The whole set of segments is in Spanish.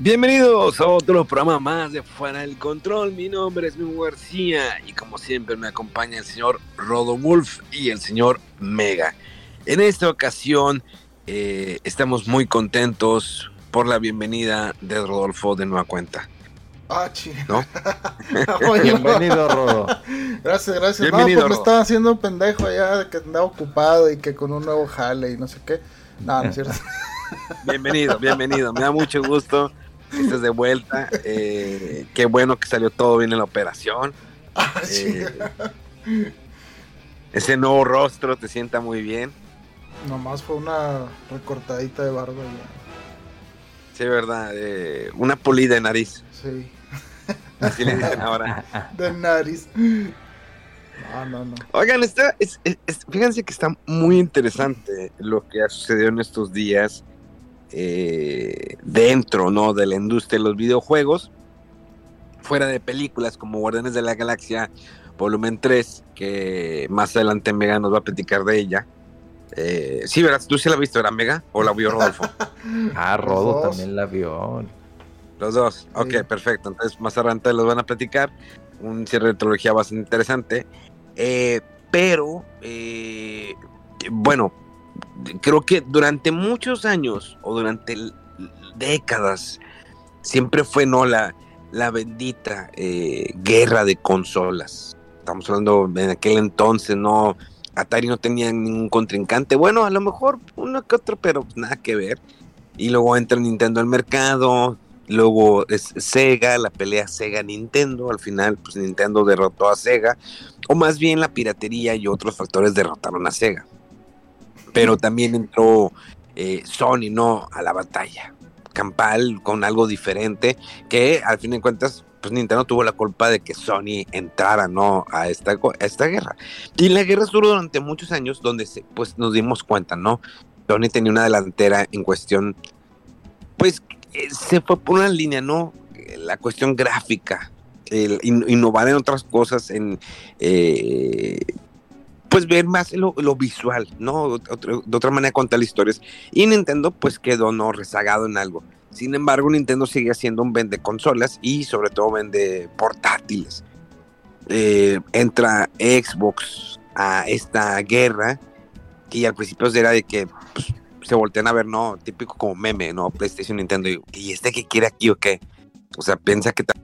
Bienvenidos a otro programa más de Fuera del Control. Mi nombre es Mimo García y como siempre me acompaña el señor Rodo Wolf y el señor Mega. En esta ocasión eh, estamos muy contentos por la bienvenida de Rodolfo de Nueva Cuenta. Ah. ¿No? Bienvenido, Rodo. Gracias, gracias. Bienvenido, no, pues me estaba haciendo pendejo allá de que andaba ocupado y que con un nuevo jale y no sé qué. No, no es cierto. Bienvenido, bienvenido. Me da mucho gusto que estés de vuelta. Eh, qué bueno que salió todo bien en la operación. Ah, Eh, ese nuevo rostro te sienta muy bien. Nomás fue una recortadita de barba ya. Sí, verdad. eh, una pulida de nariz. Sí. Así le dicen ahora. De nariz. No, no, no. Oigan, está, es- es- es- fíjense que está muy interesante lo que ha sucedido en estos días eh, dentro ¿no? de la industria de los videojuegos, fuera de películas como Guardianes de la Galaxia Volumen 3, que más adelante Mega nos va a platicar de ella. Eh, sí, ¿verdad? ¿Tú sí la has visto, ¿verdad, Mega? ¿O la vio Rodolfo? Ah, Rodo también la vio. Los dos. Ok, Sí. perfecto. Entonces, más adelante los van a platicar. Un cierre de trilogía bastante interesante. Eh, pero, eh, bueno, creo que durante muchos años o durante décadas siempre fue no la, la bendita eh, guerra de consolas. Estamos hablando en aquel entonces, no. Atari no tenía ningún contrincante. Bueno, a lo mejor uno que otro, pero nada que ver. Y luego entra Nintendo al mercado, luego es Sega, la pelea Sega-Nintendo, al final pues Nintendo derrotó a Sega, o más bien la piratería y otros factores derrotaron a Sega. Pero también entró eh, Sony, ¿no? A la batalla campal con algo diferente, que al fin de cuentas pues Nintendo tuvo la culpa de que Sony entrara, ¿no? A esta, esta guerra. Y la guerra duró durante muchos años donde se, pues nos dimos cuenta, ¿no? Sony tenía una delantera en cuestión, pues eh, se fue por una línea, ¿no? La cuestión gráfica, el in- innovar en otras cosas, en eh, pues ver más lo, lo visual, ¿no? Otro- de otra manera contar historias. Y Nintendo pues quedó no rezagado en algo. Sin embargo, Nintendo sigue siendo un vende consolas y sobre todo vende portátiles. Eh, entra Xbox a esta guerra y al principio era de que pues, se voltean a ver, ¿no? Típico como meme, ¿no? PlayStation, Nintendo. Y, ¿y este que quiere aquí o qué? O sea, piensa que ta-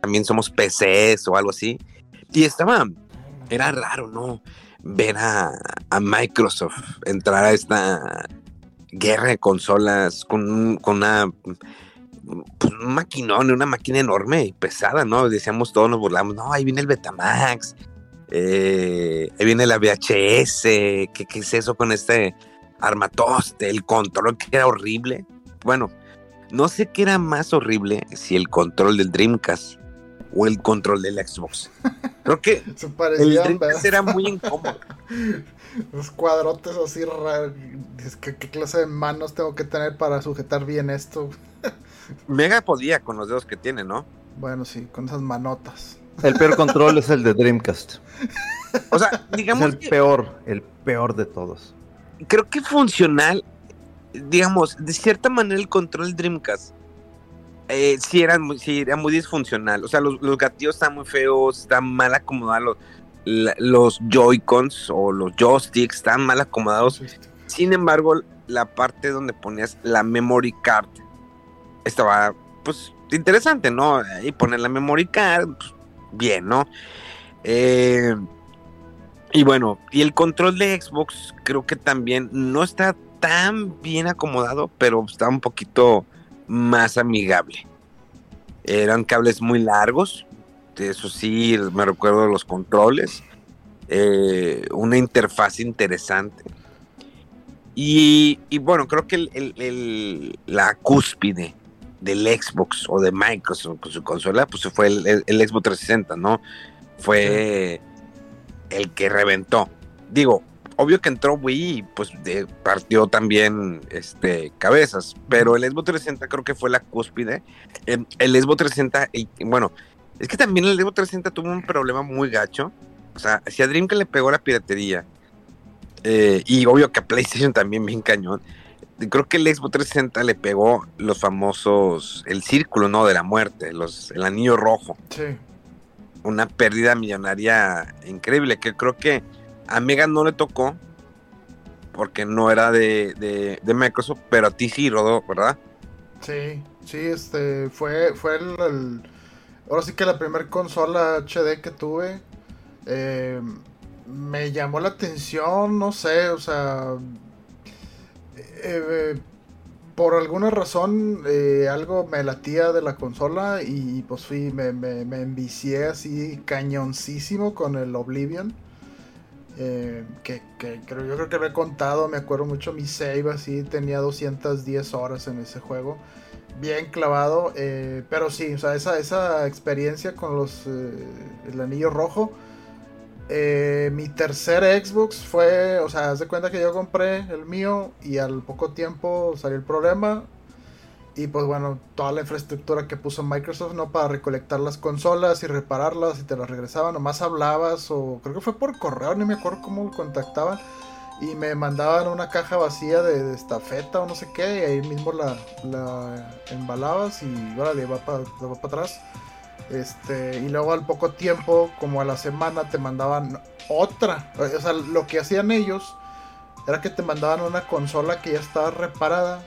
también somos PCs o algo así. Y estaba, era raro, ¿no? Ver a, a Microsoft entrar a esta guerra de consolas con, con una pues, un maquinón, una máquina enorme y pesada, ¿no? Decíamos todos, nos burlamos, no, ahí viene el Betamax, eh, ahí viene la VHS, ¿qué, qué es eso con este armatoste? El control que era horrible. Bueno, no sé qué era más horrible, si el control del Dreamcast o el control del Xbox. Creo que Se el parecían, Dreamcast ¿verdad? era muy incómodo. Los cuadrotes así raros. ¿qué, ¿Qué clase de manos tengo que tener para sujetar bien esto? Mega podía con los dedos que tiene, ¿no? Bueno, sí, con esas manotas. El peor control es el de Dreamcast. O sea, Es digamos el que peor, el peor de todos. creo que funcional, digamos, de cierta manera el control Dreamcast eh, sí, era muy, sí era muy disfuncional. O sea, los, los gatillos están muy feos, están mal acomodados. la- los Joy-Cons o los joysticks están mal acomodados. Sin embargo, la parte donde ponías la memory card estaba, pues, interesante, ¿no? Ahí poner la memory card, pues, bien, ¿no? Eh, Y bueno, y el control de Xbox creo que también no está tan bien acomodado, pero está un poquito más amigable. Eran cables muy largos, eso sí, me recuerdo los controles, eh, una interfaz interesante. Y, y bueno, creo que el- el- el- la cúspide del Xbox o de Microsoft con su consola, pues fue el, el- el Xbox 360, ¿no? Fue el que reventó. Digo, obvio que entró Wii y pues de- partió también este, cabezas, pero el Xbox 360 creo que fue la cúspide. El, el Xbox 360, y, bueno, es que también el Xbox 360 tuvo un problema muy gacho. O sea, si a Dreamcast le pegó la piratería, eh, y obvio que a PlayStation también bien cañón, creo que el Xbox 360 le pegó los famosos, el círculo, ¿no? De la muerte, los, el anillo rojo Sí. una pérdida millonaria increíble que creo que a Mega no le tocó porque no era de, de- Microsoft, pero a ti sí, Rodó, ¿verdad? Sí, sí, este fue, fue el, ahora sí que la primera consola HD que tuve. eh, me llamó la atención, no sé, o sea, eh, por alguna razón eh, algo me latía de la consola y pues fui, me, me, me envicié así cañoncísimo con el Oblivion. Eh, que, creo, yo creo que he contado, me acuerdo mucho mi save así, tenía 210 horas en ese juego bien clavado. eh, pero sí, o sea, esa, esa experiencia con los eh, el anillo rojo. mi tercer Xbox fue, o sea, haz de cuenta que yo compré el mío y al poco tiempo salió el problema. Y pues bueno, toda la infraestructura que puso Microsoft, ¿no? Para recolectar las consolas y repararlas y te las regresaban, nomás hablabas o creo que fue por correo, ni me acuerdo cómo contactaban y me mandaban una caja vacía de, estafeta o no sé qué, y ahí mismo la, la embalabas y órale, va para pa atrás. Este, y luego al poco tiempo, como a la semana, te mandaban otra. O sea, lo que hacían ellos era que te mandaban una consola que ya estaba reparada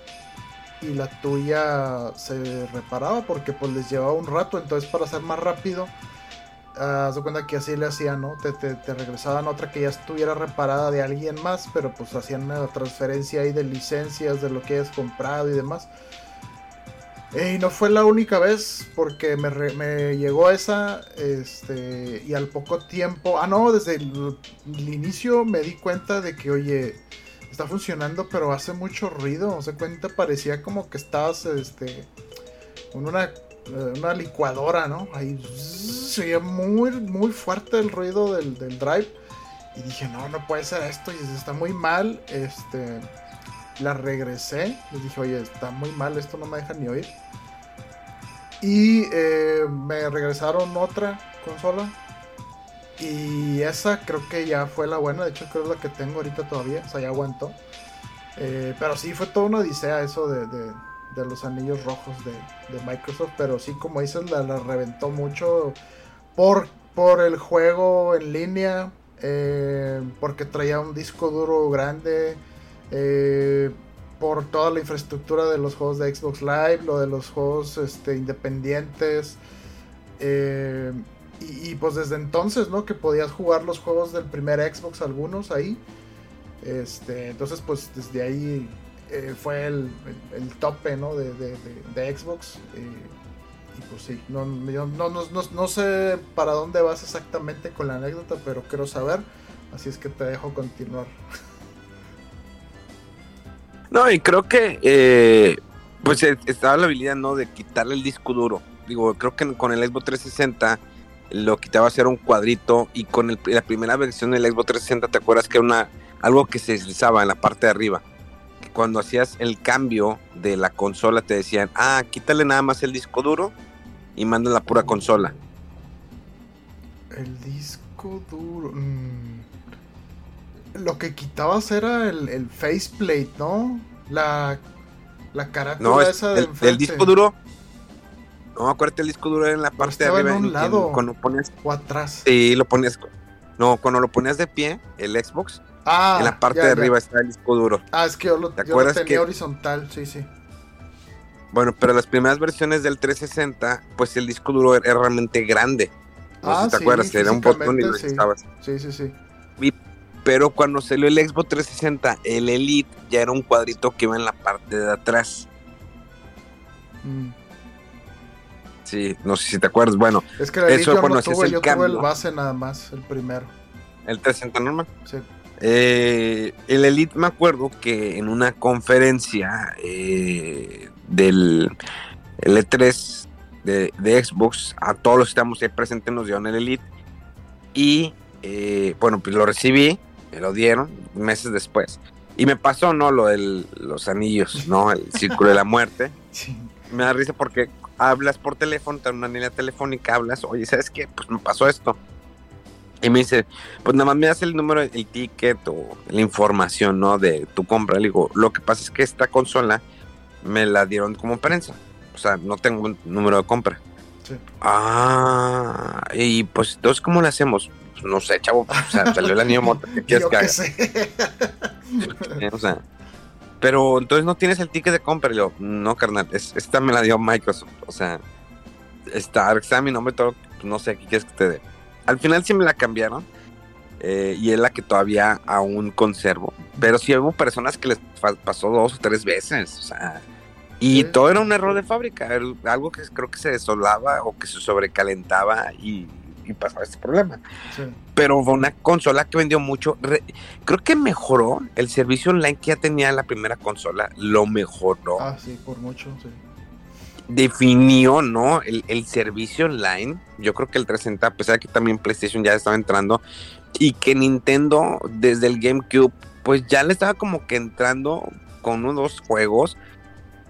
y la tuya se reparaba porque pues les llevaba un rato. Entonces, para ser más rápido, haz de cuenta que así le hacían, ¿no? Te, te- te regresaban otra que ya estuviera reparada de alguien más, pero pues hacían la transferencia ahí de licencias, de lo que hayas comprado y demás. Eh, Y no fue la única vez, porque me, me llegó esa, este, y al poco tiempo, ah, no, desde el inicio me di cuenta de que, oye, está funcionando, pero hace mucho ruido, se cuenta, parecía como que estabas, este, una eh, una licuadora, ¿no? Ahí se oía muy, muy fuerte el ruido del, del drive. Y dije, no, no puede ser esto, y está muy mal. Este, la regresé, les dije, oye, está muy mal, esto no me deja ni oír. Y eh, me regresaron otra consola. Y esa creo que ya fue la buena, de hecho creo que es la que tengo ahorita todavía, o sea, ya aguantó. Eh, pero sí, fue toda una odisea eso de, de- los anillos rojos de, de Microsoft. Pero sí, como dices, la, la reventó mucho por, por el juego en línea. eh, porque traía un disco duro grande. eh, por toda la infraestructura de los juegos de Xbox Live. Lo de los juegos este, independientes. eh, y, pues desde entonces, ¿no? Que podías jugar los juegos del primer Xbox, algunos ahí. Este, entonces, pues desde ahí eh, fue el, el- tope ¿no? de, de- de- Xbox. eh, y pues sí, no, yo no, no, no- sé para dónde vas exactamente con la anécdota, pero quiero saber. Así es que te dejo continuar. No, y creo que eh, pues estaba la habilidad, ¿no? De quitarle el disco duro. Digo, creo que con el Xbox 360 lo quitabas era un cuadrito y con el- la primera versión del Xbox 360 te acuerdas que era una algo que se deslizaba en la parte de arriba. Que cuando hacías el cambio de la consola te decían, ah, quítale nada más el disco duro y manda la pura consola. El disco duro. mm. Lo que quitabas era el, el faceplate, ¿no? La, la carátula No, es esa de el, enfrente. el disco duro. No, acuérdate, el disco duro era en la parte de en arriba. un en- en- lado. cuando ponías, O atrás. sí, lo ponías. No, cuando lo ponías de pie, el Xbox, Ah, en la parte ya, de arriba está el disco duro. Ah, es que yo lo, ¿Te yo lo acuerdas tenía que- horizontal, sí, sí. Bueno, pero las primeras versiones del 360, pues el disco duro era, realmente grande. No Ah, sé si te sí, acuerdas, era un botón y lo sí. Sí, sí, sí. Y Pero cuando salió el Xbox 360, el Elite ya era un cuadrito que iba en la parte de atrás. Mm. Sí, no sé si te acuerdas. Bueno, Es que Eso, yo bueno, no ese es tuve, el yo tuve el cambio. base nada más, el primero. el 360 normal. Sí. Eh, el Elite me acuerdo que en una conferencia eh, del L3 de, de Xbox, a todos los que estamos ahí presentes nos dieron el Elite. Y eh, bueno, pues lo recibí, me lo dieron meses después. Y me pasó, ¿no? Lo de los anillos, ¿no? El círculo de la muerte. Sí. Me da risa porque hablas por teléfono, te dan una línea telefónica, hablas, oye, ¿sabes qué? Pues me pasó esto. Y me dice, pues nada más me das el número, el ticket o la información, ¿no? De tu compra. Le digo, lo que pasa es que esta consola me la dieron como prensa. O sea, no tengo un número de compra. Sí. Ah, y pues entonces, ¿cómo lo hacemos? Pues no sé, chavo. O sea, salió el anillo mota. ¿Qué quieres que haga? sé. O sea, pero entonces no tienes el ticket de compra. Y yo, no, carnal, es- esta me la dio Microsoft. O sea, está, está mi nombre, todo. no sé qué quieres que te dé. Al final sí me la cambiaron. eh, y es la que todavía aún conservo. Pero sí hubo personas que les pasó dos o tres veces. O sea, y todo era un error de fábrica. Algo que creo que se desolaba o que se sobrecalentaba y, y pasaba este problema Sí. pero fue una consola que vendió mucho. Re- creo que mejoró el servicio online que ya tenía la primera consola, lo mejoró. Ah, sí, por mucho, sí. Definió, ¿no? El, el servicio online. Yo creo que el 360, a pesar de que también PlayStation ya estaba entrando y que Nintendo desde el GameCube, pues ya le estaba como que entrando con unos dos juegos,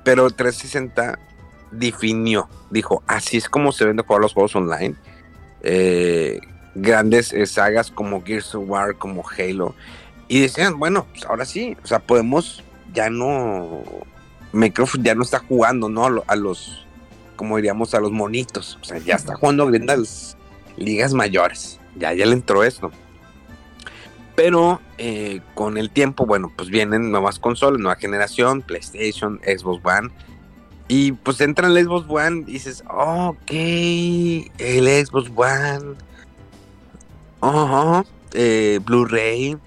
pero el 360 definió, dijo, así es como se ven de jugar los juegos online. Eh, grandes eh, sagas como Gears of War, como Halo. Y decían, bueno, pues ahora sí, o sea, podemos, ya no, Microsoft ya no está jugando, ¿no? A, lo- a los, como diríamos, a los monitos. O sea, ya está jugando grandes ligas mayores. Ya, ya le entró esto. Pero eh, con el tiempo, bueno, pues vienen nuevas consolas, nueva generación, PlayStation, Xbox One. Y pues entra el Xbox One y dices, ok, el Xbox One. Eh, Blu-ray,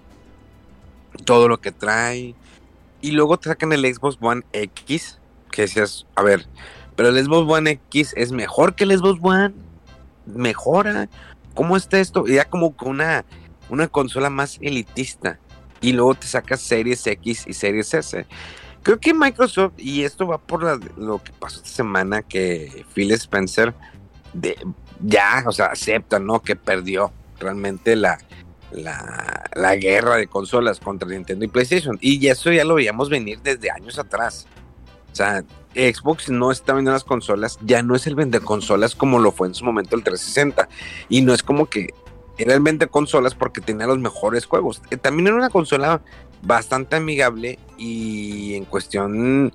todo lo que trae. Y luego te sacan el Xbox One X, que decías, a ver, pero el Xbox One X es mejor que el Xbox One. Mejora. ¿Cómo está esto? Y ya como una, una consola más elitista. Y luego te sacas Series X y Series S. Creo que Microsoft, y esto va por la- lo que pasó esta semana, que Phil Spencer ya, o sea, acepta, ¿no? Que perdió realmente la, la, la guerra de consolas contra Nintendo y PlayStation. Y eso ya lo veíamos venir desde años atrás. O sea, Xbox no está vendiendo las consolas, ya no es el vende consolas como lo fue en su momento el 360. Y no es como que era el vende consolas porque tenía los mejores juegos. Eh, También era una consola bastante amigable y en cuestión,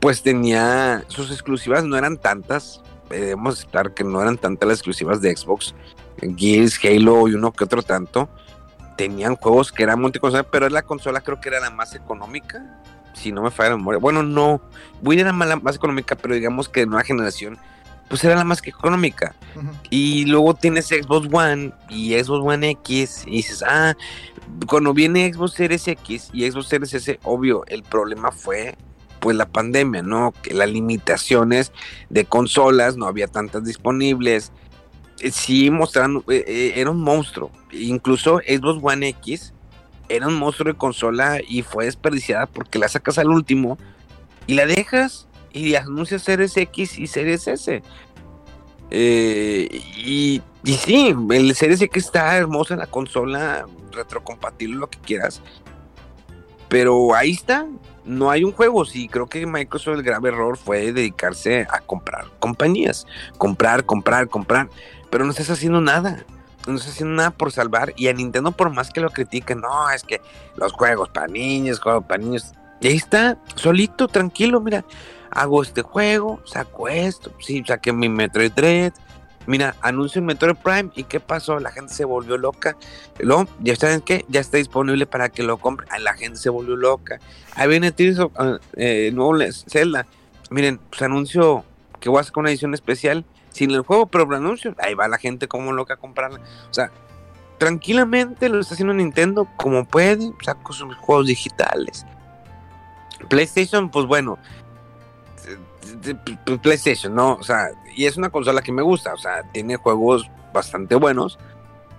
pues tenía sus exclusivas, no eran tantas. Debemos aceptar que no eran tantas las exclusivas de Xbox. Gears, Halo y uno que otro tanto. Tenían juegos que eran multiconsola, pero la consola creo que era la más económica. Si no me falla la memoria. Bueno, no. Wii era la más económica, pero digamos que de nueva generación, pues era la más que económica. Y luego tienes Xbox One y Xbox One X y dices, ah, cuando viene Xbox Series X y Xbox Series S, obvio, el problema fue pues la pandemia, ¿no? Que las limitaciones de consolas, no había tantas disponibles. Eh, Sí mostraron, eh, eh, era un monstruo. Incluso Xbox One X era un monstruo de consola y fue desperdiciada porque la sacas al último y la dejas y anuncias Series X y Series S. Eh, y, y sí, el Series X está hermoso en la consola, retrocompatible, lo que quieras. Pero ahí está, no hay un juego. Sí, creo que Microsoft el grave error fue dedicarse a comprar compañías. Comprar, comprar, comprar. Pero no estás haciendo nada. No estás haciendo nada por salvar. Y a Nintendo, por más que lo critiquen, no, es que los juegos para niños, juegos para niños. Y ahí está, solito, tranquilo, mira. Hago este juego, saco esto, sí, saqué mi Metroid Dread. Mira, anuncio en Metroid Prime y ¿qué pasó? La gente se volvió loca. ¿ya saben qué? Ya está disponible para que lo compren. Ah, La gente se volvió loca. Ahí viene Tears of, ah, eh, nuevo Zelda. Miren, pues anuncio que voy a sacar una edición especial sin el juego, pero lo anuncio. Ahí va la gente como loca a comprarla. O sea, tranquilamente lo está haciendo Nintendo como puede, saco sus juegos digitales. PlayStation, pues bueno, PlayStation, ¿no? O sea, y es una consola que me gusta, o sea, tiene juegos bastante buenos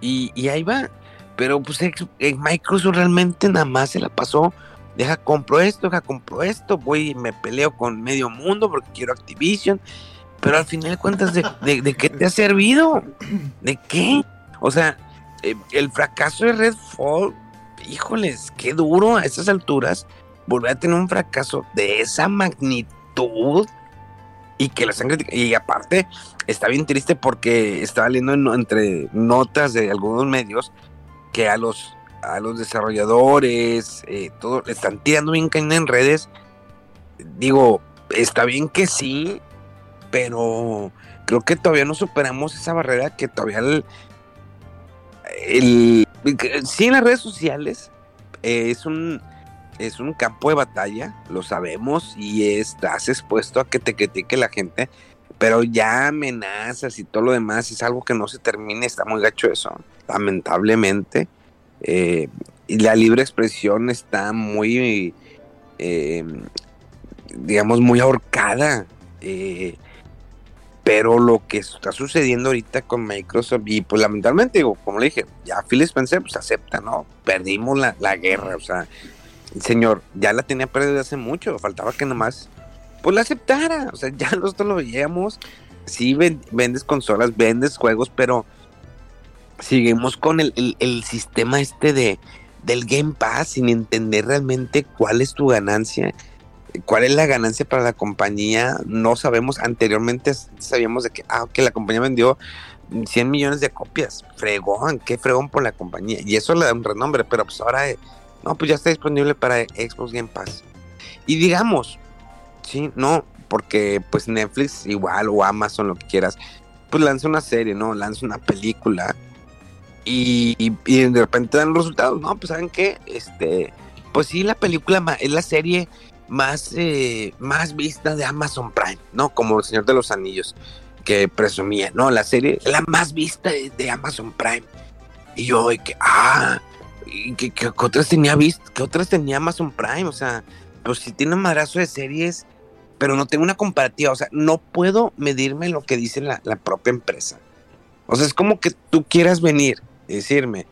y, ahí va. Pero pues Microsoft realmente nada más se la pasó. Deja, compro esto, deja, compro esto, voy y me peleo con medio mundo porque quiero Activision. Pero al final de cuentas, ¿de, de, qué te ha servido? ¿De qué? O sea, eh, el fracaso de Redfall, híjoles, qué duro a esas alturas volver a tener un fracaso de esa magnitud y que los han criticado. Y aparte, está bien triste porque estaba leyendo entre notas de algunos medios que a los, a los desarrolladores, eh, todo, le están tirando bien cañón en redes. Digo, está bien que sí, pero creo que todavía no superamos esa barrera que todavía el, sí en las redes sociales eh, es un es un campo de batalla, lo sabemos, y estás expuesto a que te critique la gente, pero ya amenazas y todo lo demás es algo que no se termine, está muy gacho eso, lamentablemente. Eh, y la libre expresión está muy, eh, digamos, muy ahorcada. Eh, pero lo que está sucediendo ahorita con Microsoft, y pues lamentablemente, digo, como le dije, ya Phil Spencer pues acepta, ¿no? Perdimos la, la guerra, o sea, señor, ya la tenía perdida hace mucho, faltaba que nomás pues la aceptara. O sea, ya nosotros lo veíamos. Sí, vendes consolas, vendes juegos, pero seguimos con el, sistema este de del Game Pass sin entender realmente cuál es tu ganancia, cuál es la ganancia para la compañía. No sabemos, anteriormente sabíamos de que, ah, que la compañía vendió 100 millones de copias. Fregón, qué fregón por la compañía. Y eso le da un renombre, pero pues ahora, no, pues ya está disponible para Xbox Game Pass. Y digamos, Sí, no, porque pues Netflix igual o Amazon, lo que quieras, pues lanza una serie, ¿no? Lanza una película y, de repente dan resultados, ¿no? Pues saben qué, este, pues sí, la película es la serie más, eh, más vista de Amazon Prime, ¿no? Como El Señor de los Anillos, que presumía, ¿no? La serie, la más vista de, Amazon Prime. Y yo, que, ah, que, otras tenía visto, que otras tenía Amazon Prime, o sea, pues si tiene un madrazo de series pero no tengo una comparativa, o sea, no puedo medirme lo que dice la, propia empresa. O sea, es como que tú quieras venir y decirme,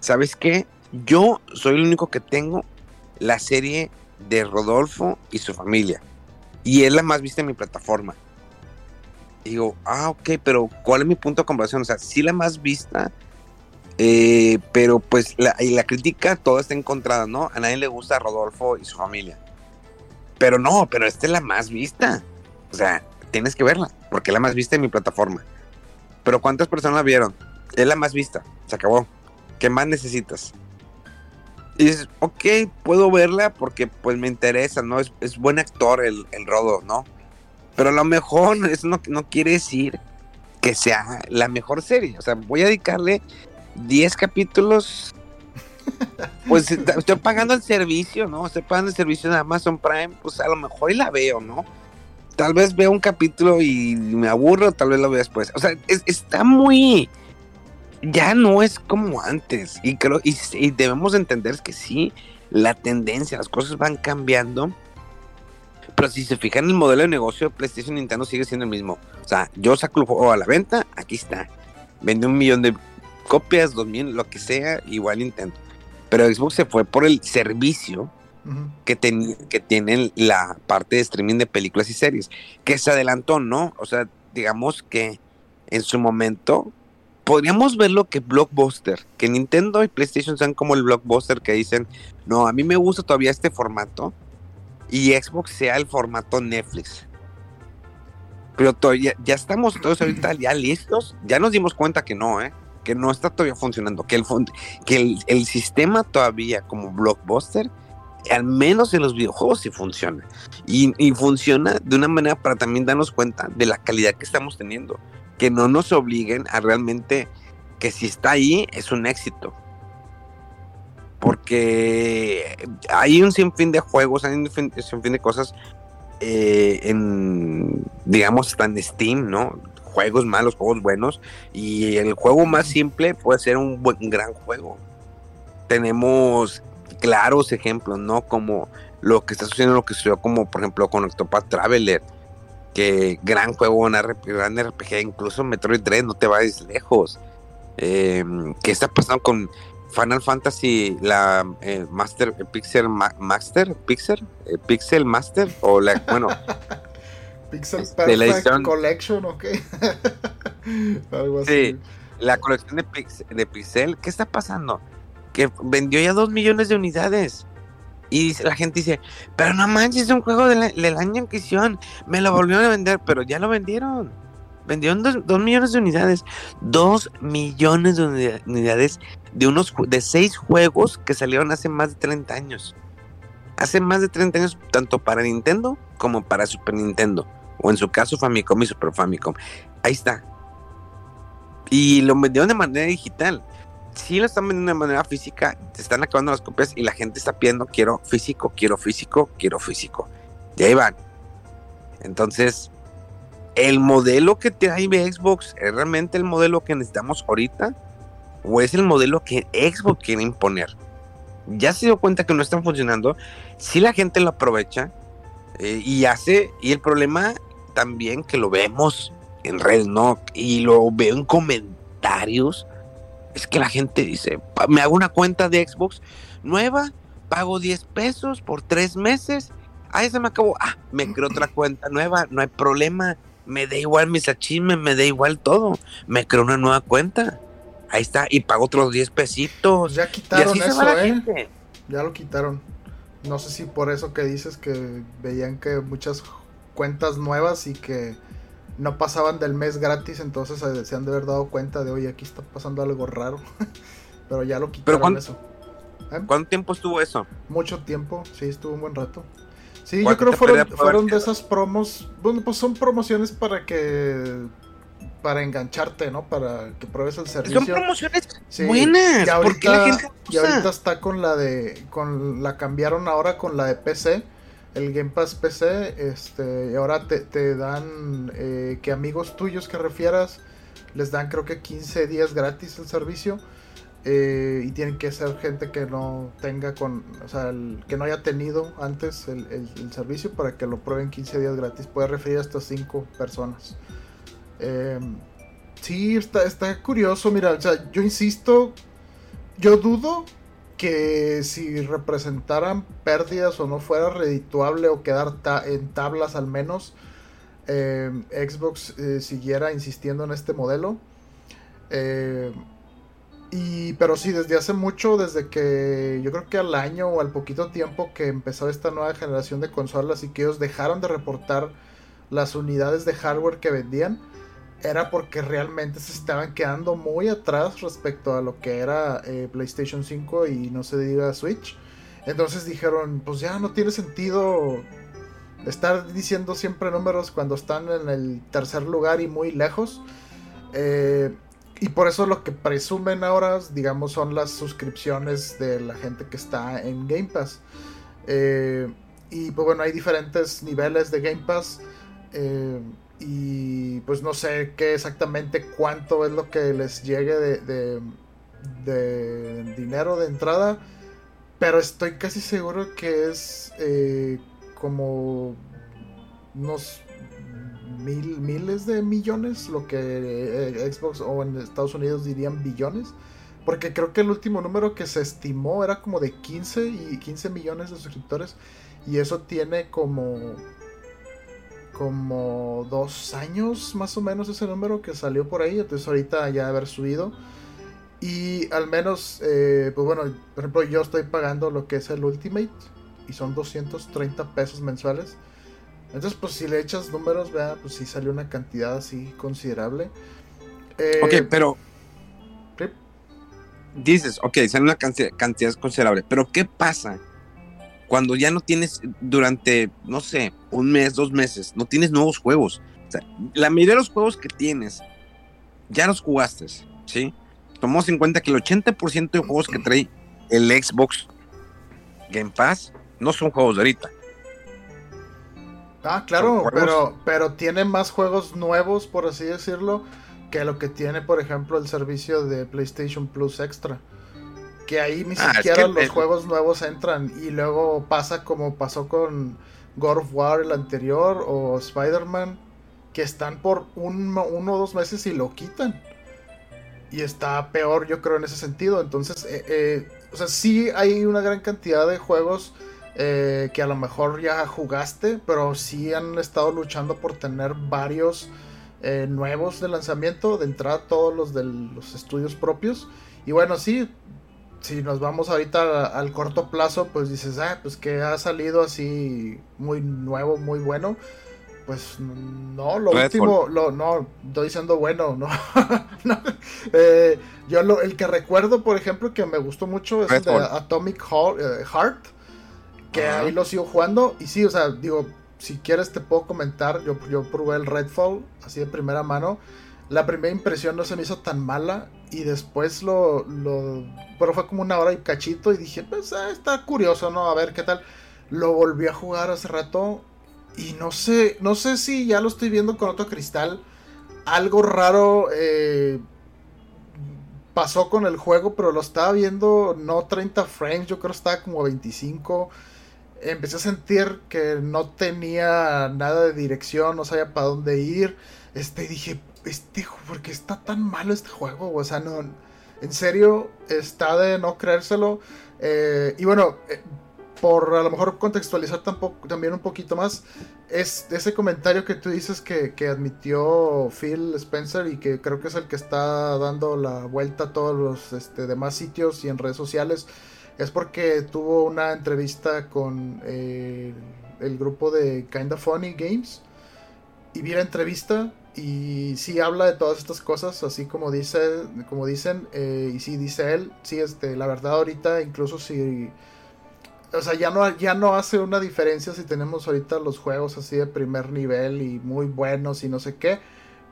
¿sabes qué? Yo soy el único que tengo la serie de Rodolfo y su familia. Y es la más vista en mi plataforma. digo, ah, ok, pero ¿cuál es mi punto de comparación? O sea, sí la más vista, eh, pero pues la, y la crítica toda está encontrada, ¿no? A nadie le gusta Rodolfo y su familia. Pero no, pero esta es la más vista. O sea, tienes que verla, porque es la más vista en mi plataforma. Pero ¿cuántas personas la vieron? Es la más vista, se acabó. ¿Qué más necesitas? Y dices, ok, puedo verla porque pues me interesa, ¿no? Es, buen actor el, el, Rodo, ¿no? Pero a lo mejor eso no, no quiere decir que sea la mejor serie. O sea, voy a dedicarle 10 capítulos pues estoy pagando el servicio, ¿no? Estoy pagando el servicio de Amazon Prime, pues a lo mejor y la veo, ¿no? Tal vez veo un capítulo y me aburro, tal vez lo vea después. O sea, está muy... Ya no es como antes. Y creo, y, y debemos entender que sí, la tendencia, las cosas van cambiando. Pero si se fijan en el modelo de negocio, PlayStation y Nintendo sigue siendo el mismo. O sea, yo saco el juego a la venta, aquí está. Vende un millón de copias, dos mil, lo que sea, igual Nintendo. Pero Xbox se fue por el servicio que, que tienen la parte de streaming de películas y series, que se adelantó, ¿no? O sea, digamos que en su momento podríamos ver lo que Blockbuster, que Nintendo y PlayStation sean como el Blockbuster que dicen, no, a mí me gusta todavía este formato y Xbox sea el formato Netflix. Pero todavía, ya estamos todos ahorita ya listos, ya nos dimos cuenta que no, ¿eh? Que no está todavía funcionando, que el, que el, sistema todavía como blockbuster, al menos en los videojuegos sí funciona. Y, funciona de una manera para también darnos cuenta de la calidad que estamos teniendo, que no nos obliguen a realmente que si está ahí es un éxito. Porque hay un sinfín de juegos, hay un sinfín de cosas eh, en, digamos, están en Steam, ¿no? Juegos malos, juegos buenos, y el juego más simple puede ser un buen, gran juego. Tenemos claros ejemplos, ¿no? Como lo que está sucediendo, lo que sucedió como por ejemplo con Octopath Traveler, que gran juego, un gran RPG, incluso Metroid Dread, no te vayas lejos. Eh, ¿Qué está pasando con Final Fantasy, la eh, Master, eh, Pixel Master, Pixel, Pixel Master, o la, bueno, Pixel este, Perfect Collection, ¿ok? Algo así. Sí, la colección de, de Pixel, ¿qué está pasando? Que vendió ya dos millones de unidades. Y la gente dice, pero no manches, es un juego del año Inquisición. Me lo volvieron a vender, pero ya lo vendieron. Vendieron dos, millones de unidades. Dos millones de unidades de unos de seis juegos que salieron hace más de 30 años. Hace más de 30 años, tanto para Nintendo como para Super Nintendo. O en su caso Famicom y Super Famicom. Ahí está. Y lo vendieron de manera digital si lo están vendiendo de manera física, se están acabando las copias y la gente está pidiendo quiero físico, quiero físico, quiero físico. Y ahí van. Entonces, ¿el modelo que trae Xbox es realmente el modelo que necesitamos ahorita? ¿O es el modelo que Xbox quiere imponer? Ya se dio cuenta que no están funcionando. Si la gente lo aprovecha eh, y hace, y el problema también que lo vemos en redes, ¿no? Y lo veo en comentarios es que la gente dice, me hago una cuenta de Xbox nueva, pago 10 pesos por 3 meses, ahí se me acabó, ah, me creo otra cuenta nueva, no hay problema, me da igual mis achievements, me da igual todo, me creo una nueva cuenta, ahí está, y pago otros 10 pesitos. Ya quitaron eso, ¿eh? Ya lo quitaron. No sé si por eso que dices que veían que muchas cuentas nuevas y que no pasaban del mes gratis, entonces se han de haber dado cuenta de, oye, aquí está pasando algo raro. Pero ya lo quitaron ¿Pero eso. ¿Eh? ¿Cuánto tiempo estuvo eso? Mucho tiempo, sí, estuvo un buen rato. Sí, yo creo que fueron, fueron de esas promos, bueno, pues son promociones para que para engancharte, ¿no? Para que pruebes el servicio. Son promociones buenas. Y ahorita, y ahorita está con la de, con la cambiaron ahora con la de PC el Game Pass PC, este, ahora te, dan eh, que amigos tuyos que refieras les dan creo que 15 días gratis el servicio. Eh, y tienen que ser gente que no tenga con, o sea, que no haya tenido antes el, servicio para que lo prueben 15 días gratis. Puede referir hasta 5 personas. Eh, sí, está, está curioso. Mira, o sea, yo insisto, yo dudo que si representaran pérdidas o no fuera redituable o quedar en tablas al menos, eh, Xbox eh, siguiera insistiendo en este modelo. Eh, y, pero sí, desde hace mucho, desde que yo creo que al año o al poquito tiempo que empezó esta nueva generación de consolas y que ellos dejaron de reportar las unidades de hardware que vendían, era porque realmente se estaban quedando muy atrás respecto a lo que era eh, PlayStation 5 y no se diga Switch. Entonces dijeron, pues ya no tiene sentido estar diciendo siempre números cuando están en el tercer lugar y muy lejos. Eh, y por eso lo que presumen ahora, digamos, son las suscripciones de la gente que está en Game Pass. Eh, y pues bueno, hay diferentes niveles de Game Pass y pues no sé qué exactamente cuánto es lo que les llegue de, de, dinero de entrada, pero estoy casi seguro que es eh, como unos mil, miles de millones, lo que eh, Xbox o en Estados Unidos dirían billones. Porque creo que el último número que se estimó era como de 15 y 15 millones de suscriptores. Y eso tiene como como dos años más o menos ese número que salió por ahí, entonces ahorita ya haber subido. Y al menos, eh, pues bueno, por ejemplo yo estoy pagando lo que es el Ultimate y son 230 pesos mensuales. Entonces pues si le echas números, vea, pues sí salió una cantidad así considerable. Eh, ok, pero... Dices, ok, sale una cantidad, cantidad considerable, pero ¿qué pasa? Cuando ya no tienes durante, no sé, un mes, dos meses, no tienes nuevos juegos. O sea, la mayoría de los juegos que tienes, ya los jugaste, ¿sí? Tomamos en cuenta que el 80% de juegos que trae el Xbox Game Pass no son juegos de ahorita. Ah, claro, pero, pero tiene más juegos nuevos, por así decirlo, que lo que tiene, por ejemplo, el servicio de PlayStation Plus Extra. Que ahí ni Ah, es siquiera que los el- juegos nuevos entran y luego pasa como pasó con God of War el anterior o Spider-Man, que están por un, uno o dos meses y lo quitan. Y está peor, yo creo, en ese sentido. Entonces, eh, eh, o sea, sí hay una gran cantidad de juegos eh, que a lo mejor ya jugaste, pero sí han estado luchando por tener varios nuevos de lanzamiento, de entrada todos los de los estudios propios. Y bueno, sí, si nos vamos ahorita al corto plazo, pues dices, ah, pues que ha salido así muy nuevo, muy bueno. Pues no, lo Redfall. último, lo, no, estoy diciendo bueno, no. no. Eh, yo lo, el que recuerdo, por ejemplo, que me gustó mucho es el de. Atomic Heart, eh, que Ajá. ahí lo sigo jugando. Y sí, o sea, digo, si quieres te puedo comentar, yo, yo probé el Redfall, así de primera mano. La primera impresión no se me hizo tan mala y después lo, lo... Pero fue como una hora y cachito y dije, pues ah, está curioso, ¿no? A ver qué tal. Lo volví a jugar hace rato y no sé, no sé si ya lo estoy viendo con otro cristal. Algo raro eh, pasó con el juego, pero lo estaba viendo no 30 frames, yo creo que estaba como 25. Empecé a sentir que no tenía nada de dirección, no sabía para dónde ir. Este, dije, este, ¿por qué está tan malo este juego? O sea, no, en serio, está de no creérselo. Eh, y bueno, eh, por a lo mejor contextualizar también un poquito más, es ese comentario que tú dices que, que admitió Phil Spencer y que creo que es el que está dando la vuelta a todos los este, demás sitios y en redes sociales, es porque tuvo una entrevista con eh, el grupo de Kinda Funny Games y vi la entrevista y sí habla de todas estas cosas, así como dice, como dicen, eh, y sí dice él, sí, este, la verdad ahorita incluso si o sea, ya no, ya no hace una diferencia si tenemos ahorita los juegos así de primer nivel y muy buenos y no sé qué,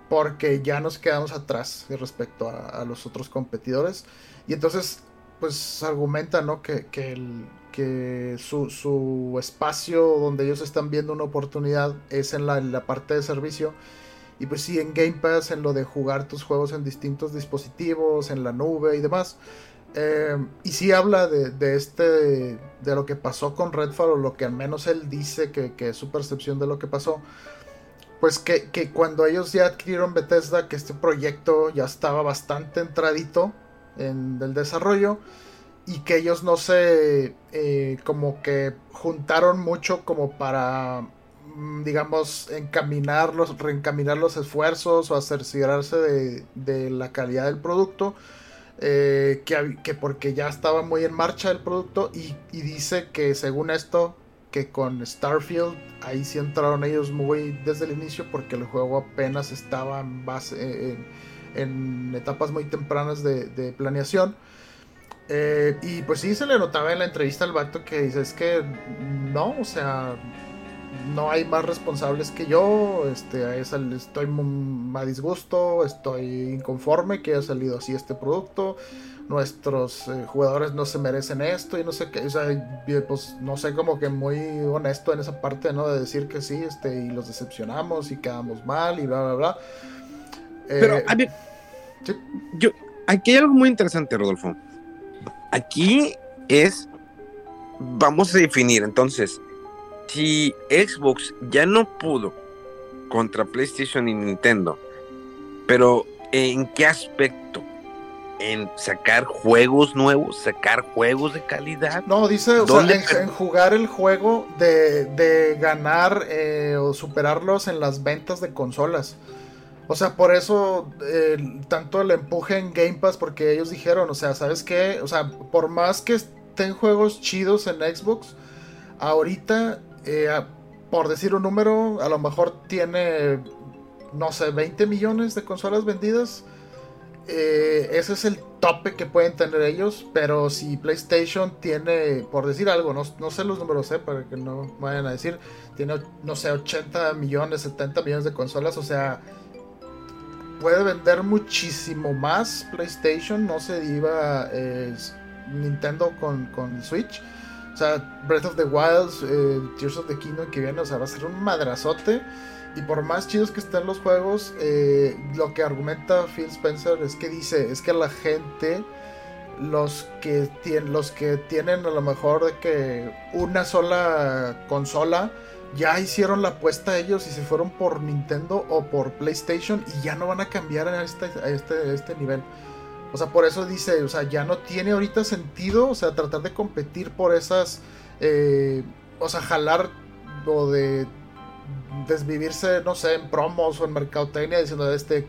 porque ya nos quedamos atrás respecto a, los otros competidores. Y entonces, pues argumenta, ¿no? Que, que su, su espacio donde ellos están viendo una oportunidad es en la, en la parte de servicio. Y pues sí, en Game Pass, en lo de jugar tus juegos en distintos dispositivos, en la nube y demás. Eh, y sí habla de, este de lo que pasó con Redfall o lo que al menos él dice que, que es su percepción de lo que pasó pues que, que cuando ellos ya adquirieron Bethesda que este proyecto ya estaba bastante entradito en el desarrollo y que ellos no se eh, como que juntaron mucho como para digamos encaminar los reencaminar los esfuerzos o asegurarse de, de la calidad del producto eh, que, que porque ya estaba muy en marcha el producto y, y dice que según esto que con Starfield ahí sí entraron ellos muy desde el inicio porque el juego apenas estaba en, base, en, en etapas muy tempranas de, de planeación. Eh, y pues sí se le notaba en la entrevista al vato que dice es que no, o sea no hay más responsables que yo, este, es el- estoy a disgusto, estoy inconforme que haya salido así este producto, nuestros eh, jugadores no se merecen esto y no sé qué, o sea, pues no sé, como que muy honesto en esa parte, ¿no? De decir que sí, este, y los decepcionamos y quedamos mal y bla, bla, bla. Eh, Pero, a ver, sí. yo, aquí hay algo muy interesante, Rodolfo. Aquí es, vamos a definir, entonces, si Xbox ya no pudo contra PlayStation y Nintendo, pero ¿en qué aspecto? ¿En sacar juegos nuevos, sacar juegos de calidad? No, dice, o sea, ¿Dónde en, jugar el juego de, de ganar eh, o superarlos en las ventas de consolas. O sea, por eso eh, tanto el empuje en Game Pass, porque ellos dijeron, o sea, ¿sabes qué? O sea, por más que estén juegos chidos en Xbox, ahorita, eh, por decir un número, a lo mejor tiene, no sé, 20 millones de consolas vendidas. Eh, ese es el tope que pueden tener ellos, pero si PlayStation tiene, por decir algo, no, no sé los números, eh, para que no vayan a decir, tiene, no sé, 80 millones, 70 millones de consolas, o sea, puede vender muchísimo más PlayStation, no se diva eh, Nintendo con, con Switch. Sea, Breath of the Wild, eh, Tears of the Kingdom que viene, o sea, va a ser un madrazote. Y por más chidos que estén los juegos, eh, lo que argumenta Phil Spencer es que dice, es que la gente, los que, tienen, los que tienen a lo mejor de que una sola consola, ya hicieron la apuesta ellos y se fueron por Nintendo o por PlayStation y ya no van a cambiar a este, a este, a este nivel. O sea, por eso dice, o sea, ya no tiene ahorita sentido, o sea, tratar de competir por esas, eh, o sea, jalar o de desvivirse, no sé, en promos o en mercadotecnia diciendo, este,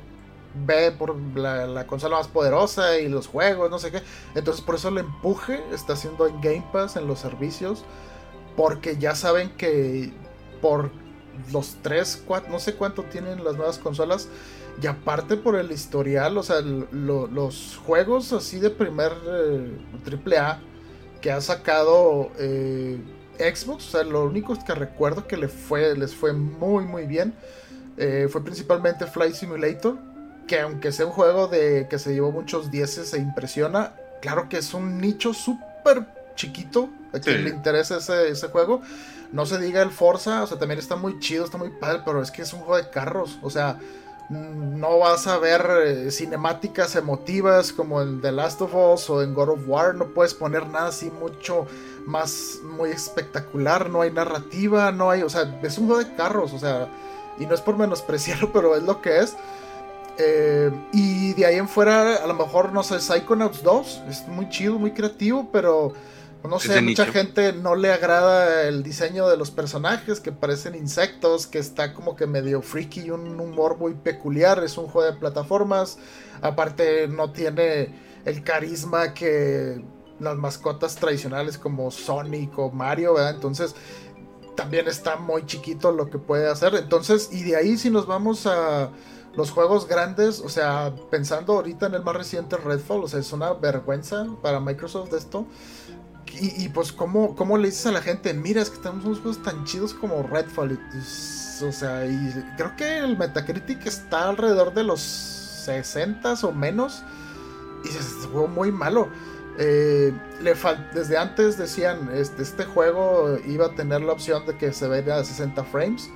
ve por la, la, consola más poderosa y los juegos, no sé qué. Entonces, por eso el empuje está haciendo en Game Pass, en los servicios, porque ya saben que por los 3, 4, no sé cuánto tienen las nuevas consolas, y aparte por el historial, o sea, lo, los juegos así de primer eh, triple A que ha sacado eh, Xbox, o sea, lo único que recuerdo que le fue, les fue muy muy bien eh, fue principalmente Flight Simulator, que aunque sea un juego de que se llevó muchos dieces e impresiona, claro que es un nicho súper chiquito a quien sí. le interesa ese, ese juego. No se diga el Forza, o sea, también está muy chido, está muy padre, pero es que es un juego de carros, o sea, no vas a ver eh, cinemáticas emotivas como en The Last of Us o en God of War, no puedes poner nada así mucho más muy espectacular, no hay narrativa, no hay, o sea, es un juego de carros, o sea, y no es por menospreciarlo, pero es lo que es. Eh, y de ahí en fuera, a lo mejor, no sé, Psychonauts 2, es muy chido, muy creativo, pero no sé, mucha nicho. gente no le agrada el diseño de los personajes que parecen insectos, que está como que medio freaky y un humor muy peculiar. Es un juego de plataformas. Aparte, no tiene el carisma que las mascotas tradicionales como Sonic o Mario, ¿verdad? Entonces, también está muy chiquito lo que puede hacer. Entonces, y de ahí, si nos vamos a los juegos grandes, o sea, pensando ahorita en el más reciente Redfall, o sea, es una vergüenza para Microsoft esto. Y, pues, ¿cómo, ¿cómo, le dices a la gente? Mira, es que tenemos unos juegos tan chidos como Redfall. Y, o sea, y creo que el Metacritic está alrededor de los 60 o menos. Y es un juego muy malo. Eh, le desde antes decían, este, este juego iba a tener la opción de que se vea a 60 frames.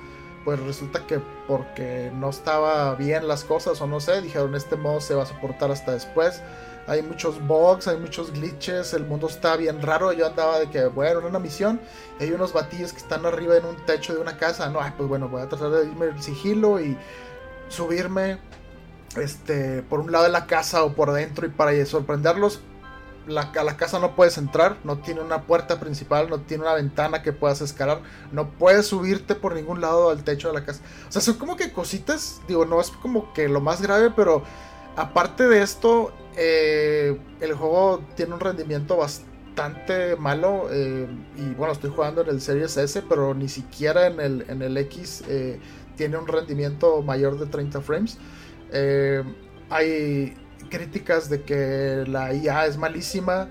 Pues resulta que porque no estaba bien las cosas o no sé, dijeron este modo se va a soportar hasta después hay muchos bugs, hay muchos glitches, el mundo está bien raro. Yo andaba de que, bueno, en una misión, hay unos batillos que están arriba en un techo de una casa. No, pues bueno, voy a tratar de irme el sigilo y subirme este, por un lado de la casa o por dentro y para sorprenderlos. La, a la casa no puedes entrar, no tiene una puerta principal, no tiene una ventana que puedas escalar, no puedes subirte por ningún lado al techo de la casa. O sea, son como que cositas, digo, no es como que lo más grave, pero aparte de esto, eh, el juego tiene un rendimiento bastante malo. Eh, y bueno, estoy jugando en el Series S, pero ni siquiera en el, en el X eh, tiene un rendimiento mayor de 30 frames. Hay críticas de que la IA es malísima.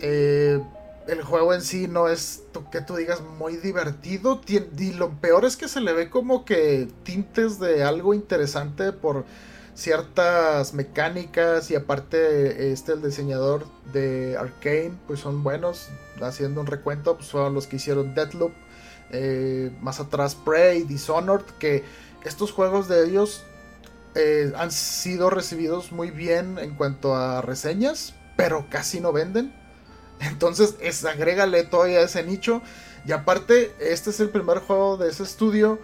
el juego en sí no es que tú digas muy divertido. Y lo peor es que se le ve como que tintes de algo interesante por ciertas mecánicas y aparte este el diseñador de Arkane pues son buenos haciendo un recuento pues fueron los que hicieron Deathloop eh, más atrás Prey Dishonored que estos juegos de ellos eh, han sido recibidos muy bien en cuanto a reseñas pero casi no venden. Entonces es agrégale todavía ese nicho. Y aparte este es el primer juego de ese estudio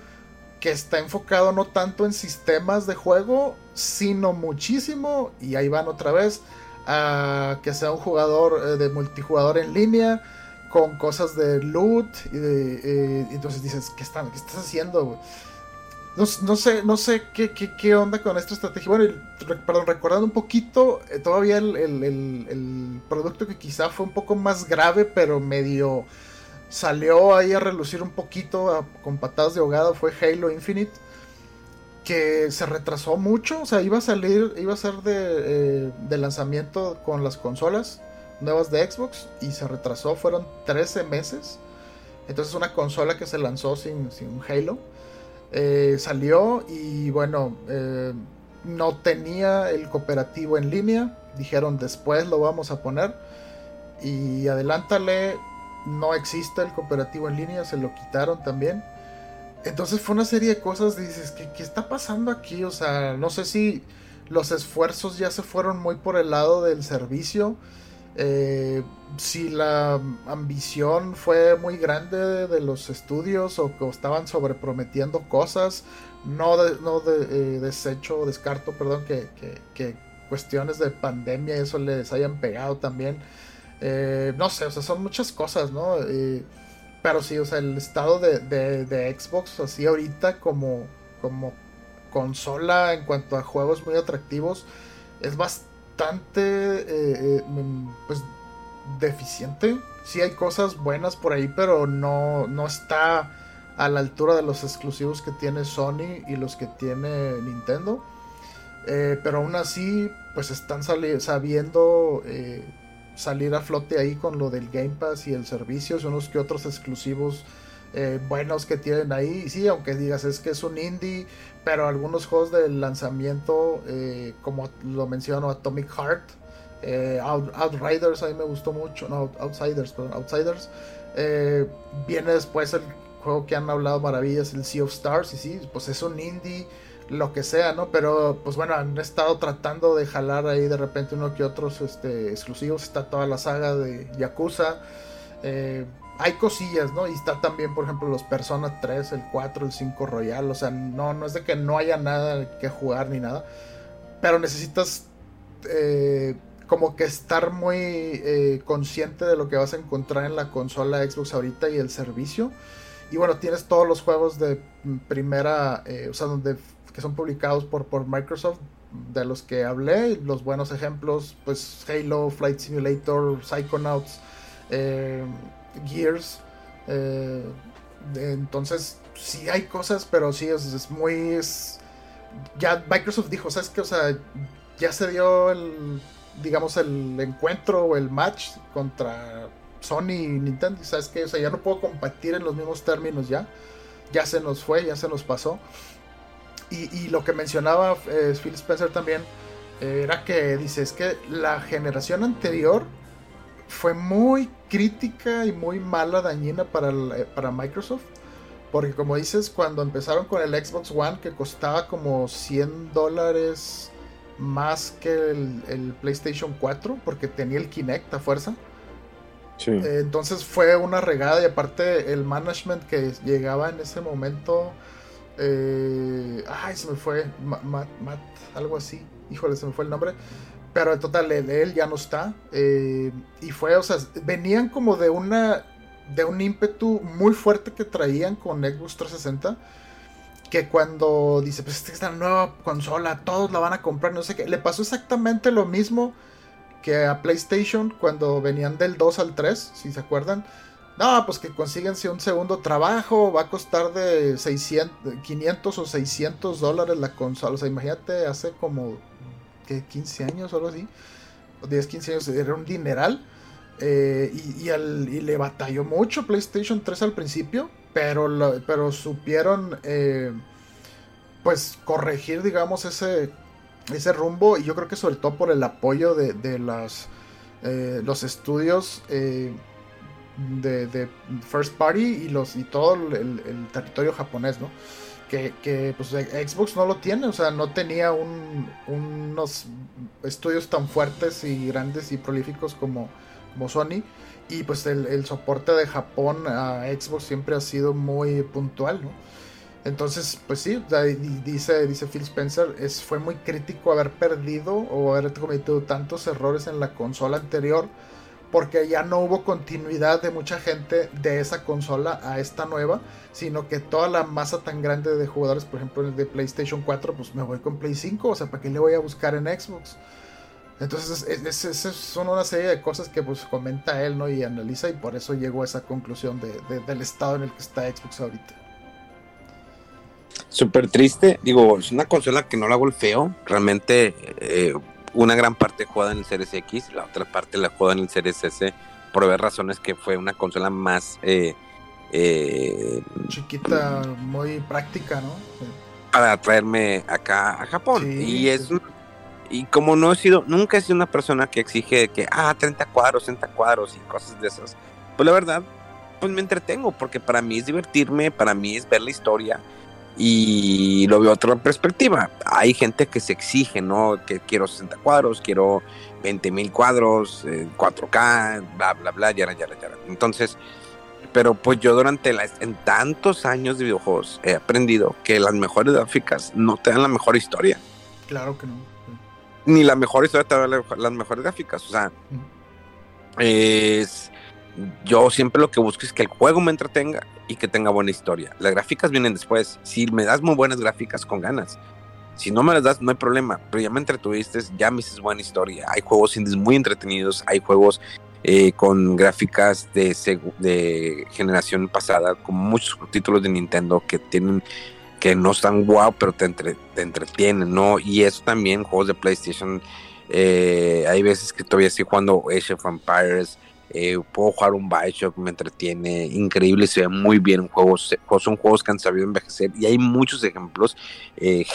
que está enfocado no tanto en sistemas de juego, sino muchísimo, y ahí van otra vez, a que sea un jugador eh, de multijugador en línea, con cosas de loot, y de, eh, entonces dices, ¿qué, están, qué estás haciendo? No, sé, no sé qué, qué, qué, onda con esta estrategia. Bueno, perdón, recordando un poquito, eh, todavía el, el, el, el producto que quizá fue un poco más grave, pero medio salió ahí a relucir un poquito con patadas de ahogado fue Halo Infinite que se retrasó mucho o sea iba a salir iba a ser de, eh, lanzamiento con las consolas nuevas de Xbox y se retrasó fueron 13 meses. Entonces una consola que se lanzó sin, sin Halo eh, salió y bueno eh, no tenía el cooperativo en línea dijeron después lo vamos a poner y adelántale no existe el cooperativo en línea, se lo quitaron también. Entonces fue una serie de cosas, dices, ¿qué, qué está pasando aquí? O sea, no sé si los esfuerzos ya se fueron muy por el lado del servicio. Eh, si la ambición fue muy grande de, los estudios o que estaban sobreprometiendo cosas, no, no de, eh, desecho, descarto, perdón, que, que, cuestiones de pandemia eso les hayan pegado también. Eh, no sé, o sea, son muchas cosas, ¿no? pero sí, o sea, el estado de, de, Xbox, así ahorita como, como consola en cuanto a juegos muy atractivos, es bastante, mm, pues, deficiente. Sí hay cosas buenas por ahí, pero no, no está a la altura de los exclusivos que tiene Sony y los que tiene Nintendo. Eh, pero aún así, pues están sabiendo eh, salir a flote ahí con lo del Game Pass y el servicio. Son unos que otros exclusivos eh, buenos que tienen ahí. Y sí, aunque digas es que es un indie, pero algunos juegos del lanzamiento, como lo menciono, Atomic Heart, eh, Outriders a mí me gustó mucho, no, Outsiders, perdón, Outsiders. Eh, viene después el juego que han hablado maravillas, el Sea of Stars, y sí, pues es un indie, lo que sea, ¿no? Pero pues bueno, han estado tratando de jalar ahí de repente uno que otros este, exclusivos, está toda la saga de Yakuza. Eh, hay cosillas, ¿no? Y está también, por ejemplo, los Persona 3, el 4, el 5 Royal. O sea, no, no es de que no haya nada que jugar ni nada. Pero necesitas eh, como que estar muy eh, consciente de lo que vas a encontrar en la consola Xbox ahorita y el servicio. Y bueno, tienes todos los juegos de primera, eh, o sea, donde, son publicados por, por Microsoft, de los que hablé, los buenos ejemplos, pues Halo, Flight Simulator, Psychonauts, eh, Gears. entonces, sí hay cosas, pero sí es, es muy... ya Microsoft dijo, ¿sabes qué? O sea, ya se dio el digamos, el encuentro o el match contra Sony y Nintendo. ¿Sabes qué? O sea, ya no puedo compartir en los mismos términos ya. Ya se nos fue, ya se nos pasó. Y, lo que mencionaba eh, Phil Spencer también eh, era que dice, es que la generación anterior fue muy crítica y muy mala, dañina para, eh, para Microsoft. Porque como dices, cuando empezaron con el Xbox One, que costaba como 100 dólares más que el, PlayStation 4 porque tenía el Kinect a fuerza. Eh, entonces fue una regada y aparte el management que llegaba en ese momento... Eh, ay, se me fue. Matt, algo así. Híjole, se me fue el nombre. Pero en total, él, ya no está. Eh, y fue, o sea, venían como de una. De un ímpetu muy fuerte que traían con Xbox 360 que cuando dice, pues esta es la nueva consola, todos la van a comprar, no sé qué, le pasó exactamente lo mismo que a PlayStation cuando venían del 2 al 3, si se acuerdan. No, pues que consíguense un segundo trabajo, va a costar de 600, 500 o 600 dólares la consola. O sea, imagínate, hace como ¿qué, 15 años o algo así, o 10, 15 años, era un dineral. Eh, y, y, le batalló mucho PlayStation 3 al principio pero, pero supieron eh, pues corregir digamos ese, ese rumbo y yo creo que sobre todo por el apoyo de, las, eh, los estudios de, First Party y, los, y todo el, territorio japonés, ¿no? Que, pues Xbox no lo tiene, o sea, no tenía unos estudios tan fuertes y grandes y prolíficos como, como Sony y pues el, soporte de Japón a Xbox siempre ha sido muy puntual, ¿no? Entonces, pues sí, dice, dice Phil Spencer, es, fue muy crítico haber perdido o haber cometido tantos errores en la consola anterior, porque ya no hubo continuidad de mucha gente de esa consola a esta nueva, sino que toda la masa tan grande de jugadores, por ejemplo, el de PlayStation 4, pues me voy con Play 5, o sea, ¿para qué le voy a buscar en Xbox? Entonces, es, son una serie de cosas que pues comenta él, ¿no? Y analiza y por eso llegó a esa conclusión de, del estado en el que está Xbox ahorita. Súper triste, digo, es una consola que no la golfeo, realmente eh, una gran parte jugada en el Series X, la otra parte la juega en el Series S, por ver razones que fue una consola más... Eh, eh, Chiquita, muy práctica, ¿no? Para traerme acá a Japón. y es y como no he sido, nunca he sido una persona que exige que, ah, 30 cuadros, 30 cuadros y cosas de esas, pues la verdad, pues me entretengo, porque para mí es divertirme, para mí es ver la historia y lo veo otra perspectiva. Hay gente que se exige, ¿no? Que quiero 60 cuadros, quiero 20 mil cuadros, 4K, bla, bla, bla, ya, ya, ya. Entonces, pero pues yo durante en tantos años de videojuegos he aprendido que las mejores gráficas no te dan la mejor historia. Claro que no. Ni la mejor historia te dan las mejores gráficas. O sea, es, yo siempre lo que busco es que el juego me entretenga y que tenga buena historia. Las gráficas vienen después. Si me das muy buenas gráficas, con ganas. Si no me las das, no hay problema. Pero ya me entretuviste, ya me dices buena historia. Hay juegos indies muy entretenidos, hay juegos eh, con gráficas de, generación pasada, como muchos títulos de Nintendo que tienen que no están guau, pero te, te entretienen, ¿no? Y eso también, juegos de PlayStation, eh, hay veces que todavía estoy jugando Age of Empires, eh, puedo jugar un Bioshock, me entretiene, increíble, se ve muy bien, juegos, son juegos que han sabido envejecer y hay muchos ejemplos,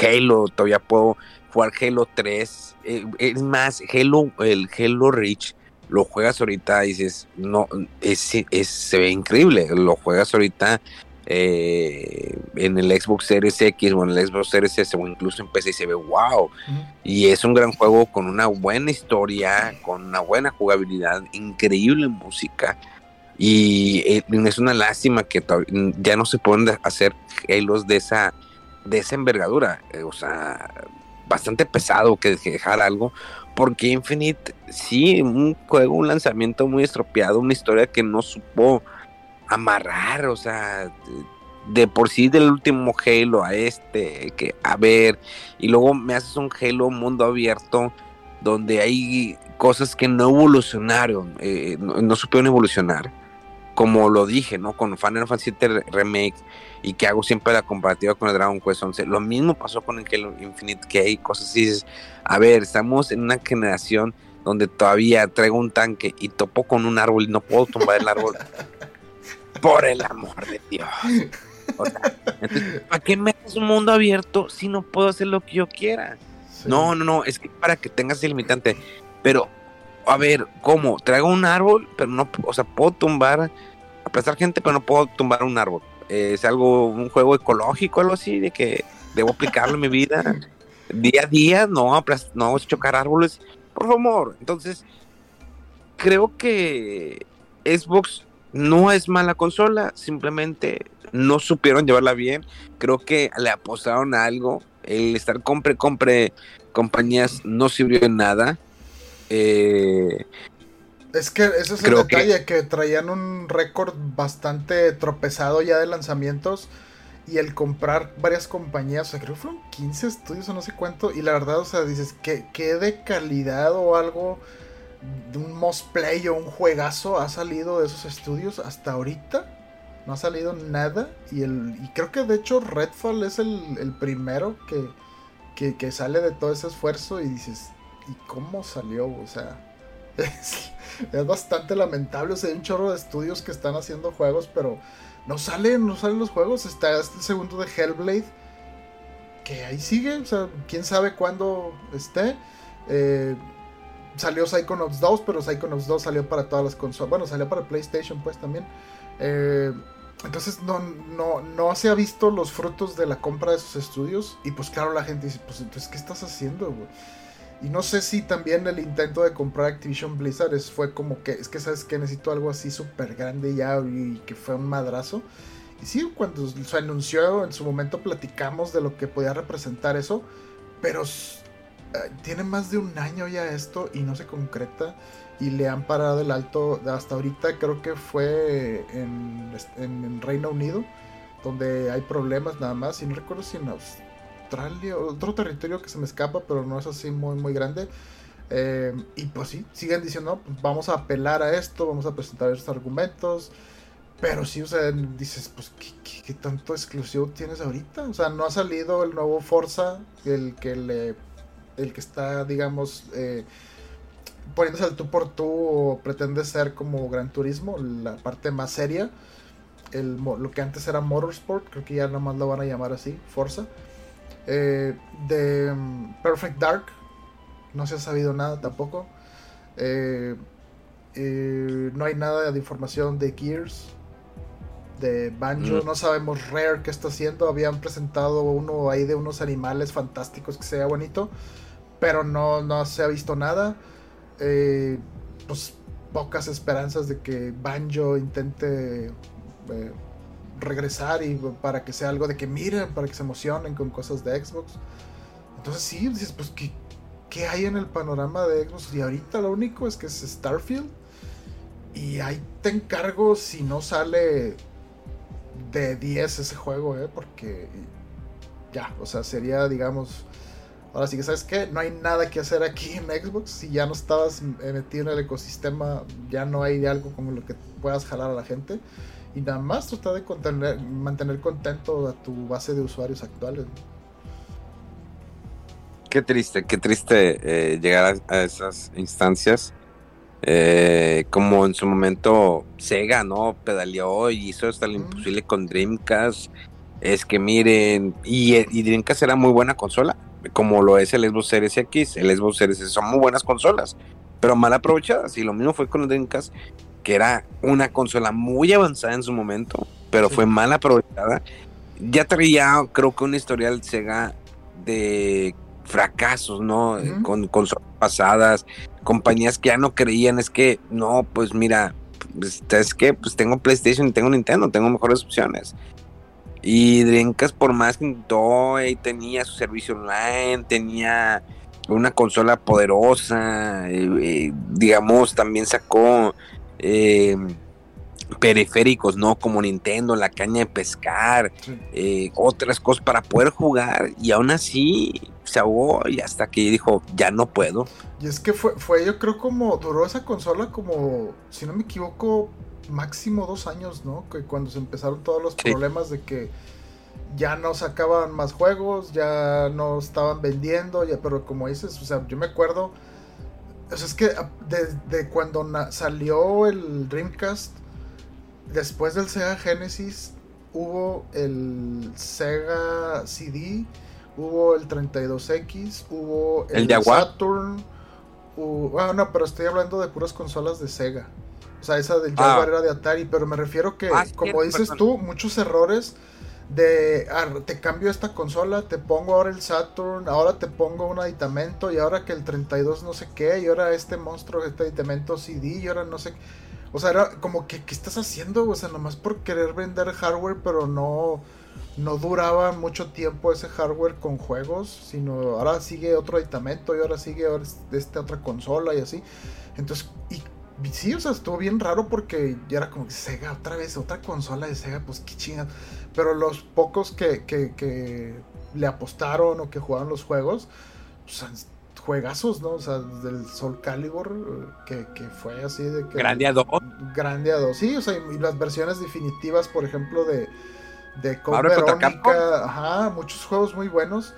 Halo, todavía puedo jugar Halo 3, es más, Halo, el Halo Reach, lo juegas ahorita y dices, no, es, se ve increíble, lo juegas ahorita eh, en el Xbox Series X o en el Xbox Series S o incluso en PC y se ve wow. Y es un gran juego con una buena historia, con una buena jugabilidad, increíble música. Y eh, es una lástima que ya no se pueden hacer Halos de esa, de esa envergadura. Eh, o sea, bastante pesado que dejar algo porque Infinite, sí, un juego, un lanzamiento muy estropeado, una historia que no supo amarrar, o sea, de, por sí del último Halo a este, que a ver, y luego me haces un Halo mundo abierto donde hay cosas que no evolucionaron, eh, no, supieron evolucionar, como lo dije, ¿no? Con Final Fantasy VII Remake y que hago siempre la comparativa con el Dragon Quest 11. Lo mismo pasó con el Halo Infinite, que hay cosas así, a ver, estamos en una generación donde todavía traigo un tanque y topo con un árbol y no puedo tumbar el árbol. Por el amor de Dios. O sea, ¿para qué me haces un mundo abierto si no puedo hacer lo que yo quiera? No, no, no, es que para que tengas el limitante. Pero, a ver, ¿cómo? Traigo un árbol, pero no, o sea, puedo tumbar, aplastar gente, pero no puedo tumbar un árbol es algo, un juego ecológico, algo así, de que debo aplicarlo en mi vida día a día, no, no chocar árboles, por favor. Entonces, creo que Xbox no es mala consola, simplemente no supieron llevarla bien. Creo que le apostaron a algo. El estar compre, compre compañías no sirvió en nada. Eh, es que ese es el detalle, que... traían un récord bastante tropezado ya de lanzamientos y el comprar varias compañías, o sea, creo que fueron 15 estudios o no sé cuánto, y la verdad, o sea, dices, que qué de calidad o algo de un Mosplay o un juegazo ha salido de esos estudios hasta ahorita? No ha salido nada, y, el, y creo que de hecho Redfall es el, primero que, que, que sale de todo ese esfuerzo y dices, ¿y cómo salió? O sea... Es, bastante lamentable. O sea, hay un chorro de estudios que están haciendo juegos, pero no salen, no salen los juegos. Está este segundo de Hellblade, que ahí sigue. O sea, quién sabe cuándo esté. Eh, salió Psychonauts 2, pero Psychonauts 2 salió para todas las consolas. Bueno, salió para PlayStation, pues también. Eh, entonces no, no, no se ha visto los frutos de la compra de esos estudios. Y pues claro, la gente dice, pues entonces, ¿qué estás haciendo? Y no sé si también el intento de comprar Activision Blizzard fue como que, es que sabes que necesito algo así súper grande ya y que fue un madrazo. Y sí, cuando se anunció en su momento platicamos de lo que podía representar eso, pero tiene más de un año ya esto y no se concreta y le han parado el alto hasta ahorita creo que fue en, en, Reino Unido donde hay problemas nada más y no recuerdo si en Australia, otro territorio que se me escapa, pero no es así muy, muy grande. Eh, y pues sí, siguen diciendo, pues vamos a apelar a esto, vamos a presentar estos argumentos. Pero sí, o sea, dices, pues, ¿qué, tanto exclusivo tienes ahorita? O sea, no ha salido el nuevo Forza, el que le. El que está, digamos, eh, poniéndose al tú por tú o pretende ser como Gran Turismo, la parte más seria. El, lo que antes era Motorsport, creo que ya nomás lo van a llamar así, Forza. Eh, de mm, Perfect Dark, no se ha sabido nada tampoco. Eh, Eh, no hay nada de información de Gears, de Banjo. Mm. No sabemos Rare qué está haciendo. Habían presentado uno ahí de unos animales fantásticos que se vea bonito, pero no, no se ha visto nada. Eh, pues pocas esperanzas de que Banjo intente eh, regresar y para que sea algo de que miren, para que se emocionen con cosas de Xbox. Entonces sí, dices, pues ¿qué, qué hay en el panorama de Xbox? Y ahorita lo único es que es Starfield. Y ahí te encargo si no sale de 10 ese juego, ¿eh? Porque ya, o sea, sería, digamos... Ahora sí que, ¿sabes qué? No hay nada que hacer aquí en Xbox. Si ya no estabas eh, metido en el ecosistema, ya no hay algo como lo que puedas jalar a la gente. Y nada más tratar de contener- mantener contento a tu base de usuarios actuales. Qué triste, qué triste eh, llegar a, a esas instancias. Eh, como en su momento Sega, ¿no? Pedaleó y hizo hasta lo Mm. imposible con Dreamcast. Es que miren, y, y Dreamcast era muy buena consola, como lo es el Xbox Series X, el Xbox Series S, son muy buenas consolas, pero mal aprovechadas. Y lo mismo fue con el Dreamcast, que era una consola muy avanzada en su momento, pero Sí. fue mal aprovechada. Ya traía, creo que un historial Sega de fracasos, ¿no? Con consolas pasadas, compañías que ya no creían, es que, no, pues mira, pues, es que pues tengo PlayStation y tengo Nintendo, tengo mejores opciones. Y Dreamcast por más que intentó, eh, tenía su servicio online, tenía una consola poderosa, eh, eh, digamos, también sacó eh, periféricos, ¿no? Como Nintendo, la caña de pescar, Sí. otras cosas para poder jugar y aún así se ahogó y hasta que dijo, ya no puedo. Y es que fue, fue, yo creo como duró esa consola como, si no me equivoco, máximo dos años, ¿no? Que cuando se empezaron todos los problemas de que ya no sacaban más juegos, ya no estaban vendiendo, ya, pero como dices, o sea, yo me acuerdo, o sea, es que desde cuando na- salió el Dreamcast, después del Sega Genesis, hubo el Sega CD, hubo el 32X, hubo El. Saturn, hubo, ah, no, pero estoy hablando de puras consolas de Sega. O sea, esa del Ah. Jaguar era de Atari, pero me refiero que, Ah, como dices tú, muchos errores de ah, te cambio esta consola, te pongo ahora el Saturn, ahora te pongo un aditamento y ahora que el 32 no sé qué, y ahora este monstruo, este aditamento CD, y ahora no sé qué. O sea, era como que, ¿qué estás haciendo? O sea, nomás por querer vender hardware, pero no, no duraba mucho tiempo ese hardware con juegos, sino ahora sigue otro aditamento y ahora sigue ahora es- esta otra consola y así. Entonces, y sí, o sea, estuvo bien raro porque ya era como que Sega, otra vez, otra consola de Sega, pues qué chingada. Pero los pocos que, que, que le apostaron o que jugaron los juegos, pues juegazos, ¿no? O sea, del Soul Calibur, que, que fue así de que... Grande a dos. Grande a dos, sí, o sea, y, las versiones definitivas, por ejemplo, de, de Code Verónica, ajá, muchos juegos muy buenos.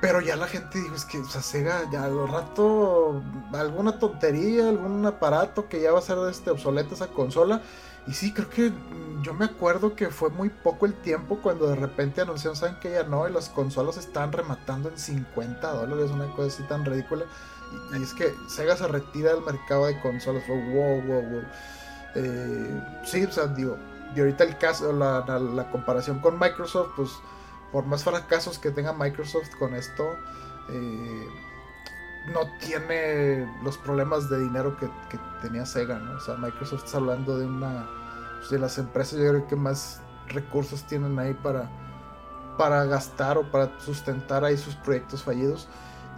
Pero ya la gente dijo, es que, o sea, Sega, ya al rato, alguna tontería, algún aparato que ya va a ser este, obsoleta esa consola. Y sí, creo que mm, yo me acuerdo que fue muy poco el tiempo cuando de repente anunciaron, ¿saben que ya no? Y las consolas estaban rematando en 50 dólares, una cosa así tan ridícula. Y, es que Sega se retira del mercado de consolas, fue wow, wow, wow. Eh, sí, o sea, digo, y ahorita el caso, la comparación con Microsoft, pues por más fracasos que tenga Microsoft con esto, eh, no tiene los problemas de dinero que, que tenía Sega, ¿no? O sea, Microsoft está hablando de una de las empresas, yo creo que más recursos tienen ahí para, para gastar o para sustentar ahí sus proyectos fallidos.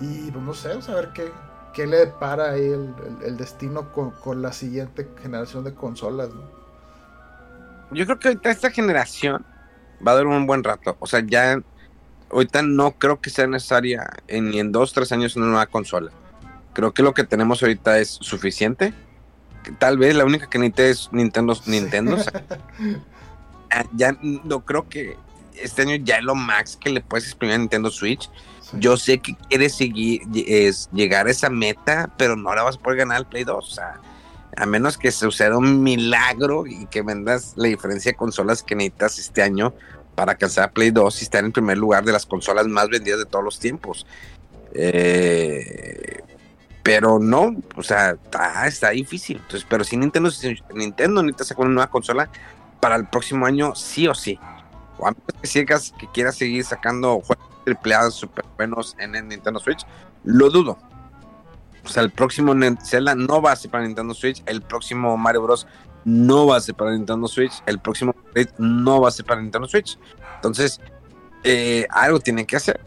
Y pues no sé, sea, a ver qué, qué le depara ahí el, el- el destino con, con la siguiente generación de consolas, ¿no? Yo creo que ahorita esta generación va a durar un buen rato. O sea, ya ahorita no creo que sea necesaria en, ni en dos, tres años una nueva consola. Creo que lo que tenemos ahorita es suficiente. Tal vez la única que necesite es Nintendo. Nintendo. O sea, ya- no creo que este año ya es lo max que le puedes exprimir a Nintendo Switch. Sí. Yo sé que quieres seguir, es llegar a esa meta, pero no la vas a poder ganar al Play 2. O sea, a menos que suceda un milagro y que vendas la diferencia de consolas que necesitas este año para alcanzar a Play 2 y estar en primer lugar de las consolas más vendidas de todos los tiempos. Eh, Pero no, o sea, está, difícil. Entonces, pero si Nintendo, Nintendo necesita sacar una nueva consola para el próximo año, sí o sí. O a menos que, sigas, que quieras seguir sacando juegos AAA super buenos en el Nintendo Switch, lo dudo. O sea, el próximo Zelda no va a ser para Nintendo Switch, el próximo Mario Bros. no va a ser para Nintendo Switch, el próximo no va a ser para Nintendo Switch. Entonces, eh, algo tienen que hacer.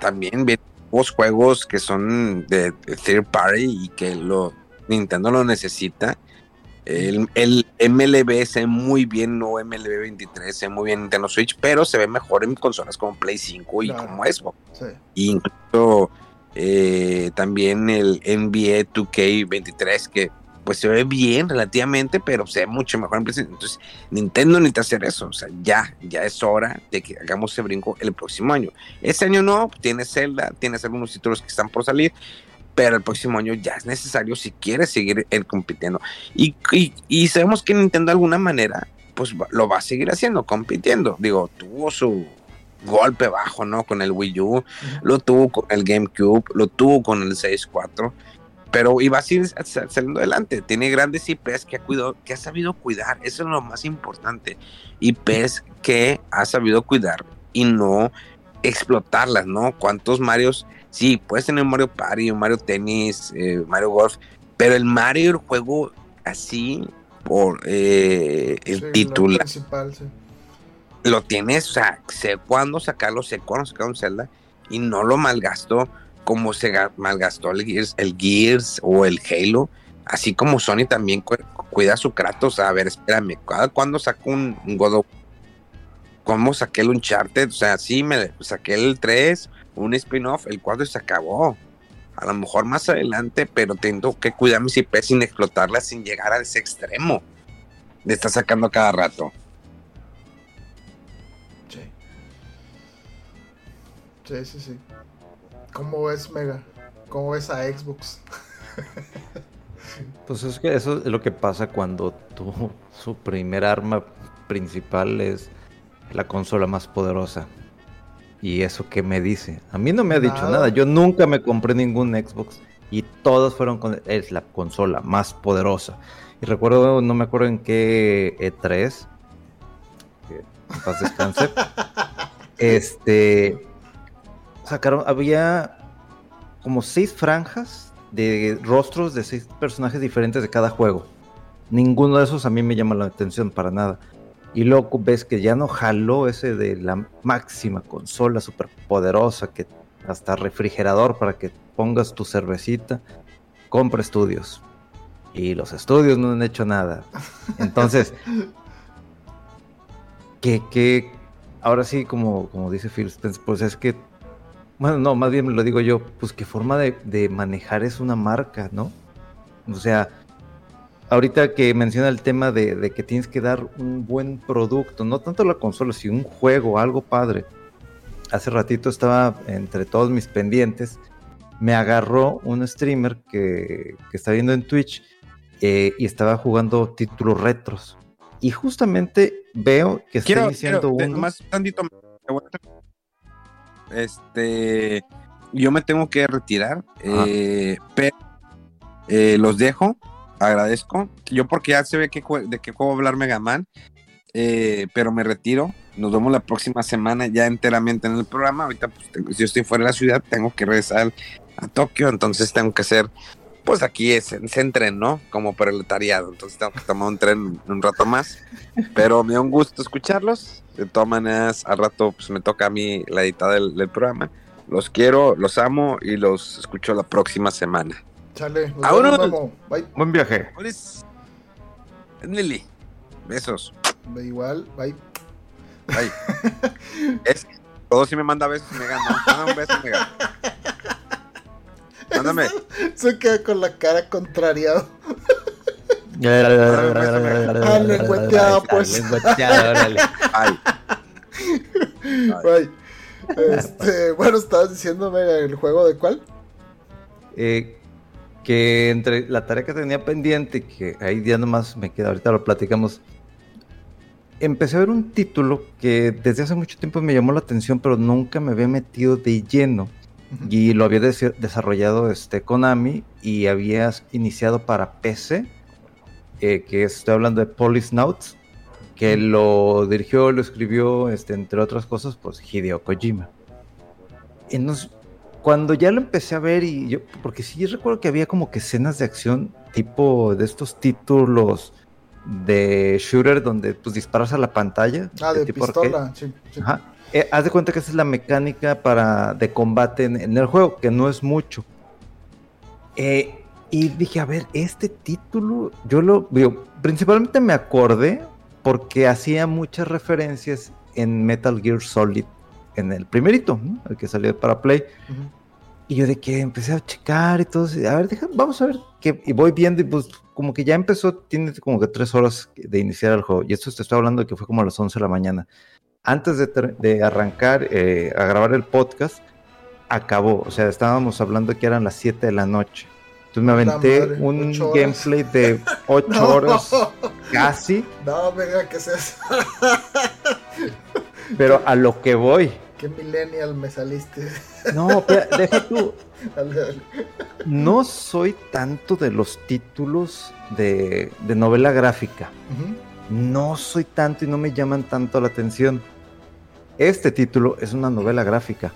También vienen nuevos juegos que son de, de third party y que lo, Nintendo lo necesita. El, el MLB se ve muy bien, no MLB 23, se ve muy bien en Nintendo Switch, pero se ve mejor en consolas como Play 5 y Claro. como Xbox. Sí. Incluso eh, también el NBA 2K23, que pues se ve bien relativamente, pero se ve mucho mejor en PlayStation. Entonces, Nintendo necesita hacer eso. O sea, ya, ya es hora de que hagamos ese brinco el próximo año. Este año no, tienes Zelda, tienes algunos títulos que están por salir, pero el próximo año ya es necesario si quieres seguir el compitiendo. Y, y, y sabemos que Nintendo de alguna manera, pues lo va a seguir haciendo, compitiendo. Digo, tuvo su golpe bajo, ¿no? Con el Wii U, lo tuvo con el GameCube, lo tuvo con el 6.4, pero iba a seguir sa- saliendo adelante. Tiene grandes IPs que ha, cuidado, que ha sabido cuidar, eso es lo más importante. IPs que ha sabido cuidar y no explotarlas, ¿no? ¿Cuántos Marios? Sí, puedes tener un Mario Party, un Mario Tennis, eh, Mario Golf, pero el Mario, el juego así, por eh, el Sí, título, principal, sí. Lo tienes, o sea, sé cuándo sacarlo, sé cuándo sacar un Zelda y no lo malgastó como se ga- malgastó el Gears, el Gears o el Halo, así como Sony también cu- cuida su Kratos, a ver, espérame, ¿cada cuándo saco un, un God of ¿Cómo saqué el Uncharted? O sea, sí, me saqué el 3, un spin-off, el 4 se acabó. A lo mejor más adelante, pero tengo que cuidar mis IP sin explotarlas, sin llegar a ese extremo de estar sacando cada rato. Sí, sí, sí. ¿Cómo ves Mega? ¿Cómo ves a Xbox? Pues es que eso es lo que pasa cuando tu su primer arma principal es la consola más poderosa. ¿Y eso qué me dice? A mí no me ha dicho Nada. nada. Yo nunca me compré ningún Xbox y todos fueron con es la consola más poderosa. Y recuerdo, no me acuerdo en qué E3, que en paz descanse, este sacaron, había como seis franjas de rostros de seis personajes diferentes de cada juego. Ninguno de esos a mí me llama la atención para nada. Y luego ves que ya no jaló ese de la máxima consola super poderosa que hasta refrigerador para que pongas tu cervecita. Compra estudios. Y los estudios no han hecho nada. Entonces, que, que ahora sí, como, como dice Phil Spencer, pues es que, bueno, no, más bien lo digo yo, pues qué forma de, de manejar es una marca, ¿no? O sea, ahorita que menciona el tema de, de que tienes que dar un buen producto, no tanto la consola, sino un juego, algo padre. Hace ratito estaba entre todos mis pendientes, me agarró un streamer que, que está viendo en Twitch eh, y estaba jugando títulos retros. Y justamente veo que está Quiero, iniciando quiero, te- uno. más tantito. Este, yo me tengo que retirar, eh, pero eh, los dejo, agradezco. Yo porque ya se ve que, de qué juego hablar Mega Man, eh, pero me retiro. Nos vemos la próxima semana ya enteramente en el programa. Ahorita, pues, tengo- si yo estoy fuera de la ciudad, tengo que regresar a Tokio, entonces tengo que hacer, pues aquí es, se tren, ¿no? Como proletariado, entonces tengo que tomar un tren un rato más. Pero me da un gusto escucharlos. De todas maneras, al rato pues, me toca a mí la editada del, del programa. Los quiero, los amo y los escucho la próxima semana. Chale, nos Vámonos. vemos. Bye. Buen viaje. Pues, Nelly, besos. Da igual, bye. Bye. es, todo si me manda besos me gana. Mándame un beso y me gana. Mándame. Se queda con la cara contrariado. Ah, lengüeteado, pues. lengüeteado, órale. Este, bueno, estabas diciendo, Mega, el juego de cuál? Eh, que entre la tarea que tenía pendiente, que ahí ya nomás me queda, ahorita lo platicamos. Empecé a ver un título que desde hace mucho tiempo me llamó la atención, pero nunca me había metido de lleno. Y lo había desarrollado este Konami y había iniciado para PC, eh, que estoy hablando de Polisnauts, que lo dirigió, lo escribió, este, entre otras cosas, pues Hideo Kojima. Entonces, cuando ya lo empecé a ver y yo, porque sí recuerdo que había como que escenas de acción tipo de estos títulos de shooter donde pues disparas a la pantalla. Ah, de, pistola, sí, Ajá. Eh, haz de cuenta que esa es la mecánica para, de combate en, el juego, que no es mucho. Eh, y dije, a ver, este título, yo lo veo, principalmente me acordé porque hacía muchas referencias en Metal Gear Solid, en el primerito, el que salió para Play. Y yo de que empecé a checar y todo, a ver, vamos a ver, qué, y voy viendo y pues como que ya empezó, tiene como que tres horas de iniciar el juego. Y esto te estoy hablando de que fue como a las 11 de la mañana antes de, arrancar eh, a grabar el podcast, acabó. O sea, estábamos hablando que eran las 7 de la noche. Entonces me aventé un gameplay de 8 horas casi. No, venga, ¿qué es eso? Pero a lo que voy. ¿Qué millennial me saliste? No, pero deja tú. No soy tanto de los títulos de, novela gráfica no soy tanto y no me llaman tanto la atención. Este título es una novela gráfica,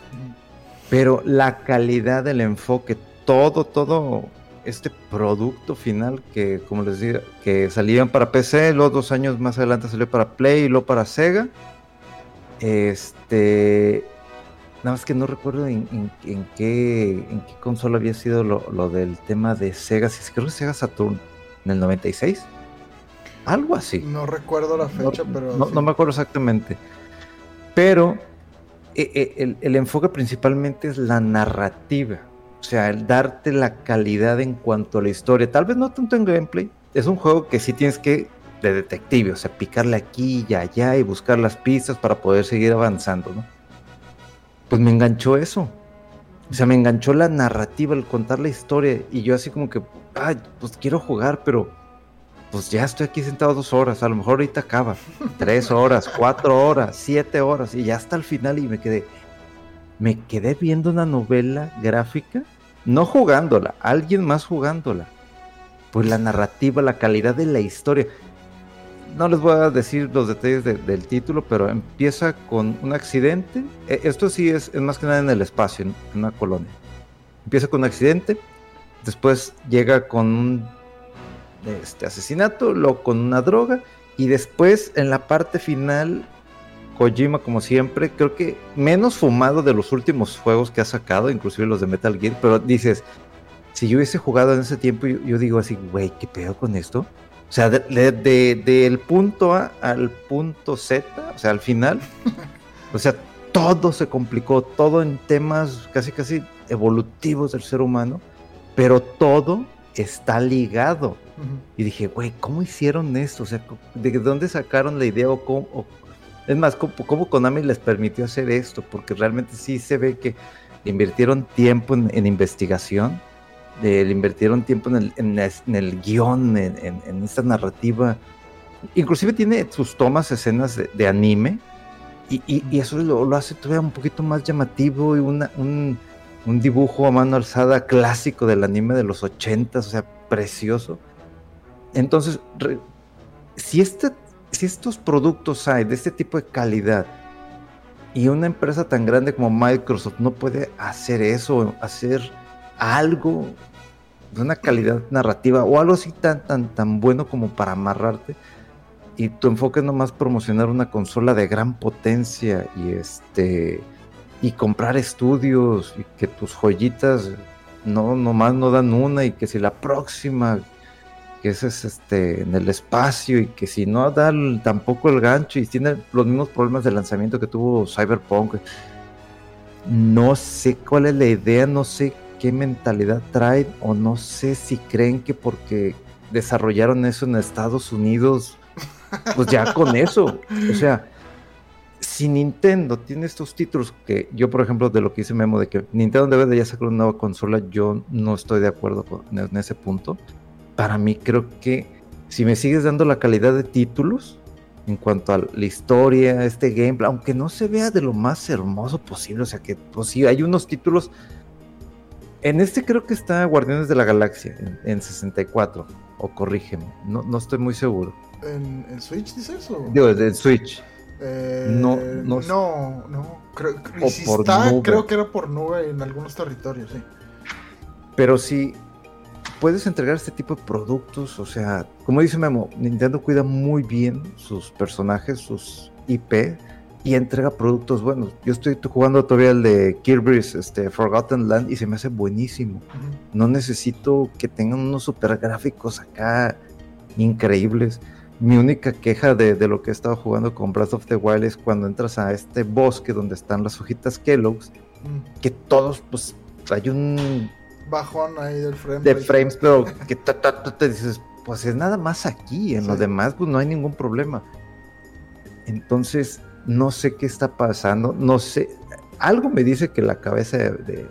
pero la calidad del enfoque, todo, todo este producto final que, como les decía, que salían para PC, luego dos años más adelante salió para Play y luego para Sega. Este, nada más que no recuerdo en, qué, en qué consola había sido lo, del tema de Sega, si es que Sega Saturn, en el 96. Algo así. No recuerdo la fecha, pero. No, me acuerdo exactamente. Pero eh, eh, el, enfoque principalmente es la narrativa. O sea, el darte la calidad en cuanto a la historia. Tal vez no tanto en gameplay. Es un juego que sí tienes que. de detective. O sea, picarle aquí y allá y buscar las pistas para poder seguir avanzando, ¿no? Pues me enganchó eso. O sea, me enganchó la narrativa, el contar la historia. Y yo así como que, ay, pues quiero jugar, pero pues ya estoy aquí sentado dos horas, a lo mejor ahorita acaba, tres horas, cuatro horas, siete horas, y ya hasta el final y me quedé, me quedé viendo una novela gráfica, no jugándola, alguien más jugándola. Pues la narrativa, la calidad de la historia. No les voy a decir los detalles del título, pero empieza con un accidente. E, esto sí es, más que nada en el espacio, en una colonia. Empieza con un accidente, después llega con un este asesinato, lo con una droga y después en la parte final Kojima como siempre, creo que menos fumado de los últimos juegos que ha sacado, inclusive los de Metal Gear, pero dices, si yo hubiese jugado en ese tiempo, yo, digo así, güey, ¿qué pedo con esto? O sea, del de, punto A al punto Z, o sea, al final, o sea, todo se complicó, todo en temas casi, casi evolutivos del ser humano, pero todo está ligado. Y dije, güey, ¿cómo hicieron esto? O sea, ¿de dónde sacaron la idea o cómo? es más, ¿cómo, Konami les permitió hacer esto? Porque realmente sí se ve que invirtieron tiempo en, investigación, le invirtieron tiempo en el, en, el guion, en, esta narrativa. Inclusive tiene sus tomas, escenas de, anime, y, eso lo, hace todavía un poquito más llamativo y una, un, un dibujo a mano alzada clásico del anime de los ochentas, o sea, precioso. Entonces, si, este, si estos productos hay de este tipo de calidad y una empresa tan grande como Microsoft no puede hacer eso, hacer algo de una calidad narrativa o algo así tan, tan, tan bueno como para amarrarte y tu enfoque es nomás promocionar una consola de gran potencia y este y comprar estudios y que tus joyitas no nomás no dan una y que si la próxima que es este en el espacio y que si no da tampoco el gancho y tiene los mismos problemas de lanzamiento que tuvo Cyberpunk no sé cuál es la idea no sé qué mentalidad trae o no sé si creen que porque desarrollaron eso en Estados Unidos pues ya con eso o sea si Nintendo tiene estos títulos que yo, por ejemplo, de lo que dice Memo, de que Nintendo debe de ya sacar una nueva consola, yo no estoy de acuerdo en ese punto. Para mí creo que si me sigues dando la calidad de títulos en cuanto a la historia, este gameplay, aunque no se vea de lo más hermoso posible, o sea que pues sí, hay unos títulos En este creo que está Guardianes de la Galaxia, en, 64, o corrígeme, no, no estoy muy seguro. ¿En, Switch dices eso? Digo, en Switch. Eh, no, no, no, creo, si está, creo que era por nube en algunos territorios, sí. Pero sí, puedes entregar este tipo de productos, o sea, como dice Memo, Nintendo cuida muy bien sus personajes, sus IP, y entrega productos buenos. Yo estoy jugando todavía el de Kirby's este, Forgotten Land y se me hace buenísimo. No necesito que tengan unos super gráficos acá increíbles. Mi única queja de, lo que he estado jugando con Breath of the Wild es cuando entras a este bosque donde están las hojitas Kellogg's, que todos, pues, hay un bajón ahí del frame. De frames, pero que te dices, pues es nada más aquí, en lo demás, pues no hay ningún problema. Entonces, no sé qué está pasando, no sé, algo me dice que la cabeza de,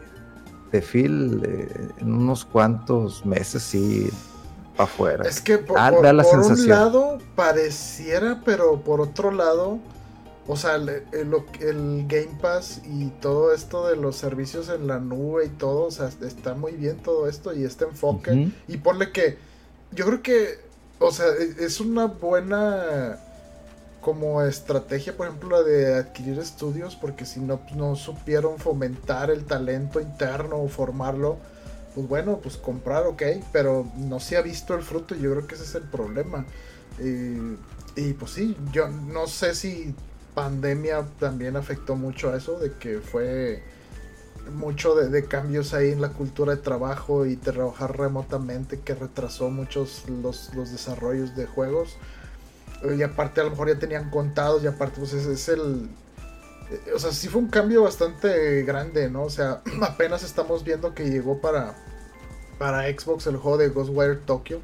de, Phil eh, en unos cuantos meses sí para afuera. Es que por, un lado pareciera, pero por otro lado, o sea, el, el, Game Pass y todo esto de los servicios en la nube y todo, o sea, está muy bien todo esto y este enfoque. Y ponle que, yo creo que, o sea, e, es una buena como estrategia, por ejemplo, la de adquirir estudios, porque si no, pues, no supieron fomentar el talento interno o formarlo, pues bueno, pues comprar, ok, pero no se ha visto el fruto y yo creo que ese es el problema. y pues sí, yo no sé si pandemia también afectó mucho a eso, de que fue mucho de, de, cambios ahí en la cultura de trabajo y trabajar remotamente que retrasó muchos los, los desarrollos de juegos y aparte a lo mejor ya tenían contados y aparte pues es, el... O sea, sí fue un cambio bastante grande, ¿no? O sea, apenas estamos viendo que llegó para, para Xbox el juego de Ghostwire Tokyo.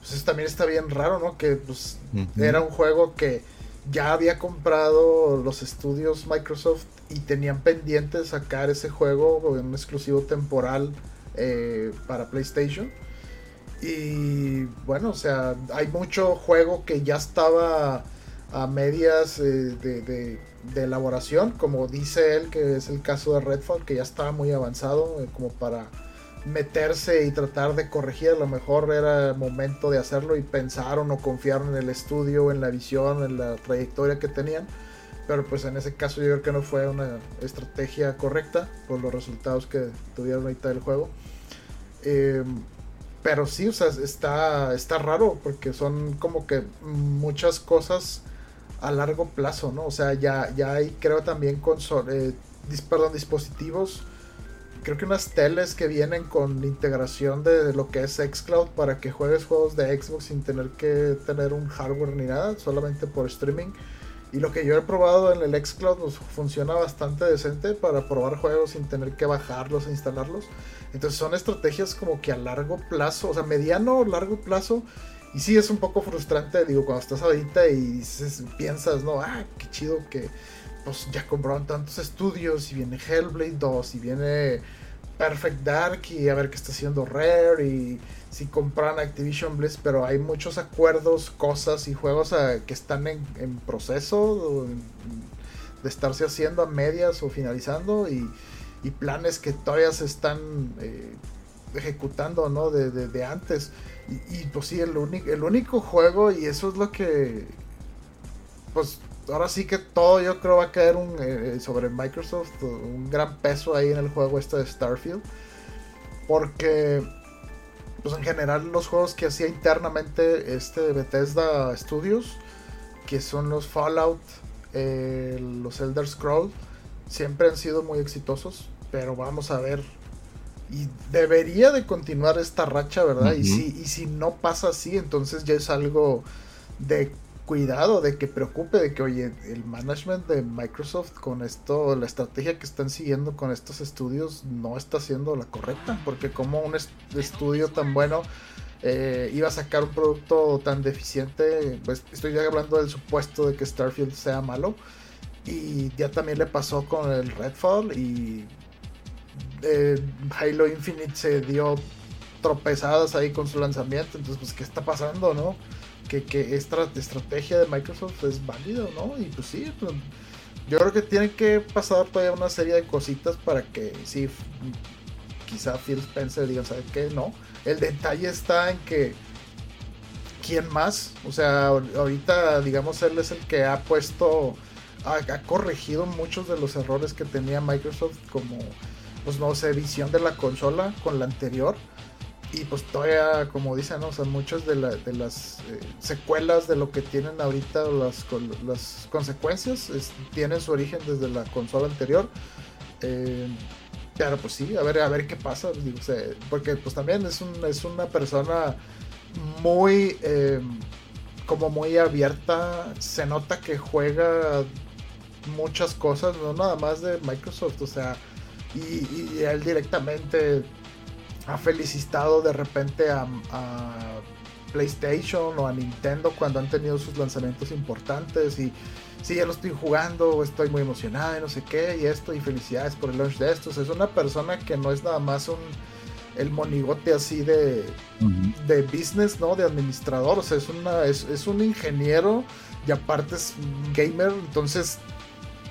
Pues también está bien raro, ¿no? Que pues era un juego que ya había comprado los estudios Microsoft y tenían pendiente sacar ese juego en un exclusivo temporal eh, para PlayStation. Y bueno, o sea, hay mucho juego que ya estaba a medias eh, de, elaboración, como dice él, que es el caso de Redfall, que ya estaba muy avanzado, eh, como para meterse y tratar de corregir. A lo mejor era momento de hacerlo y pensaron o confiaron en el estudio, en la visión, en la trayectoria que tenían. Pero pues en ese caso yo creo que no fue una estrategia correcta por los resultados que tuvieron ahorita del juego. Eh, pero sí, o sea, está, está raro porque son como que muchas cosas a largo plazo, ¿no? O sea, ya, ya hay, creo también con eh, perdón, dispositivos, creo que unas teles que vienen con integración de, lo que es Xcloud para que juegues juegos de Xbox sin tener que tener un hardware ni nada, solamente por streaming. Y lo que yo he probado en el Xcloud pues, funciona bastante decente para probar juegos sin tener que bajarlos e instalarlos. Entonces son estrategias como que a largo plazo, o sea, mediano o largo plazo. Y sí es un poco frustrante, digo, cuando estás ahorita y piensas, no, ah, qué chido que pues ya compraron tantos estudios y viene Hellblade 2 y viene Perfect Dark y a ver qué está haciendo Rare y si compran Activision Bliss, pero hay muchos acuerdos, cosas y juegos ah, que están en, proceso de estarse haciendo a medias o finalizando y y planes que todavía se están eh, ejecutando, ¿no? De, antes. Y, pues sí, el, único el único juego, y eso es lo que, pues ahora sí que todo yo creo va a caer un, eh, sobre Microsoft, un gran peso ahí en el juego este de Starfield. Porque, pues en general los juegos que hacía internamente este Bethesda Studios, que son los Fallout, eh, los Elder Scrolls, siempre han sido muy exitosos pero vamos a ver. Y debería de continuar esta racha, ¿verdad? y, si, y si no pasa así, entonces ya es algo de cuidado, de que preocupe, de que, oye, el management de Microsoft con esto, la estrategia que están siguiendo con estos estudios no está siendo la correcta, porque como un estudio tan bueno eh, iba a sacar un producto tan deficiente, pues estoy ya hablando del supuesto de que Starfield sea malo, y ya también le pasó con el Redfall y eh, Halo Infinite se dio tropezadas ahí con su lanzamiento. Entonces, pues, ¿qué está pasando, no? Que, esta estrategia de Microsoft es válida, ¿no? Y pues sí, pues, yo creo que tiene que pasar todavía una serie de cositas para que sí quizá Phil Spencer diga, ¿sabes qué? No. El detalle está en que ¿quién más? O sea, ahorita, digamos, él es el que ha puesto, ha, corregido muchos de los errores que tenía Microsoft, como, pues no sé, visión de la consola con la anterior. Y pues todavía, como dicen, o sea, muchas de, las eh, secuelas de lo que tienen ahorita, las, las consecuencias, tienen su origen desde la consola anterior. Eh, pero pues sí, a ver, a ver qué pasa. porque pues también es, un, es una persona muy eh, como muy abierta. Se nota que juega muchas cosas, no nada más de Microsoft, o sea, y, él directamente ha felicitado de repente a, PlayStation o a Nintendo cuando han tenido sus lanzamientos importantes y sí, ya lo estoy jugando, estoy muy emocionada y no sé qué, y esto, y felicidades por el launch de estos. Es una persona que no es nada más un el monigote así de, de business, ¿no? De administrador. O sea, es, una, es, un ingeniero y aparte es gamer. Entonces,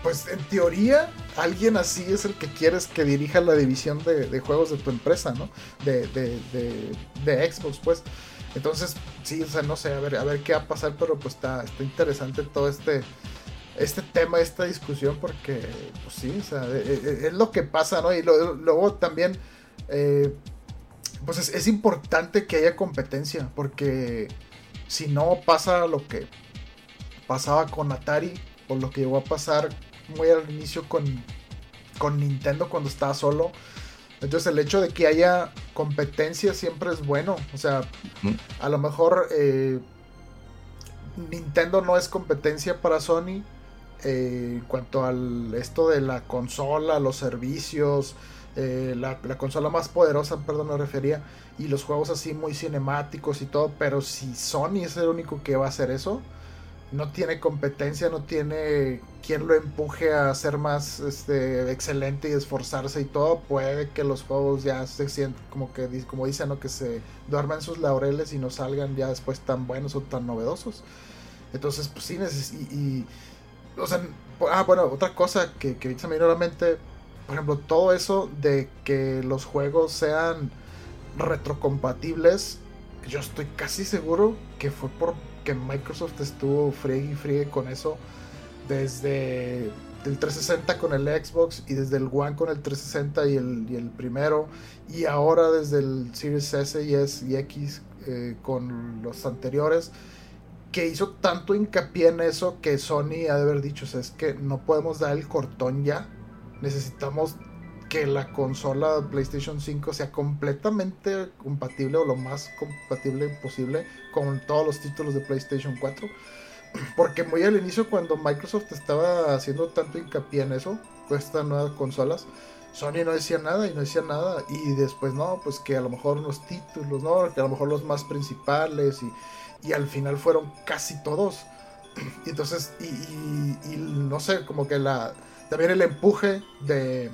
pues en teoría, alguien así es el que quieres que dirija la división de, juegos de tu empresa, ¿no? De, de, de, Xbox, pues. Entonces, sí, o sea, no sé, a ver, a ver qué va a pasar, pero pues está, está interesante todo este, este tema, esta discusión, porque, pues sí, o sea, e, e, e, es, lo que pasa, ¿no? Y luego también, eh, pues es, importante que haya competencia, porque si no pasa lo que pasaba con Atari, o lo que llegó a pasar muy al inicio con, con Nintendo cuando estaba solo. Entonces el hecho de que haya competencia siempre es bueno. O sea, a lo mejor eh, Nintendo no es competencia para Sony eh, en cuanto al esto de la consola, los servicios, eh, la, consola más poderosa, perdón, me refería, y los juegos así muy cinemáticos y todo, pero si Sony es el único que va a hacer eso, no tiene competencia, no tiene quien lo empuje a ser más este, excelente y esforzarse y todo, puede que los juegos ya se sientan como que como dicen, ¿no? que se duerman sus laureles y no salgan ya después tan buenos o tan novedosos. Entonces, pues sí, y, o sea, ah, bueno, otra cosa que, que se me vino a la mente por ejemplo, todo eso de que los juegos sean retrocompatibles, yo estoy casi seguro que fue porque Microsoft estuvo friegue y friegue con eso desde el 360 con el Xbox y desde el One con el 360 y el, y el primero y ahora desde el Series S y S y X eh, con los anteriores que hizo tanto hincapié en eso que Sony ha de haber dicho, es que no podemos dar el cortón ya. Necesitamos que la consola PlayStation 5 sea completamente compatible o lo más compatible posible con todos los títulos de PlayStation 4. Porque muy al inicio cuando Microsoft estaba haciendo tanto hincapié en eso, con estas nuevas consolas, Sony no decía nada y no decía nada. Y después no, pues que a lo mejor unos títulos, ¿no? Que a lo mejor los más principales y, y al final fueron casi todos. Y entonces, y no sé, como que la también el empuje de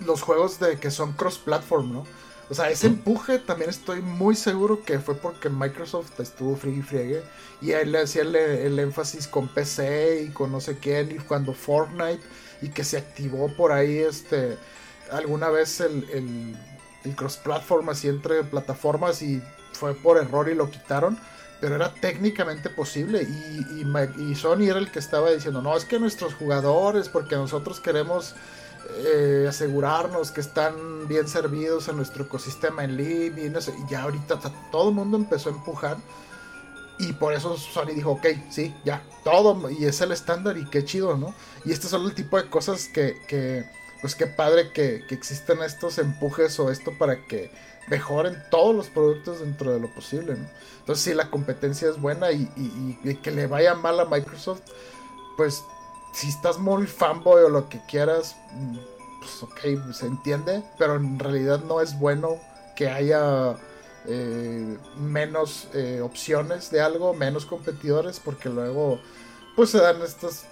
los juegos de que son cross-platform, ¿no? O sea, ese empuje también estoy muy seguro que fue porque Microsoft estuvo friegue y friegue. Y ahí le hacía el, énfasis con PC y con no sé quién. Y cuando Fortnite. Y que se activó por ahí este. Alguna vez el, el, el cross-platform así entre plataformas. Y fue por error y lo quitaron pero era técnicamente posible y, y, Sony era el que estaba diciendo, no, es que nuestros jugadores, porque nosotros queremos eh, asegurarnos que están bien servidos en nuestro ecosistema en línea y, no sé, y ya ahorita todo el mundo empezó a empujar y por eso Sony dijo, ok, sí, ya, todo, y es el estándar y qué chido, ¿no? Y este son el tipo de cosas que, que pues qué padre que, que existen estos empujes o esto para que mejoren todos los productos dentro de lo posible. ¿no? Entonces, si la competencia es buena y, que le vaya mal a Microsoft, pues si estás muy fanboy o lo que quieras, mm, pues ok, se entiende, pero en realidad no es bueno que haya eh, menos eh, opciones de algo, menos competidores, porque luego pues se dan estas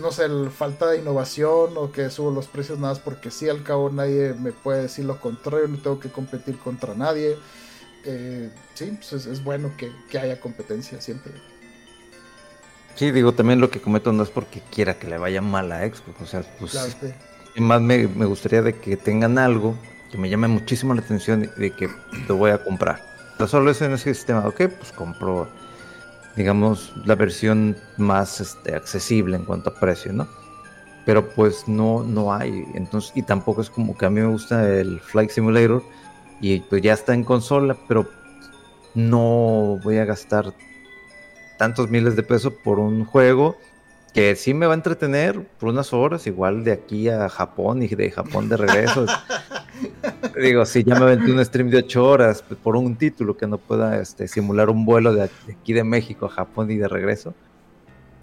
no sé, falta de innovación o que subo los precios nada más porque sí, al cabo nadie me puede decir lo contrario, no tengo que competir contra nadie. Eh, sí, pues es, bueno que, haya competencia siempre. Sí, digo, también lo que cometo no es porque quiera que le vaya mal a Xbox, o sea, pues más me, gustaría de que tengan algo que me llame muchísimo la atención de que lo voy a comprar. No solo es en ese sistema, ok, pues compro, digamos, la versión más este, accesible en cuanto a precio, ¿no? Pero pues no, no hay. Entonces, y tampoco es como que a mí me gusta el Flight Simulator y pues ya está en consola, pero no voy a gastar tantos miles de pesos por un juego que sí me va a entretener por unas horas, igual de aquí a Japón y de Japón de regreso. Digo, si ya me aventé un stream de ocho horas por un título que no pueda este, simular un vuelo de aquí de México a Japón y de regreso.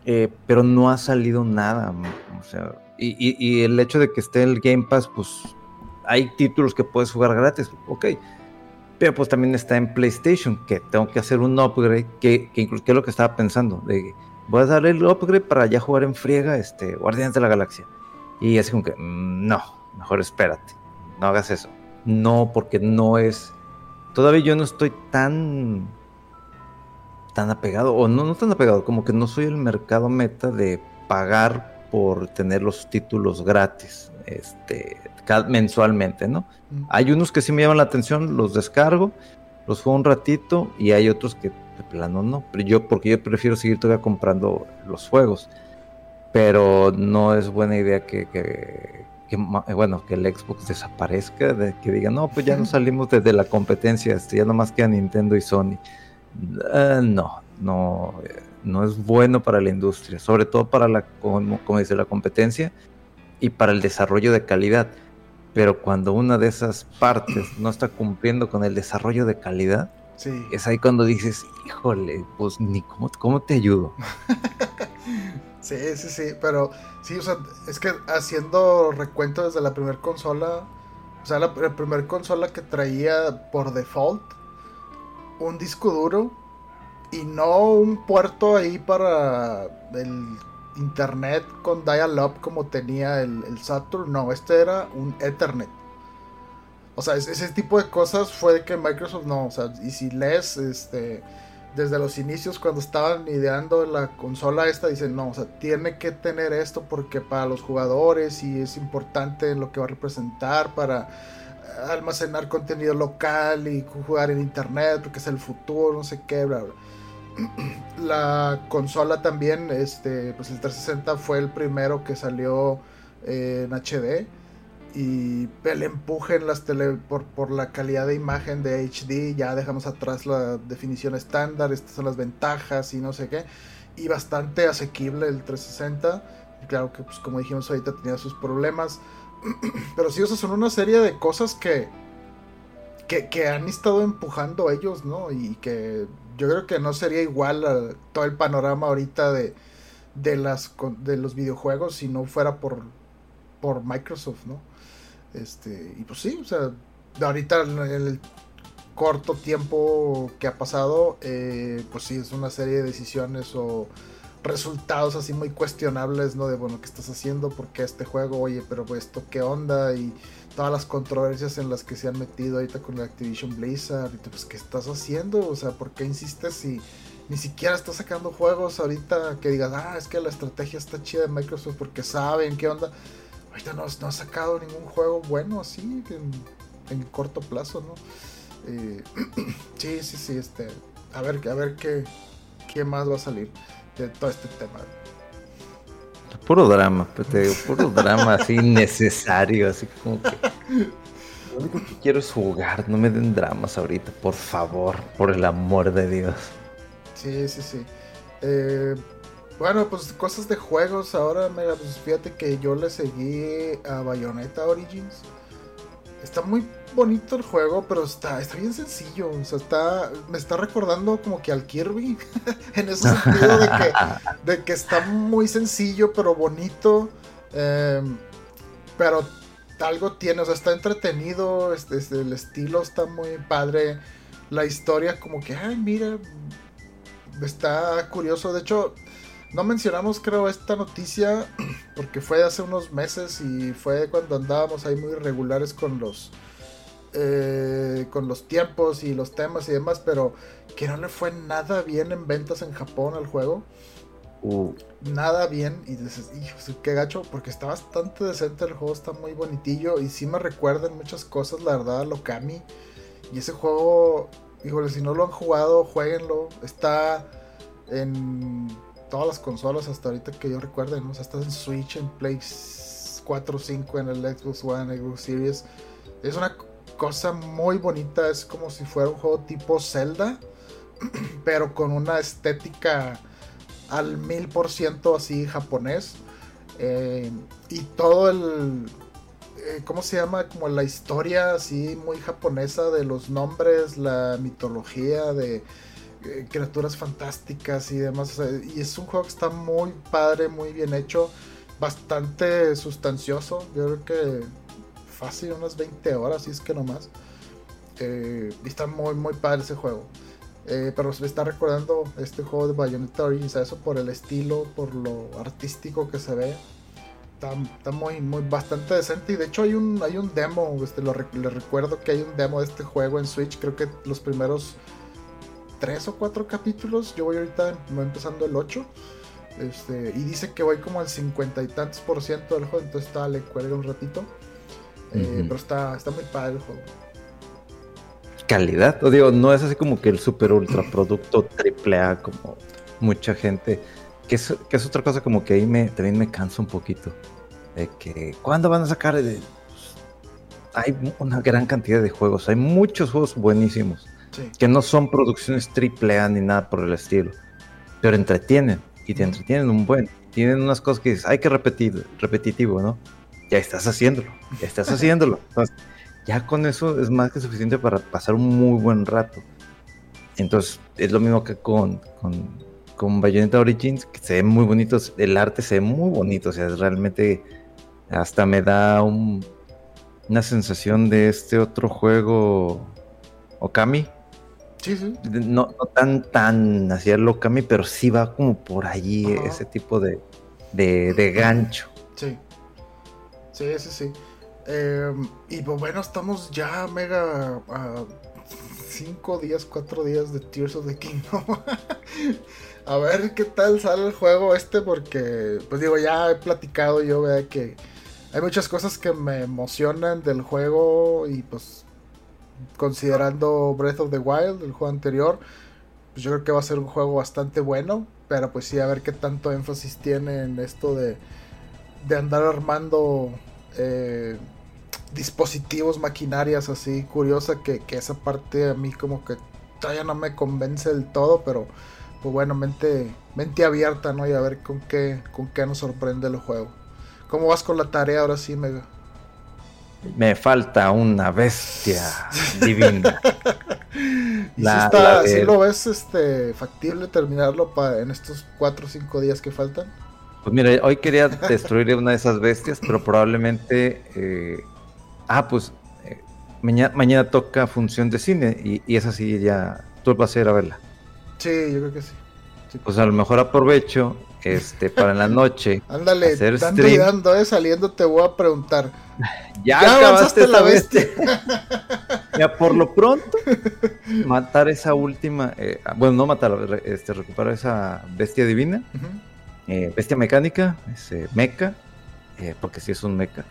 Eh, pero no ha salido nada. O sea, y, y, el hecho de que esté el Game Pass, pues hay títulos que puedes jugar gratis, ok. Pero pues también está en PlayStation, que tengo que hacer un upgrade, que, que es lo que estaba pensando, voy a darle el upgrade para ya jugar en friega este, Guardianes de la Galaxia. Y es como que, mm, no, mejor espérate, no hagas eso. No, porque no es... Todavía yo no estoy tan... tan apegado, o no, no tan apegado, como que no soy el mercado meta de pagar por tener los títulos gratis, este, mensualmente, ¿no? Hay unos que sí me llaman la atención, los descargo, los juego un ratito y hay otros que de plano no. Pero yo, porque yo prefiero seguir todavía comprando los juegos. Pero no es buena idea que, que, bueno, que el Xbox desaparezca, de que diga, no, pues ya no salimos desde la competencia, este, ya nomás queda Nintendo y Sony. Ah, no, no, no es bueno para la industria, sobre todo para la, como, como dice, la competencia y para el desarrollo de calidad. Pero cuando una de esas partes no está cumpliendo con el desarrollo de calidad, es ahí cuando dices, híjole, pues ni cómo, cómo te ayudo. sí, sí, sí, pero sí, o sea, es que haciendo recuento desde la primera consola, o sea, la, la primera consola que traía por default un disco duro y no un puerto ahí para el internet con dial-up como tenía el, Saturn, no, este era un Ethernet. O sea, ese tipo de cosas fue que Microsoft no, o sea, y si lees este desde los inicios cuando estaban ideando la consola esta dicen, "No, o sea, tiene que tener esto porque para los jugadores y es importante lo que va a representar para almacenar contenido local y jugar en internet porque es el futuro, no sé qué, bla, bla. La consola también, este, pues el 360 fue el primero que salió en HD y el empuje en las tele por, por, la calidad de imagen de HD, ya dejamos atrás la definición estándar, estas son las ventajas y no sé qué, y bastante asequible el 360, y claro que pues como dijimos ahorita tenía sus problemas, pero sí, o sea, son una serie de cosas que, que, que, han estado empujando ellos, ¿no? Y que yo creo que no sería igual todo el panorama ahorita de, de, las, de los videojuegos si no fuera por, por Microsoft, ¿no? Este, y pues sí, o sea, ahorita en el corto tiempo que ha pasado, eh, pues sí, es una serie de decisiones o resultados así muy cuestionables, ¿no? De, bueno, ¿qué estás haciendo? ¿Por qué este juego? Oye, pero esto qué onda? Y todas las controversias en las que se han metido ahorita con la Activision Blizzard. Y pues, ¿qué estás haciendo? O sea, ¿por qué insistes si ni siquiera estás sacando juegos ahorita que digas, ah, es que la estrategia está chida de Microsoft porque saben qué onda? ahorita no, no ha sacado ningún juego bueno así en, corto plazo, ¿no? Eh, sí, sí, sí, este, a ver, a ver qué, qué más va a salir de todo este tema. Puro drama, puro drama así necesario, así como que. Lo único que quiero es jugar, no me den dramas ahorita, por favor, por el amor de Dios. Sí, sí, sí. Eh, bueno, pues cosas de juegos. Ahora, mira, pues fíjate que yo le seguí a Bayonetta Origins. Está muy bonito el juego, pero está, está bien sencillo. O sea, está, me está recordando como que al Kirby. en ese sentido de que, de que está muy sencillo, pero bonito. Em, pero algo tiene, o sea, está entretenido. Este, este, el estilo está muy padre. La historia, como que, ay, mira, está curioso. De hecho, no mencionamos, creo, esta noticia porque fue hace unos meses y fue cuando andábamos ahí muy irregulares con los eh, con los tiempos y los temas y demás, pero que no le fue nada bien en ventas en Japón al juego. Uh, nada bien y dices, hijo, qué gacho, porque está bastante decente el juego, está muy bonitillo y sí me recuerdan muchas cosas, la verdad, a Lokami. Y ese juego, híjole, si no lo han jugado, jueguenlo. Está en todas las consolas hasta ahorita que yo recuerde, ¿no? O sea, en Switch, en Play 4, 5, en el Xbox One, Xbox Series. Es una cosa muy bonita, es como si fuera un juego tipo Zelda, pero con una estética al mil por ciento así japonés. Eh, y todo el. Eh, ¿Cómo se llama? Como la historia así muy japonesa de los nombres, la mitología de eh, criaturas fantásticas y demás. y es un juego que está muy padre, muy bien hecho, bastante sustancioso. Yo creo que fácil unas 20 horas, y es que nomás. y está muy, muy padre ese juego. Eh, pero me está recordando este juego de Bayonetta Origins, eso por el estilo, por lo artístico que se ve. Está, muy, muy bastante decente. Y de hecho hay un, hay un demo, este, lo, recuerdo que hay un demo de este juego en Switch. Creo que los primeros tres o cuatro capítulos. Yo voy ahorita empezando el 8. Este, y dice que voy como al 50 y tantos por ciento del juego. Entonces está, le cuelga un ratito. Eh, pero está, está muy padre el juego calidad. O digo, no es así como que el super ultra producto triple A como mucha gente. Que es, que es otra cosa como que ahí me, también me cansa un poquito. De que, ¿cuándo van a sacar? De, hay una gran cantidad de juegos. Hay muchos juegos buenísimos. Que no son producciones triple A ni nada por el estilo. Pero entretienen. Y te entretienen un buen. Tienen unas cosas que dices, hay que repetir, repetitivo, ¿no? Ya estás haciéndolo. Ya estás haciéndolo. Entonces, ya con eso es más que suficiente para pasar un muy buen rato. Entonces, es lo mismo que con, con, con Bayonetta Origins, que se ve muy bonito, el arte se ve muy bonito, o sea, realmente hasta me da una sensación de este otro juego, Okami. Sí, sí. No, tan, tan hacia el Okami, pero sí va como por allí ese tipo de, de, de gancho. Sí. Sí, sí, sí. Em, y pues bueno, estamos ya mega 5 días, 4 días de Tears of the Kingdom. a ver qué tal sale el juego este, porque, pues digo, ya he platicado yo, vea que hay muchas cosas que me emocionan del juego y pues considerando Breath of the Wild, el juego anterior, pues yo creo que va a ser un juego bastante bueno, pero pues sí, a ver qué tanto énfasis tiene en esto de, de andar armando eh, dispositivos, maquinarias así, curiosa que, esa parte a mí como que todavía no me convence del todo, pero pues bueno, mente, mente abierta, ¿no? Y a ver con qué, con qué nos sorprende el juego. ¿Cómo vas con la tarea ahora sí, Mega? Me falta una bestia divina. si, lo ves este, factible terminarlo para en estos 4 o 5 días que faltan? Pues mira, hoy quería destruir una de esas bestias, pero probablemente eh, ah, pues eh, mañana, toca función de cine y, y, esa sí ya, tú vas a ir a verla. Sí, yo creo que sí. Pues a lo mejor aprovecho este para la noche. Ándale, dando y dando, eh, saliendo te voy a preguntar. ya, acabaste la bestia. ya por lo pronto, matar esa última, eh, bueno, no matar, este, recuperar esa bestia divina, eh, bestia mecánica, ese meca, porque sí es un meca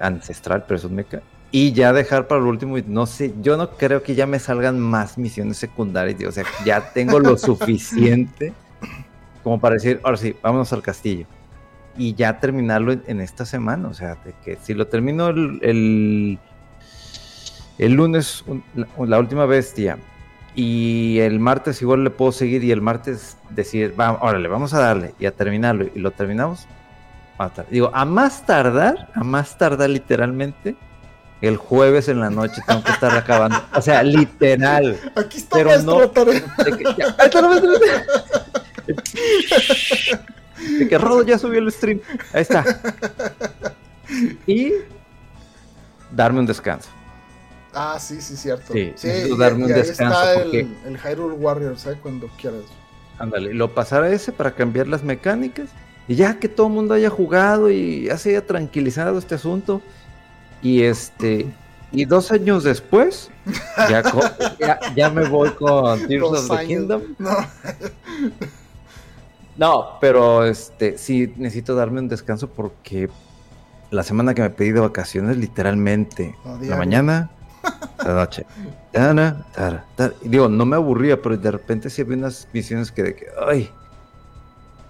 ancestral, pero es un mecha. Y ya dejar para lo último, no sé, yo no creo que ya me salgan más misiones secundarias, o sea, ya tengo lo suficiente como para decir, ahora sí, vámonos al castillo. Y ya terminarlo en, esta semana, o sea, de que si lo termino el, el, lunes, la, última bestia, y el martes igual le puedo seguir y el martes decir, va, órale, vamos a darle y a terminarlo y lo terminamos, Digo, a más tardar, a más tardar literalmente, el jueves en la noche tengo que estar acabando. O sea, literal. Aquí está pero no, de que, Rodo ya subió el stream. Ahí está. Y darme un descanso. Ah, sí, sí, cierto. Sí, darme un descanso. Está el, el Hyrule Warriors, ¿sabes? Cuando quieras. Ándale, lo pasará ese para cambiar las mecánicas y ya que todo el mundo haya jugado y ya se haya tranquilizado este asunto. Y este. Y dos años después, ya, me voy con Tears of the Kingdom. No, pero este sí necesito darme un descanso porque la semana que me pedí de vacaciones, literalmente, No, la mañana, la noche. Tara, tara, tara. Y digo, no me aburría, pero de repente sí había unas misiones que de que, ay,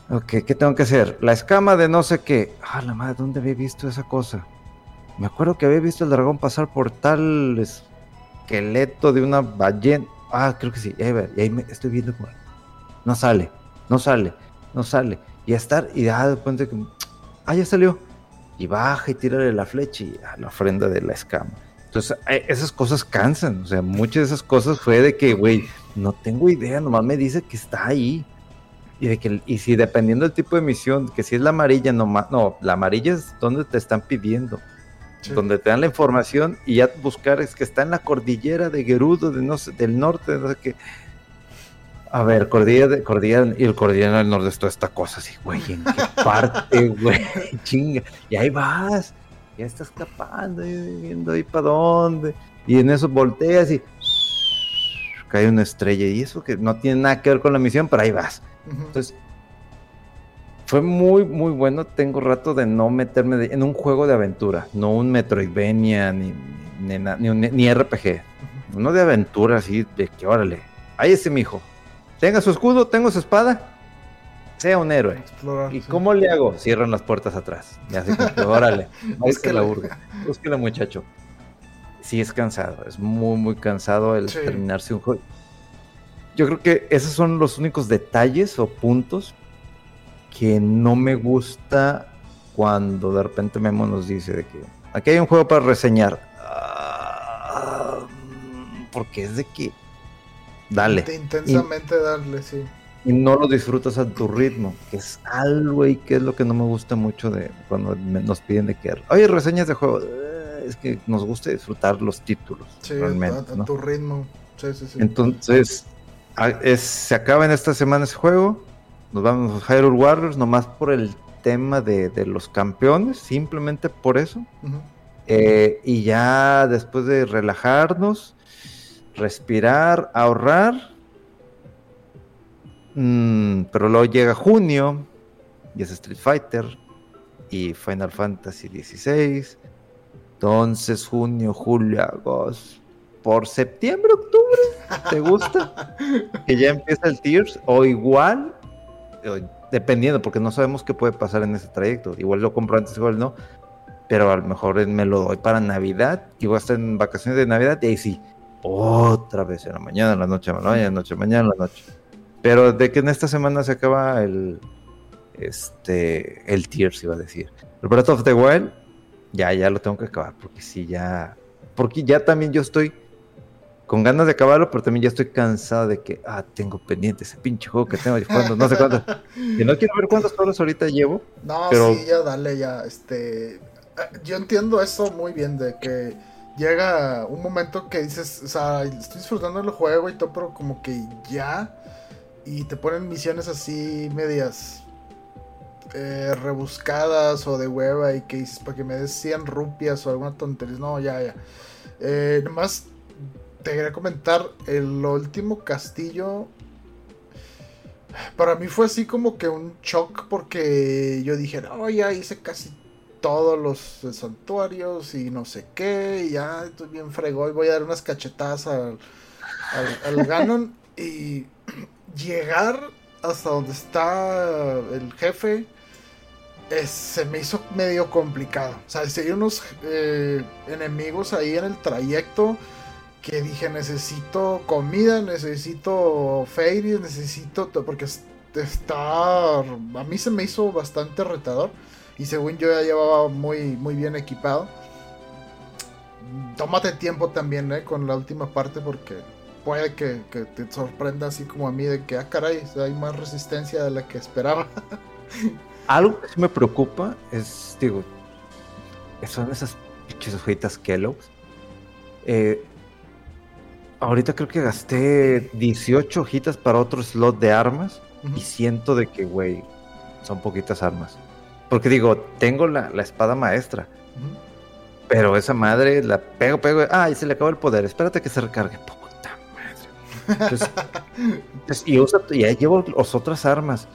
ok, ¿qué tengo que hacer? La escama de no sé qué. Ah, la madre, ¿dónde había visto esa cosa? Me acuerdo que había visto el dragón pasar por tal esqueleto de una ballena. Ah, creo que sí. Y ahí, va, y ahí me estoy viendo no sale, no sale, no sale. Y a estar, y ah, de repente que, ah, ya salió. Y baja y tírale la flecha y a la ofrenda de la escama. Entonces, eh, esas cosas cansan. O sea, muchas de esas cosas fue de que, güey, no tengo idea, nomás me dice que está ahí. Y, de que, y si dependiendo del tipo de misión, que si es la amarilla, nomás, no, la amarilla es donde te están pidiendo, Sí. donde te dan la información y ya buscar es que está en la cordillera de Gerudo, de no sé, del norte, no sé qué. A ver, cordillera, de, cordillera y el cordillera del norte es toda esta cosa así, güey, ¿en qué parte, güey? Chinga. Y ahí vas, ya estás escapando, y viendo ahí para dónde. Y en eso volteas y cae una estrella. Y eso que no tiene nada que ver con la misión, pero ahí vas. Ujú. Entonces, fue muy, muy bueno. Tengo rato de no meterme de- en un juego de aventura, no un Metroidvania ni, ni, ni un- ni RPG. Uno de aventura, así, de que órale, ahí ese mijo. Tenga su escudo, tengo su espada, sea un héroe. Explorar, ¿Y sí. cómo le hago? Cierran las puertas atrás. Y así como que, órale, ahí se Búsquele. la urga. Búsquela, muchacho. Sí, es cansado, es muy, muy cansado el Sí. terminarse un juego. Yo creo que esos son los únicos detalles o puntos que no me gusta cuando de repente Memo nos dice de que aquí hay un juego para reseñar. Ah, porque es de que dale Int- Intensamente darle, sí. y no lo disfrutas a tu ritmo, que es algo y que es lo que no me gusta mucho de cuando me- nos piden de que, oye, reseñas de juego, Eh, es que nos gusta disfrutar los títulos, Sí, realmente, a, a ¿no? tu ritmo. Sí, sí, sí. Entonces, a- es- se acaba en esta semana ese juego, nos vamos a Hyrule Warriors, nomás por el tema de, de los campeones, simplemente por eso, Ujú. Eh, y ya después de relajarnos, respirar, ahorrar. mm, pero luego llega junio y es Street Fighter y Final Fantasy XVI. Entonces, junio, julio, agosto. Por septiembre, octubre, ¿te gusta? que ya empieza el Tears o igual, dependiendo, porque no sabemos qué puede pasar en ese trayecto. Igual lo compro antes, igual no pero a lo mejor me lo doy para Navidad y voy a estar en vacaciones de Navidad y ahí sí, otra vez en la mañana, en la noche, en la noche, mañana, en la noche. Pero de que en esta semana se acaba el este el Tears iba a decir. El Breath of the Wild ya ya lo tengo que acabar porque sí ya porque ya también yo estoy con ganas de acabarlo, pero también ya estoy cansado de que ah, tengo pendiente ese pinche juego que tengo jugando, no sé cuánto. Que no quiero ver cuántas horas ahorita llevo. No, Pero- sí, ya dale, ya. Este, yo entiendo eso muy bien, de que llega un momento que dices, o sea, estoy disfrutando el juego y todo, pero como que ya. Y te ponen misiones así medias eh, rebuscadas o de hueva y que dices, para que me des 100 rupias o alguna tontería. No, ya, ya. Eh, nomás te quería comentar, el último castillo para mí fue así como que un shock porque yo dije, no, ya hice casi todos los santuarios y no sé qué, y ya estoy bien fregó y voy a dar unas cachetadas al, al, al Ganon y llegar hasta donde está el jefe eh, se me hizo medio complicado. O sea, si hay unos eh, enemigos ahí en el trayecto que dije necesito comida, necesito fairies, necesito to- porque es- está a mí se me hizo bastante retador y según yo ya llevaba muy muy bien equipado. Tómate tiempo también eh, con la última parte porque puede que, que te sorprenda así como a mí de que ah caray hay más resistencia de la que esperaba. Algo que sí me preocupa es, digo, son esas pinches hojitas Kellogg's. Eh, ahorita creo que gasté 18 hojitas para otro slot de armas y siento de que, güey, son poquitas armas. Porque digo, tengo la, la espada maestra, pero esa madre la pego, pego, ah, y se le acabó el poder, espérate que se recargue. Puta madre. Entonces, entonces, y, usa- y ahí llevo las otras armas.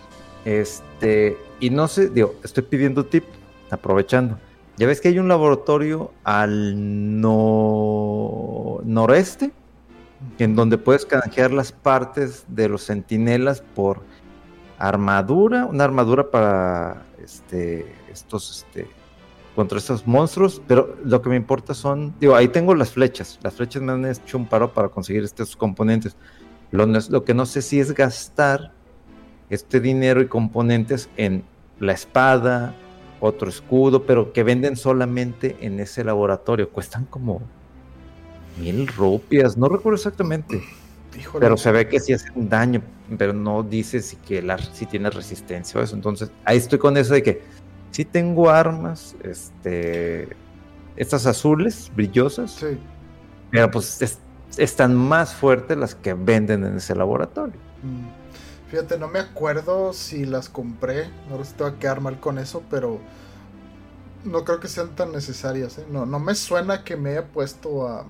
Este, y no sé, digo, estoy pidiendo tip, aprovechando. Ya ves que hay un laboratorio al no, noreste, en donde puedes canjear las partes de los centinelas por armadura, una armadura para este, estos, este, contra estos monstruos, pero lo que me importa son, digo, ahí tengo las flechas, las flechas me han hecho un paro para conseguir estos componentes. Lo, lo que no sé si es gastar este dinero y componentes en la espada, otro escudo, pero que venden solamente en ese laboratorio. Cuestan como mil rupias, no recuerdo exactamente. Pero se ve que sí hacen daño, pero no dice si, que la, si tiene resistencia o eso. Entonces, ahí estoy con eso de que sí tengo armas, este, estas azules, brillosas, sí. pero pues están más fuertes las que venden en ese laboratorio. Mm. Fíjate, no me acuerdo si las compré, ahora sí tengo que quedar mal con eso, pero no creo que sean tan necesarias. ¿eh? No, no me suena que me haya puesto a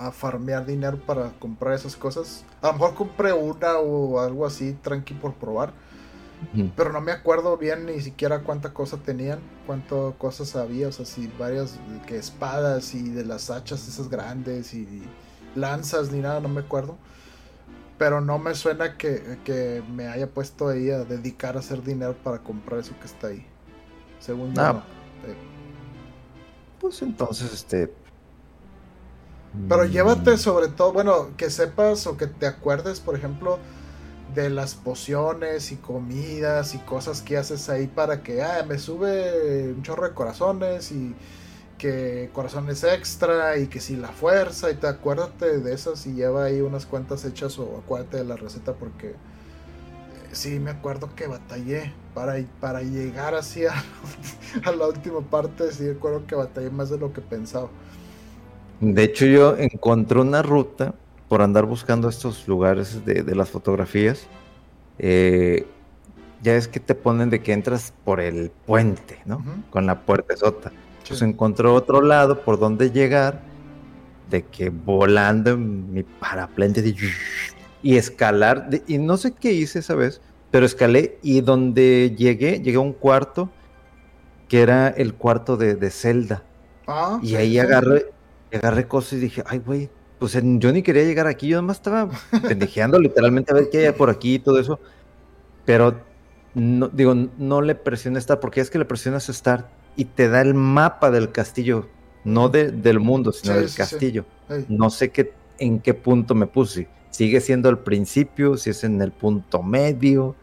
a farmear dinero para comprar esas cosas. A lo mejor compré una o algo así, tranqui por probar. Pero no me acuerdo bien ni siquiera cuánta cosa tenían, cuántas cosas había, o sea, si varias que espadas y de las hachas esas grandes y lanzas ni nada, no me acuerdo. Pero no me suena que, que me haya puesto ahí a dedicar a hacer dinero para comprar eso que está ahí. Según yo. Ah. Pues entonces, este, pero llévate sobre todo, bueno, que sepas o que te acuerdes, por ejemplo, de las pociones y comidas y cosas que haces ahí para que, ah, me sube un chorro de corazones y que corazones extra y que si la fuerza y te acuérdate de esas y lleva ahí unas cuantas hechas o acuérdate de la receta porque eh, sí me acuerdo que batallé para, para llegar así a, a la última parte, sí recuerdo que batallé más de lo que pensaba. De hecho, yo encontré una ruta por andar buscando estos lugares de, las fotografías. Eh, ya es que te ponen de que entras por el puente, ¿no? Con la puerta sota. Entonces encontré otro lado por donde llegar, de que volando en mi paraplente y escalar. y no sé qué hice esa vez, pero escalé y donde llegué, llegué a un cuarto que era el cuarto de, de Zelda. Ah, y ahí agarré, agarré cosas y dije, ay, güey, pues yo ni quería llegar aquí, yo además estaba pendejeando literalmente a ver qué hay por aquí y todo eso. Pero, no, digo, no le presiones estar, porque es que le presionas Start y te da el mapa del castillo, no del mundo, sino del castillo. No sé qué, en qué punto me puse. Sigue siendo el principio, si es en el punto medio,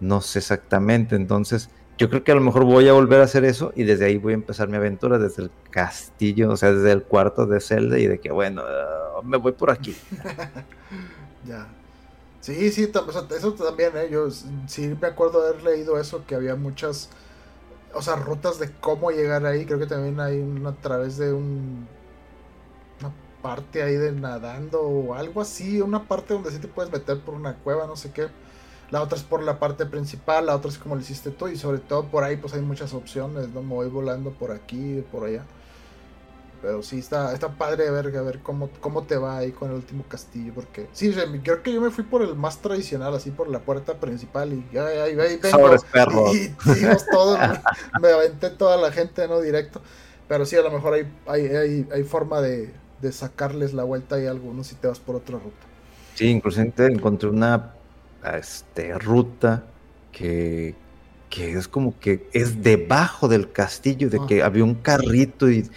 no sé exactamente. Entonces, yo creo que a lo mejor voy a volver a hacer eso y desde ahí voy a empezar mi aventura desde el castillo, o sea, desde el cuarto de Zelda y de que, bueno, me voy por aquí. ya. Sí, sí, eso también, ¿eh? Yo sí me acuerdo haber leído eso, que había muchas, o sea, rutas de cómo llegar ahí. Creo que también hay una a través de un, una parte ahí de nadando o algo así, una parte donde sí te puedes meter por una cueva, no sé qué la otra es por la parte principal, la otra es como lo hiciste tú y sobre todo por ahí pues hay muchas opciones, ¿no? Me voy volando por aquí, por allá. Pero sí está, está padre ver, a ver cómo, cómo te va ahí con el último castillo, porque sí, creo que yo me fui por el más tradicional, así por la puerta principal y ahí, ahí, ahí vengo. Y, todos, me aventé toda la gente, ¿no? Directo. Pero sí, a lo mejor hay, hay, hay, forma de, de sacarles la vuelta y algunos si te vas por otra ruta. Sí, incluso encontré una este, ruta que, es como que es debajo del castillo, de que había un carrito y,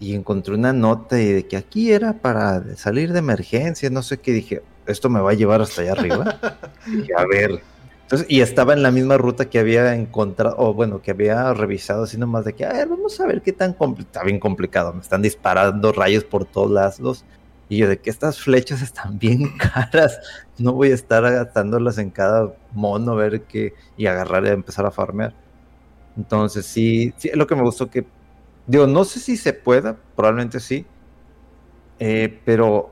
encontré una nota y de que aquí era para salir de emergencia, no sé qué, dije, esto me va a llevar hasta allá arriba. y a ver. Entonces, y estaba en la misma ruta que había encontrado, o bueno, que había revisado así nomás de que, a ver, vamos a ver qué tan complicado, está bien complicado, me están disparando rayos por todos lados. Y yo de que estas flechas están bien caras, no voy a estar gastándolas en cada mono, ver qué, y agarrar y empezar a farmear. Entonces sí, sí, es lo que me gustó que, digo, no sé si se pueda, probablemente sí, eh, pero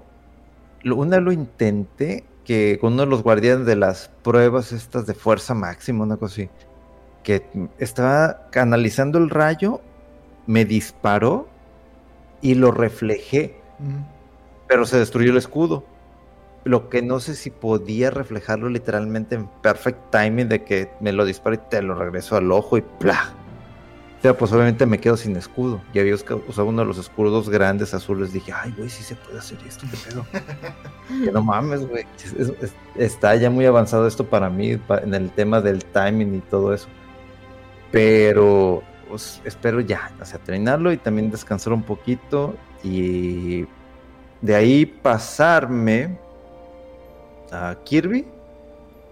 una lo intenté, que uno de los guardianes de las pruebas estas de fuerza máxima, una cosa así, que estaba canalizando el rayo, me disparó y lo reflejé pero se destruyó el escudo. Lo que no sé si podía reflejarlo literalmente en perfect timing de que me lo disparo y te lo regreso al ojo y ¡plá! O sea, pues obviamente me quedo sin escudo. Y había usado uno de los escudos grandes azules. Dije, ay, güey, sí se puede hacer esto, qué pedo. que no mames, güey. está ya muy avanzado esto para mí en el tema del timing y todo eso. Pero pues, espero ya, o sea, terminarlo y también descansar un poquito. Y de ahí pasarme a Kirby,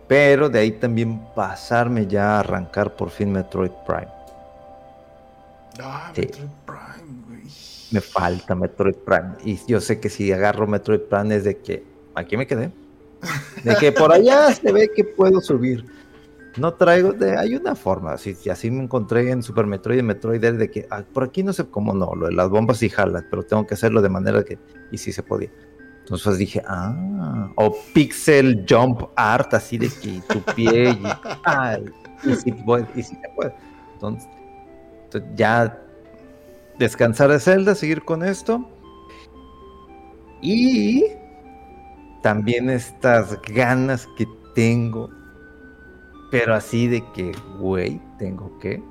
pero de ahí también pasarme ya a arrancar por fin Metroid Prime. Ah, Metroid Prime, güey. Me falta Metroid Prime. Y yo sé que si agarro Metroid Prime es de que aquí me quedé. De que por allá se ve que puedo subir. No traigo, de, hay una forma, así, así me encontré en Super Metroid y Metroid de que ah, por aquí no sé cómo no, lo de las bombas sí jalan, pero tengo que hacerlo de manera que, y sí se podía. Entonces dije, ah, o pixel jump art, así de que tu pie y, ay, y si, y si se puede. Entonces, ya descansar de Zelda, seguir con esto. Y también estas ganas que tengo, pero así de que, güey, tengo que.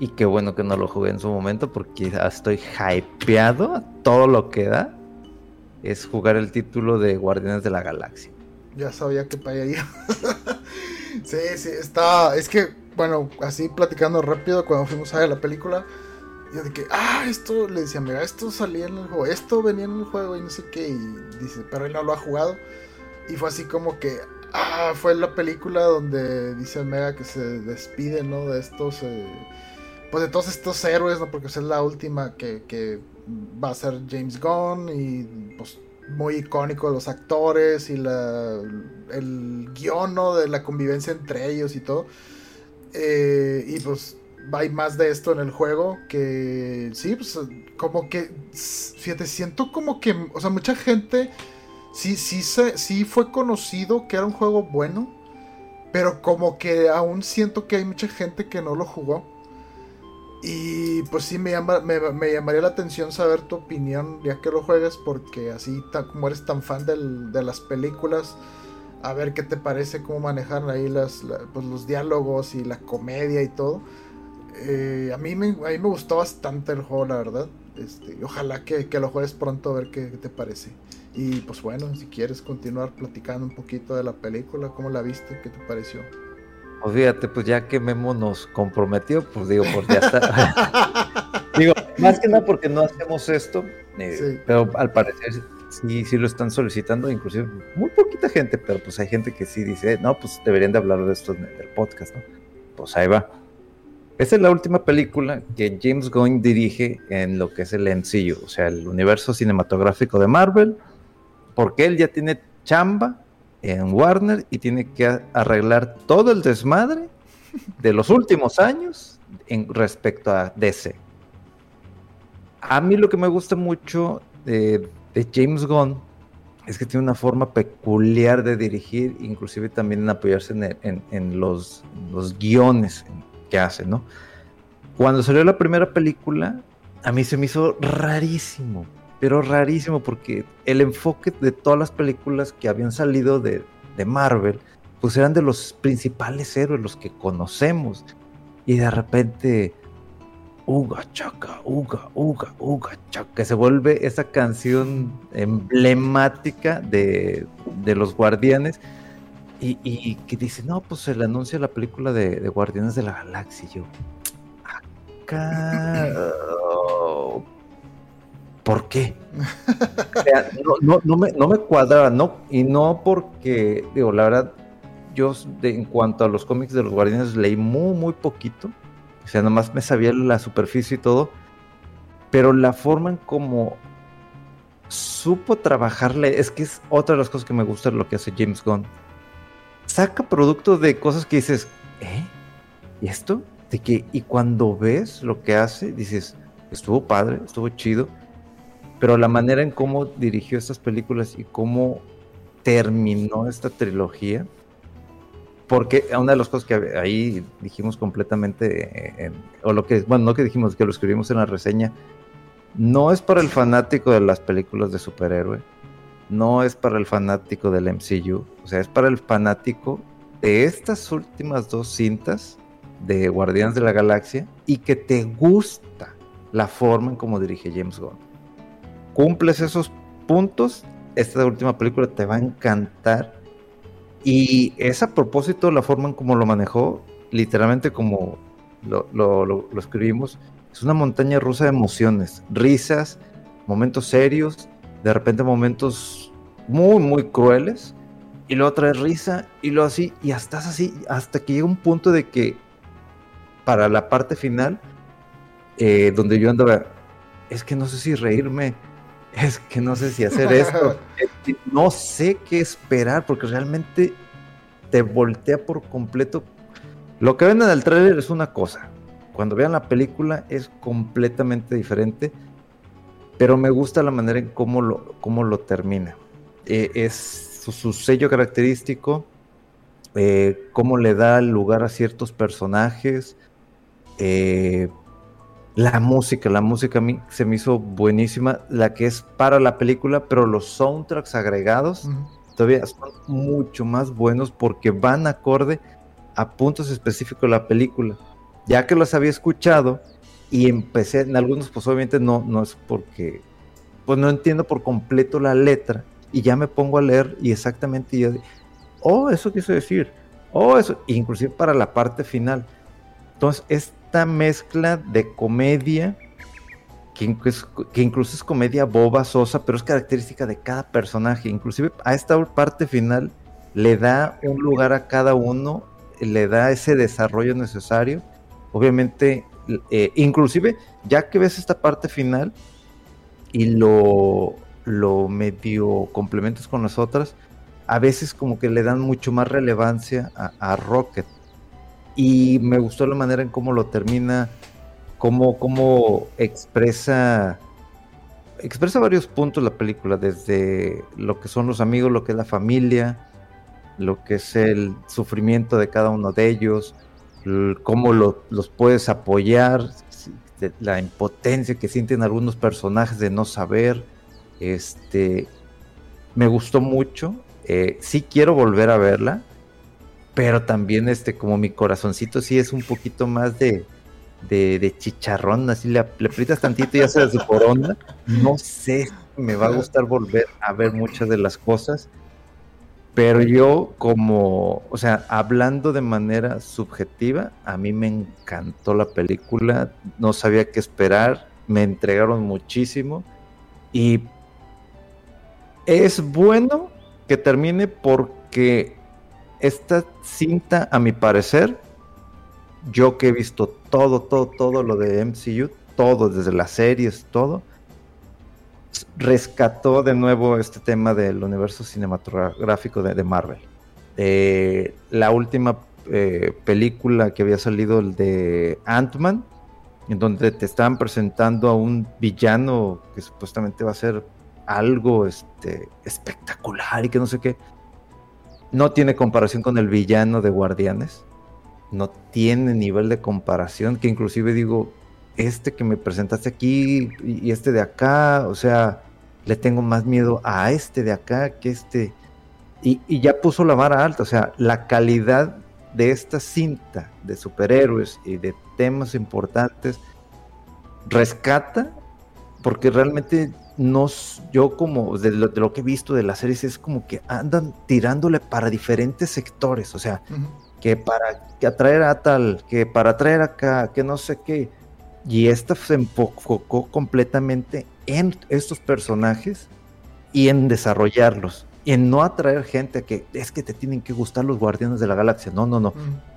Y qué bueno que no lo jugué en su momento porque estoy hypeado todo lo que da. Es jugar el título de Guardianes de la Galaxia. Ya sabía que para allá. sí, sí, está. Es que bueno, así platicando rápido, cuando fuimos a ver la película, yo de que, ah, esto, le decía, mira, esto salía en el juego, esto venía en el juego y no sé qué, y dice, pero él no lo ha jugado. Y fue así como que, ah, fue la película donde dice Mega que se despide, ¿no? De estos, eh, pues de todos estos héroes, ¿no? Porque es la última que, va a ser James Gunn y pues muy icónico los actores y la, el guion, ¿no? De la convivencia entre ellos y todo. Eh, y pues hay más de esto en el juego que sí, pues como que, fíjate, siento como que, o sea, mucha gente sí, sí, se, sí fue conocido que era un juego bueno, pero como que aún siento que hay mucha gente que no lo jugó. Y pues sí me, llama, me, llamaría la atención saber tu opinión ya que lo juegues, porque así como eres tan fan de las películas, a ver qué te parece, cómo manejar ahí las, pues, los diálogos y la comedia y todo. Eh, a, mí me, a mí me gustó bastante el juego, la verdad. Este, ojalá que, lo juegues pronto a ver qué, te parece. Y pues bueno, si quieres continuar platicando un poquito de la película, ¿cómo la viste? ¿Qué te pareció? Pues fíjate, pues ya que Memo nos comprometió, pues digo, pues ya está. digo, más que nada porque no hacemos esto, eh, pero al parecer sí, sí lo están solicitando, inclusive muy poquita gente, pero pues hay gente que sí dice, no, pues deberían de hablar de esto en el podcast, ¿no? Pues ahí va. Esta es la última película que James Gunn dirige en lo que es el MCU, o sea, el universo cinematográfico de Marvel, porque él ya tiene chamba en Warner y tiene que arreglar todo el desmadre de los últimos años en respecto a DC. A mí lo que me gusta mucho de de James Gunn es que tiene una forma peculiar de dirigir, inclusive también en apoyarse en, los, los, guiones que hace, ¿no? Cuando salió la primera película, a mí se me hizo rarísimo, pero rarísimo, porque el enfoque de todas las películas que habían salido de, de Marvel, pues eran de los principales héroes, los que conocemos, y de repente Uga Chaca, Uga, Uga, Uga Chaca, que se vuelve esa canción emblemática de, los Guardianes. Y, que dice, no, pues se le anuncia la película de, Guardianes de la Galaxia. Yo, acá, ¿por qué? no, me, no me cuadraba, no, y no porque, digo, la verdad, yo en cuanto a los cómics de los Guardianes leí muy, muy poquito o sea, nomás me sabía la superficie y todo. Pero la forma en cómo supo trabajarle, es que es otra de las cosas que me gusta lo que hace James Gunn. Saca productos de cosas que dices, ¿eh? ¿Y esto? De que, y cuando ves lo que hace, dices, estuvo padre, estuvo chido. Pero la manera en cómo dirigió estas películas y cómo terminó esta trilogía, porque una de las cosas que ahí dijimos completamente, o lo que, bueno, no que dijimos, que lo escribimos en la reseña, no es para el fanático de las películas de superhéroe, no es para el fanático del MCU, o sea, es para el fanático de estas últimas dos cintas de Guardianes de la Galaxia y que te gusta la forma en cómo dirige James Gunn. Cumples esos puntos, esta última película te va a encantar. Y es a propósito la forma en cómo lo manejó, literalmente como lo, lo escribimos, es una montaña rusa de emociones, risas, momentos serios, de repente momentos muy, muy crueles, y luego trae risa, y luego así, y hasta así, hasta que llega un punto de que para la parte final, eh, donde yo andaba, es que no sé si reírme, es que no sé si hacer esto, no sé qué esperar, porque realmente te voltea por completo. Lo que ven en el tráiler es una cosa, cuando vean la película es completamente diferente, pero me gusta la manera en cómo lo, cómo lo termina. Eh, es su, sello característico, eh, cómo le da lugar a ciertos personajes, eh, la música, la música a mí se me hizo buenísima, la que es para la película, pero los soundtracks agregados todavía son mucho más buenos porque van acorde a puntos específicos de la película. Ya que los había escuchado y empecé, en algunos pues obviamente no, no es porque, pues no entiendo por completo la letra y ya me pongo a leer y exactamente yo, oh, eso quiso decir, oh, eso, inclusive para la parte final. Entonces, es mezcla de comedia, que, que, incluso es comedia boba, sosa, pero es característica de cada personaje. Inclusive a esta parte final le da un lugar a cada uno, le da ese desarrollo necesario. Obviamente, eh, inclusive ya que ves esta parte final y lo, lo medio complementas con las otras, a veces como que le dan mucho más relevancia a Rocket y me gustó la manera en cómo lo termina, cómo, cómo expresa, expresa varios puntos la película, desde lo que son los amigos, lo que es la familia, lo que es el sufrimiento de cada uno de ellos, cómo los puedes apoyar, la impotencia que sienten algunos personajes de no saber. Este, me gustó mucho. Eh, sí quiero volver a verla pero también este como mi corazoncito sí es un poquito más de, de, chicharrón, así le, le, aprietas tantito y ya se corona. No sé me va a gustar volver a ver muchas de las cosas, pero yo como, o sea, hablando de manera subjetiva, a mí me encantó la película, no sabía qué esperar, me entregaron muchísimo y es bueno que termine porque esta cinta, a mi parecer, yo que he visto todo, todo, todo lo de MCU, todo, desde las series, todo, rescató de nuevo este tema del universo cinematográfico de, Marvel. Eh, la última eh, película que había salido, el de Ant-Man, en donde te estaban presentando a un villano que supuestamente va a ser algo este, espectacular y que no sé qué no tiene comparación con el villano de Guardianes. No tiene nivel de comparación. Que inclusive digo, este que me presentaste aquí y este de acá, o sea, le tengo más miedo a este de acá que este. Y, ya puso la vara alta. O sea, la calidad de esta cinta de superhéroes y de temas importantes rescata porque realmente no, yo como de lo, que he visto de las series es como que andan tirándole para diferentes sectores, o sea, que para atraer a tal, que para atraer acá, que no sé qué. Y esta se enfocó completamente en estos personajes y en desarrollarlos. Y en no atraer gente a que es que te tienen que gustar los guardianes de la galaxia. No, no, no.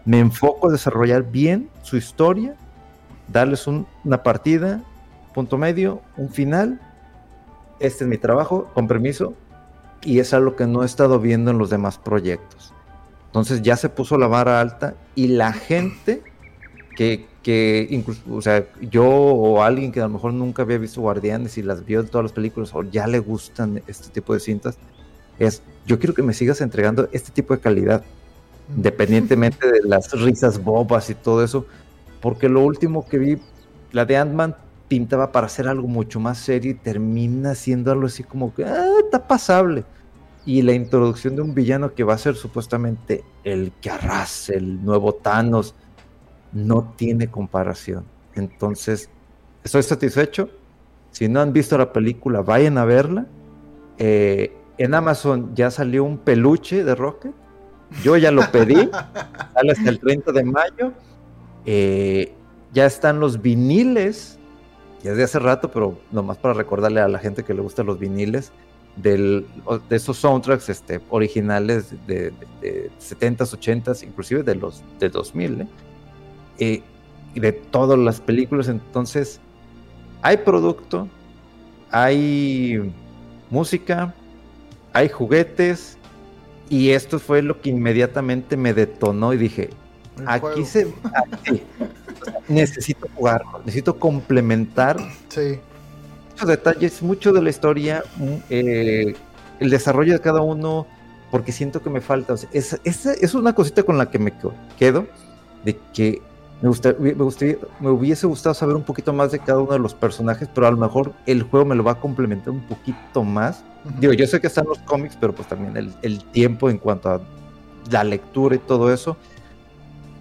Me enfoco a desarrollar bien su historia, darles una partida, punto medio, un final este es mi trabajo, con permiso, y es algo que no he estado viendo en los demás proyectos. Entonces ya se puso la vara alta y la gente que, que incluso, o sea, yo o alguien que a lo mejor nunca había visto Guardianes y las vio en todas las películas o ya le gustan este tipo de cintas, es, yo quiero que me sigas entregando este tipo de calidad, independientemente de las risas bobas y todo eso, porque lo último que vi, la de Ant-Man, pintaba para hacer algo mucho más serio y termina siendo algo así como que, ah, está pasable. Y la introducción de un villano que va a ser supuestamente el que arrase, el nuevo Thanos, no tiene comparación. Entonces, estoy satisfecho. Si no han visto la película, vayan a verla. Eh, en Amazon ya salió un peluche de Rocket. Yo ya lo pedí. sale hasta el 30 de mayo. Eh, ya están los viniles. Ya de hace rato, pero nomás para recordarle a la gente que le gustan los viniles. de esos soundtracks este, originales de, 70s, 80s, inclusive de los de 2000. ¿eh? Eh, y de todas las películas. Entonces, hay producto, hay música, hay juguetes. Y esto fue lo que inmediatamente me detonó y dije, aquí se... necesito jugarlo, necesito complementar sí. muchos detalles, mucho de la historia, mm, eh, el desarrollo de cada uno, porque siento que me falta. es, es, una cosita con la que me quedo, de que me, me, me hubiese gustado saber un poquito más de cada uno de los personajes, pero a lo mejor el juego me lo va a complementar un poquito más. Digo, yo sé que están los cómics, pero pues también el, el, tiempo en cuanto a la lectura y todo eso.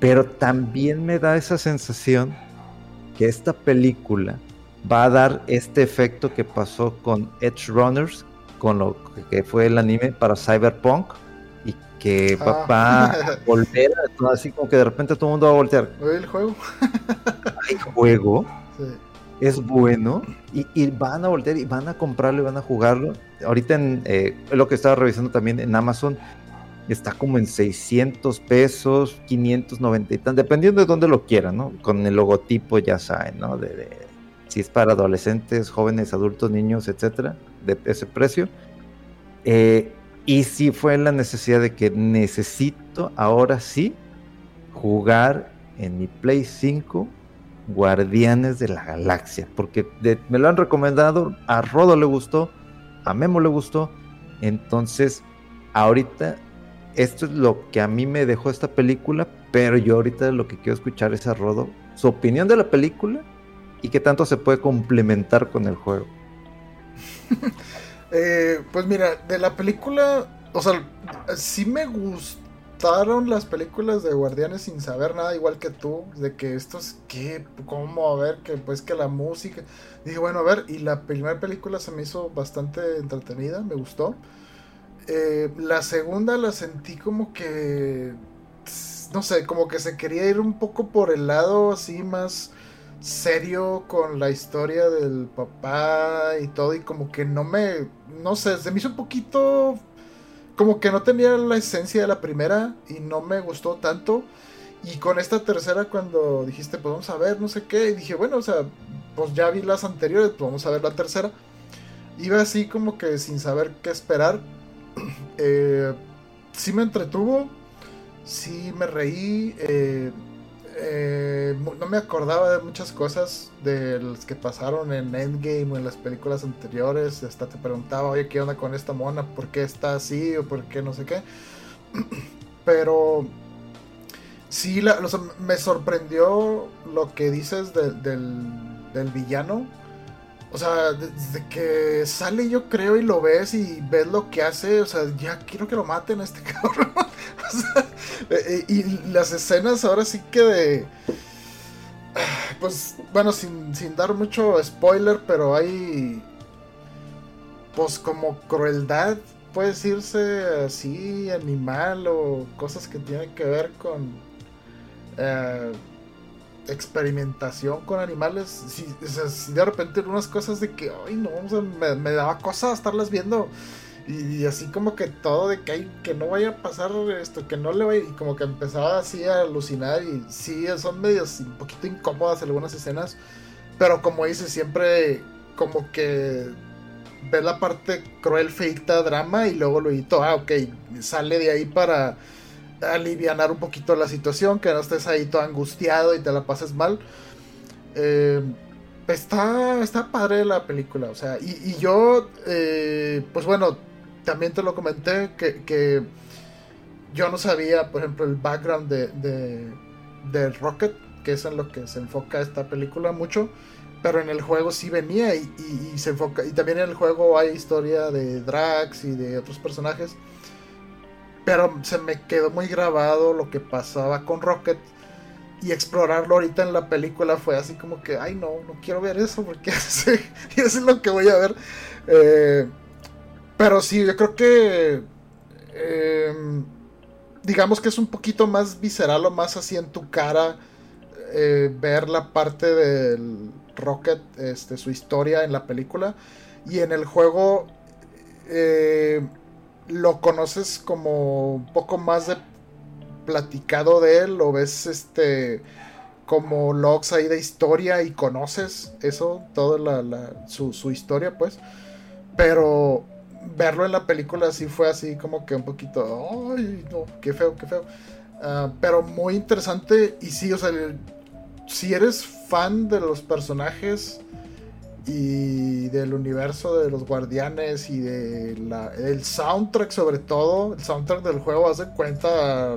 Pero también me da esa sensación que esta película va a dar este efecto que pasó con Edge Runners, con lo que fue el anime para Cyberpunk que va, ah. a volver, así como que de repente todo el mundo va a voltear. El juego. El juego. Es bueno y, van a voltear y van a comprarlo y van a jugarlo. Ahorita en eh, lo que estaba revisando también en Amazon está como en 600 pesos, 590 y tan, dependiendo de dónde lo quieran, ¿no? Con el logotipo ya saben, ¿no? De, si es para adolescentes, jóvenes, adultos, niños, etcétera, de ese precio. Eh, y sí fue la necesidad de que necesito ahora sí jugar en mi Play 5 Guardianes de la Galaxia. Porque me lo han recomendado, a Rodo le gustó, a Memo le gustó. Entonces, ahorita, esto es lo que a mí me dejó esta película. Pero yo ahorita lo que quiero escuchar es a Rodo su opinión de la película y qué tanto se puede complementar con el juego. Eh, pues mira, de la película, o sea, sí me gustaron las películas de Guardianes sin saber nada, igual que tú, de que esto es que, cómo, a ver, que pues que la música. Dije, bueno, a ver, y la primera película se me hizo bastante entretenida, me gustó. Eh, la segunda la sentí como que, no sé, como que se quería ir un poco por el lado así más serio con la historia del papá y todo y como que no me no sé, se me hizo un poquito como que no tenía la esencia de la primera y no me gustó tanto. Y con esta tercera cuando dijiste pues vamos a ver no sé qué y dije bueno o sea pues ya vi las anteriores pues vamos a ver la tercera iba así como que sin saber qué esperar eh, sí me entretuvo sí me reí eh, eh, no me acordaba de muchas cosas de las que pasaron en Endgame o en las películas anteriores. Hasta te preguntaba, oye, ¿qué onda con esta mona? ¿Por qué está así o por qué no sé qué? Pero sí, me sorprendió lo que dices del, del villano. O sea, desde que sale yo creo y lo ves y ves lo que hace, o sea, ya quiero que lo maten a este cabrón. Eh, y las escenas ahora sí que de... Pues bueno, sin, sin dar mucho spoiler, pero hay... Pues como crueldad, puede decirse así, animal o cosas que tienen que ver con... Eh, experimentación con animales. Si, de repente unas cosas de que, ay, no, me, daba cosa estarlas viendo. Y, así como que todo de que, hay que no vaya a pasar esto, que no le vaya. Y como que empezaba así a alucinar. Y sí, son medios un poquito incómodas algunas escenas. Pero como dice, siempre como que ve la parte cruel, feita, drama. Y luego lo edito, ah, ok, sale de ahí para alivianar un poquito la situación, que no estés ahí todo angustiado y te la pases mal. Eh, está, está padre la película, o sea, y, yo, eh, pues bueno, también te lo comenté que, yo no sabía, por ejemplo, el background de, de, Rocket, que es en lo que se enfoca esta película mucho. pero en el juego sí venía y, y, se enfoca. Y también en el juego hay historia de Drax y de otros personajes. Pero se me quedó muy grabado lo que pasaba con Rocket. Y explorarlo ahorita en la película fue así como que, ay no, no quiero ver eso porque eso es lo que voy a ver. Eh, pero sí, yo creo que... Em, digamos que es un poquito más visceral o más así en tu cara eh, ver la parte del Rocket, este, su historia en la película. Y en el juego eh, lo conoces como un poco más de platicado de él, lo ves este como logs ahí de historia y conoces eso, toda su, su, historia pues. Pero verlo en la película sí fue así como que un poquito, ay, no, qué feo, qué feo. Ah, pero muy interesante y sí, o sea, si eres fan de los personajes y del universo de los guardianes y del soundtrack sobre todo, el soundtrack del juego hace cuenta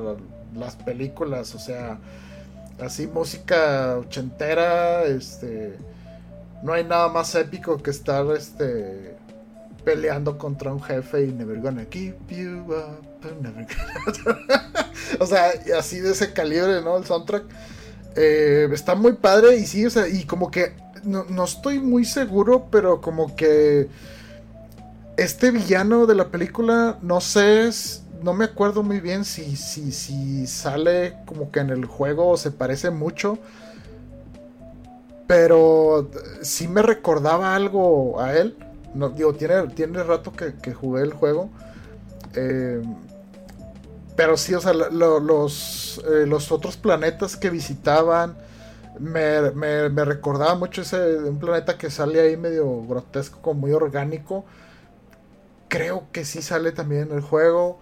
las películas, o sea, así música ochentera, este, no hay nada más épico que estar, este, peleando contra un jefe y never gonna keep you up, never o sea, así de ese calibre, ¿no? El soundtrack. Eh, está muy padre y sí, o sea, y como que no, estoy muy seguro, pero como que este villano de la película, no sé, no me acuerdo muy bien si, si, si sale como que en el juego se parece mucho. Pero sí me recordaba algo a él. No, digo, tiene, tiene rato que, que jugué el juego. Eh, pero sí, o sea, los, eh, los otros planetas que visitaban me, me, recordaba mucho ese un planeta que sale ahí medio grotesco, como muy orgánico. Creo que sí sale también en el juego.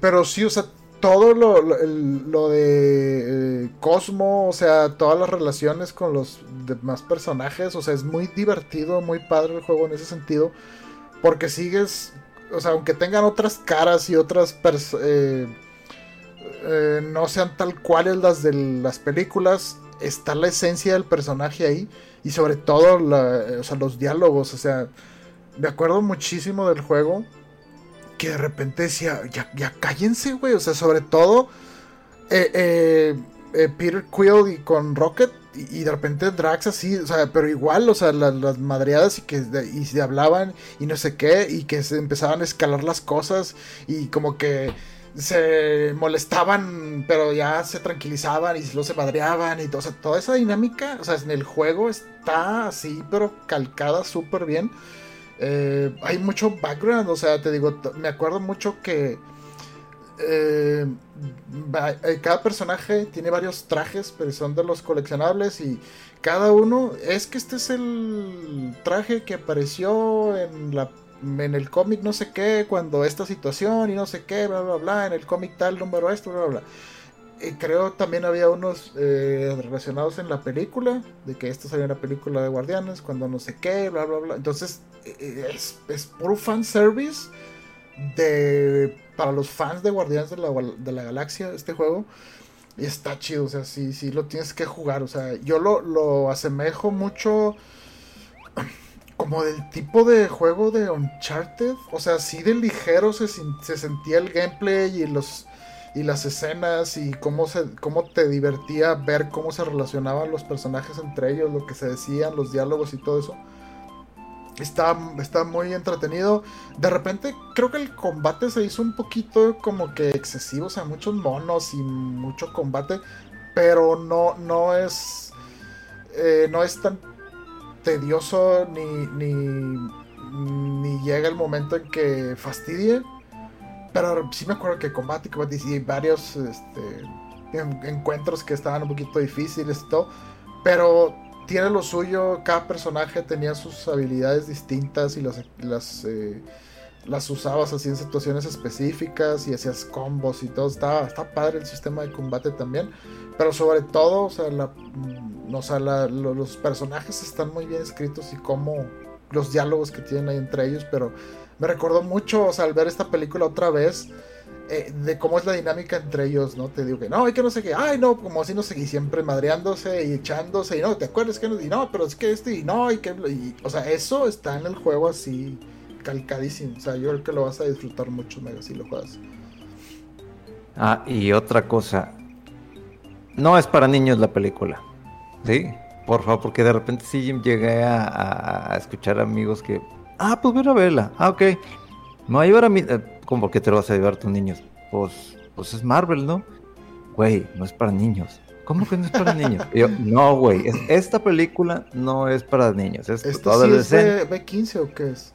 Pero sí, o sea, todo lo, lo, de eh, Cosmo, o sea, todas las relaciones con los demás personajes, o sea, es muy divertido, muy padre el juego en ese sentido. Porque sigues o sea, aunque tengan otras caras y otras eh, eh, no sean tal cuales las de las películas, está la esencia del personaje ahí y sobre todo los diálogos, o sea, me acuerdo muchísimo del juego que de repente decía, ya, cállense, güey, o sea, sobre todo eh, Peter Quill y con Rocket y, de repente Drax así, o sea, pero igual, o sea, las, madreadas y que y se hablaban y no sé qué, y que se empezaban a escalar las cosas y como que se molestaban, pero ya se tranquilizaban y luego se madreaban y todo, o sea, toda esa dinámica, o sea, en el juego está así, pero calcada súper bien. Eh, hay mucho background, o sea, te digo, me acuerdo mucho que eh, eh, cada personaje tiene varios trajes, pero son de los coleccionables y cada uno es que este es el traje que apareció en la en el cómic no sé qué cuando esta situación y no sé qué bla bla bla en el cómic tal número esto bla bla y creo también había unos eh, relacionados en la película de que esto salió en la película de Guardianes cuando no sé qué bla bla bla. Entonces es, es puro fan service de para los fans de Guardianes de la, Galaxia, este juego, está chido, o sea, sí, sí lo tienes que jugar, o sea, yo lo, asemejo mucho como del tipo de juego de Uncharted, o sea, sí de ligero se, se sentía el gameplay y los y las escenas y cómo se cómo te divertía ver cómo se relacionaban los personajes entre ellos, lo que se decían, los diálogos y todo eso. Está, está muy entretenido. De repente creo que el combate se hizo un poquito como que excesivo. O sea, muchos monos y mucho combate. Pero no, no es. Eh, no es tan tedioso ni, ni, ni llega el momento en que fastidie. Pero sí me acuerdo que combate, combate y varios este, encuentros que estaban un poquito difíciles y todo. Pero tiene lo suyo, cada personaje tenía sus habilidades distintas y las, las, eh, las usabas así en situaciones específicas y hacías combos y todo. Está, está padre el sistema de combate también. Pero sobre todo, o sea, la, mm, los personajes están muy bien escritos y cómo, los diálogos que tienen ahí entre ellos, pero me recordó mucho, o sea, al ver esta película otra vez, eh, de cómo es la dinámica entre ellos, ¿no? Te digo que no, hay que no sé qué, ay, no, como así no sé, y siempre madreándose y echándose, y no, ¿te acuerdas que no? Y no, pero es que este, y no, y que, o sea, eso está en el juego así, calcadísimo, o sea, yo creo que lo vas a disfrutar mucho, mega, si lo juegas. Ah, y otra cosa, no es para niños la película, ¿sí? Por favor, porque de repente sí llegué a, escuchar amigos que, ah, pues voy a verla, ah, ok, me va a llevar a mi, eh, ¿cómo que te lo vas a llevar a tus niños? Pues, pues es Marvel, ¿no? Güey, no es para niños. ¿Cómo que no es para niños? yo, no, güey, esta película no es para niños. Es ¿Esto sí es de B15 o qué es?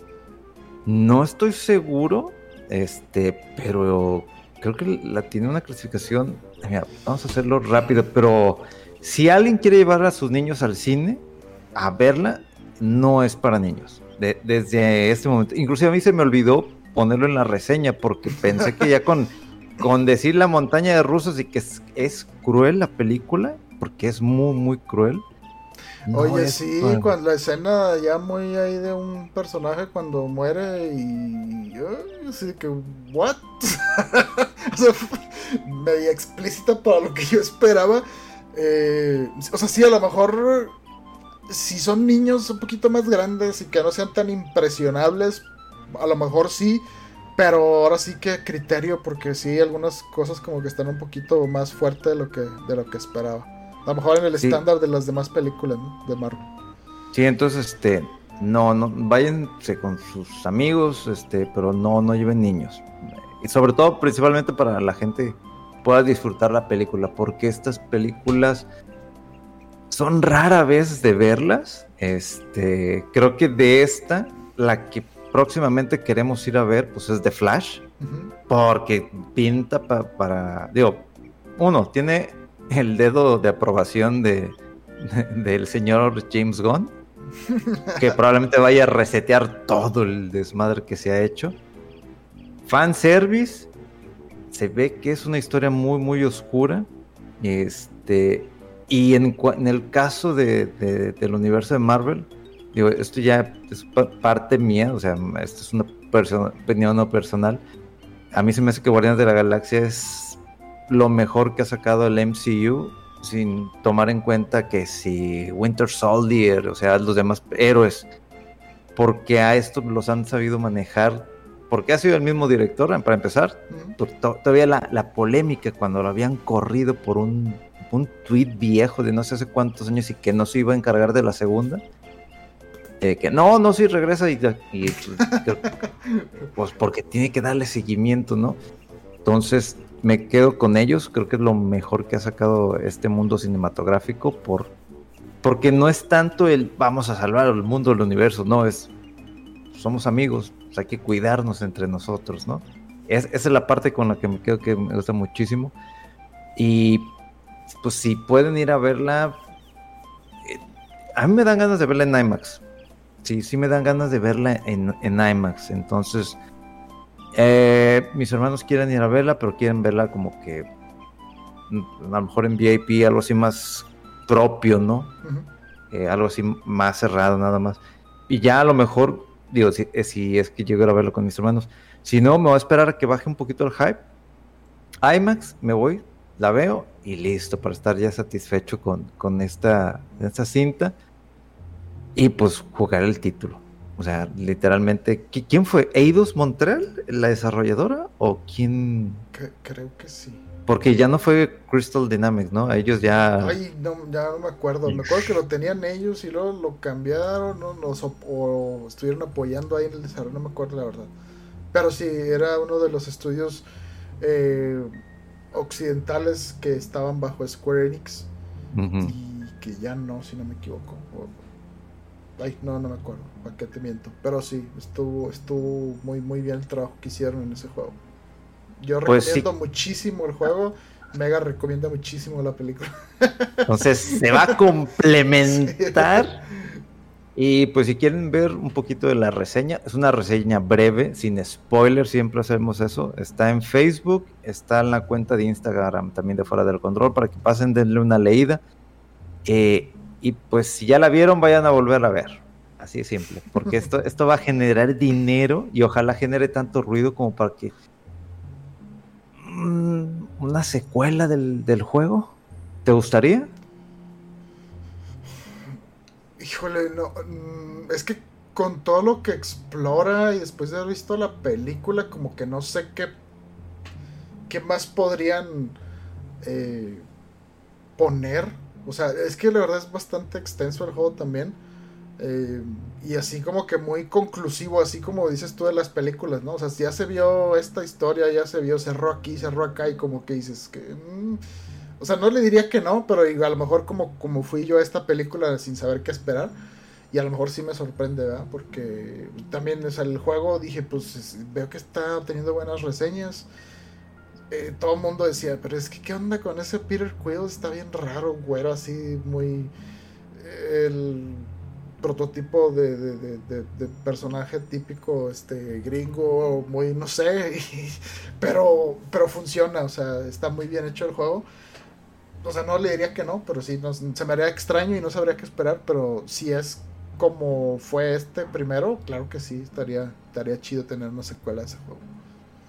No estoy seguro, este, pero creo que la tiene una clasificación. Mira, vamos a hacerlo rápido, pero si alguien quiere llevar a sus niños al cine a verla, no es para niños. desde este momento, inclusive a mí se me olvidó ponerlo en la reseña porque pensé que ya con, con decir la montaña de rusos y que es, cruel la película, porque es muy, muy cruel. Oye, sí, cuando la escena ya muy ahí de un personaje cuando muere y. así que, ¿what? o sea, media explícita para lo que yo esperaba. Eh, o sea, sí, a lo mejor. Si son niños un poquito más grandes y que no sean tan impresionables, a lo mejor sí, pero ahora sí que criterio, porque sí, algunas cosas como que están un poquito más fuertes de lo que, de lo que esperaba. A lo mejor en el estándar de las demás películas de Marvel. Sí, entonces, este, no, no, váyanse con sus amigos, este, pero no, no lleven niños. Y sobre todo, principalmente para la gente pueda disfrutar la película, porque estas películas son rara vez de verlas. Este, creo que de esta, la que próximamente queremos ir a ver, pues es The Flash, porque pinta para, digo, uno, tiene el dedo de aprobación de, del señor James Gunn, que probablemente vaya a resetear todo el desmadre que se ha hecho. Fan service, se ve que es una historia muy, muy oscura. Este, y en, en el caso de, del universo de Marvel, Digo, esto ya es parte mía, o sea, esto es una opinión no personal. A mí se me hace que Guardianes de la Galaxia es lo mejor que ha sacado el MCU, sin tomar en cuenta que si Winter Soldier, o sea, los demás héroes, porque a esto los han sabido manejar, porque ha sido el mismo director, para empezar, todavía la, la, polémica cuando lo habían corrido por un, un tweet viejo de no sé hace cuántos años y que no se iba a encargar de la segunda eh, que no, no, sí regresa y, pues porque tiene que darle seguimiento, ¿no? Entonces me quedo con ellos, creo que es lo mejor que ha sacado este mundo cinematográfico por, porque no es tanto el vamos a salvar el mundo, el universo, no, es somos amigos, hay que cuidarnos entre nosotros, ¿no? Es, esa es la parte con la que me quedo que me gusta muchísimo. Y pues si pueden ir a verla, eh, a mí me dan ganas de verla en IMAX sí, sí me dan ganas de verla en, IMAX. Entonces, eh, mis hermanos quieren ir a verla, pero quieren verla como que mm, a lo mejor en VIP, algo así más propio, ¿no? Eh, algo así más cerrado nada más. Y ya a lo mejor, digo, si, eh, si es que llego a verlo con mis hermanos. Si no, me voy a esperar a que baje un poquito el hype. IMAX, me voy, la veo y listo para estar ya satisfecho con, con esta, esta cinta y pues jugar el título. O sea, literalmente, ¿quién fue? ¿Eidos Montreal, la desarrolladora? ¿O quién? creo que sí. Porque ya no fue Crystal Dynamics, ¿no? Ellos ya. Ay, no, ya no me acuerdo. Me acuerdo que lo tenían ellos y luego lo cambiaron ¿no? o estuvieron apoyando ahí en el desarrollo. No me acuerdo la verdad. Pero sí, era uno de los estudios eh, occidentales que estaban bajo Square Enix. Y que ya no, si no me equivoco. Ay, no, no me acuerdo, para qué te miento. Pero sí, estuvo, estuvo muy, muy bien el trabajo que hicieron en ese juego. Yo pues recomiendo muchísimo el juego. Mega recomienda muchísimo la película. Entonces se va a complementar. Y pues si quieren ver un poquito de la reseña, es una reseña breve, sin spoiler, siempre hacemos eso. Está en Facebook, está en la cuenta de Instagram también de Fuera del Control para que pasen, denle una leída. Eh, y pues si ya la vieron, vayan a volver a ver. así de simple. Porque esto, esto va a generar dinero y ojalá genere tanto ruido como para que mm, una secuela del, del juego. ¿Te gustaría? Híjole, no. mm, Es que con todo lo que explora y después de haber visto la película, como que no sé qué. ¿Qué más podrían eh, poner? O sea, es que la verdad es bastante extenso el juego también. eh, y así como que muy conclusivo, así como dices tú de las películas, ¿no? O sea, ya se vio esta historia, ya se vio, cerró aquí, cerró acá, y como que dices que. mm, o sea, no le diría que no, pero a lo mejor como, como fui yo a esta película sin saber qué esperar. Y a lo mejor sí me sorprende, ¿verdad? Porque también, o el juego dije, pues es- veo que está teniendo buenas reseñas. Eh, todo el mundo decía, pero es que, ¿qué onda con ese Peter Quill? Está bien raro, güero, así, muy. El prototipo de, personaje típico este gringo muy no sé pero pero funciona o sea está muy bien hecho el juego o sea no le diría que no pero sí se me haría extraño y no sabría qué esperar pero si es como fue este primero claro que sí estaría estaría chido tener una secuela de ese juego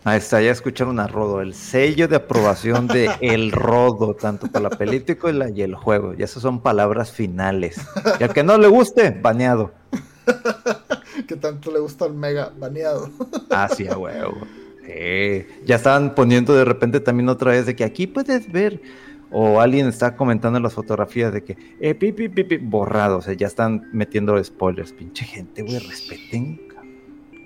Ahí está, ya escucharon a Rodo, el sello de aprobación de El Rodo, tanto para la película y, la- y el juego. Y esas son palabras finales. Y al que no le guste, baneado. que tanto le gusta al mega baneado Ah, sí, a huevo. Sí. Ya estaban poniendo de repente también otra vez de que aquí puedes ver. O alguien está comentando en las fotografías de que eh, pi, pi, pi, pi, borrado. O sea, ya están metiendo spoilers. Pinche gente, güey, respeten.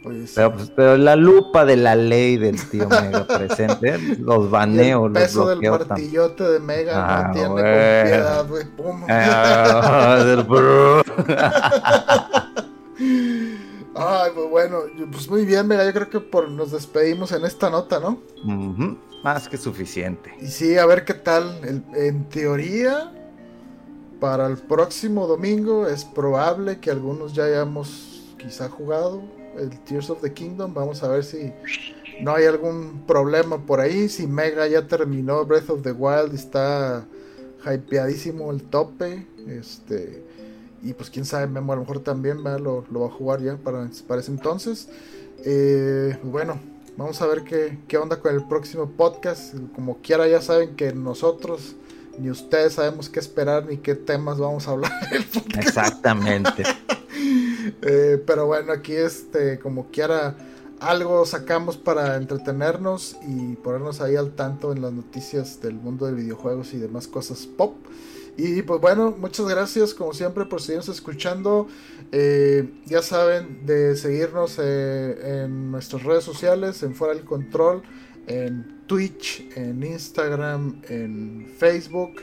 Cabrón. Oye, sí. Pero, pues, pero la lupa de la ley del tío Mega presente, los baneo, el los peso del bloqueo. tam- martillote de Mega Ah, no tiene güey. piedad, güey. Pum. Ah, del. Ay, pues bueno, pues muy bien, Mega. Yo creo que por nos despedimos en esta nota, ¿no? Ujú, Más que suficiente. Y sí, a ver qué tal. El- en teoría, para el próximo domingo es probable que algunos ya hayamos quizá jugado el Tears of the Kingdom. Vamos a ver si no hay algún problema por ahí. Si Mega ya terminó Breath of the Wild está hypeadísimo el tope. Este. Y pues quién sabe, Memo a lo mejor también ¿verdad? Lo, lo va a jugar ya para, para ese entonces. Eh, bueno, vamos a ver qué, qué onda con el próximo podcast. Como quiera ya saben que nosotros ni ustedes sabemos qué esperar ni qué temas vamos a hablar. Exactamente. Eh, pero bueno, aquí este, como quiera, algo sacamos para entretenernos y ponernos ahí al tanto en las noticias del mundo de videojuegos y demás cosas pop. Y pues bueno, muchas gracias como siempre por seguirnos escuchando. Eh, ya saben de seguirnos eh, en nuestras redes sociales, en Fuera del Control, en Twitch, en Instagram, en Facebook.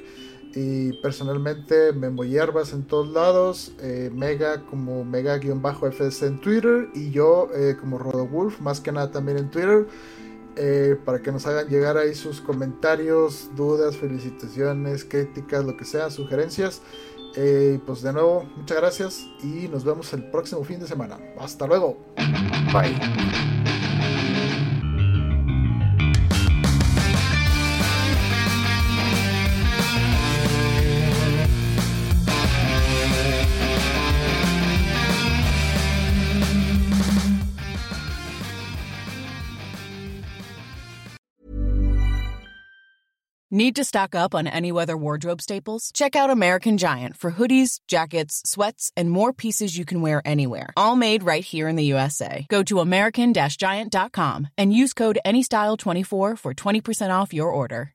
Y personalmente Memo Hierbas en todos lados, eh, Mega como Mega-FS en Twitter y yo eh, como RodoWolf, más que nada también en Twitter, eh, para que nos hagan llegar ahí sus comentarios, dudas, felicitaciones, críticas, lo que sea, sugerencias. Pues de nuevo, muchas gracias y nos vemos el próximo fin de semana. Hasta luego. Bye. Need to stock up on any weather wardrobe staples? Check out American Giant for hoodies, jackets, sweats, and more pieces you can wear anywhere. All made right here in the USA. Go to American Giant.com and use code ANYSTYLE24 for 20% off your order.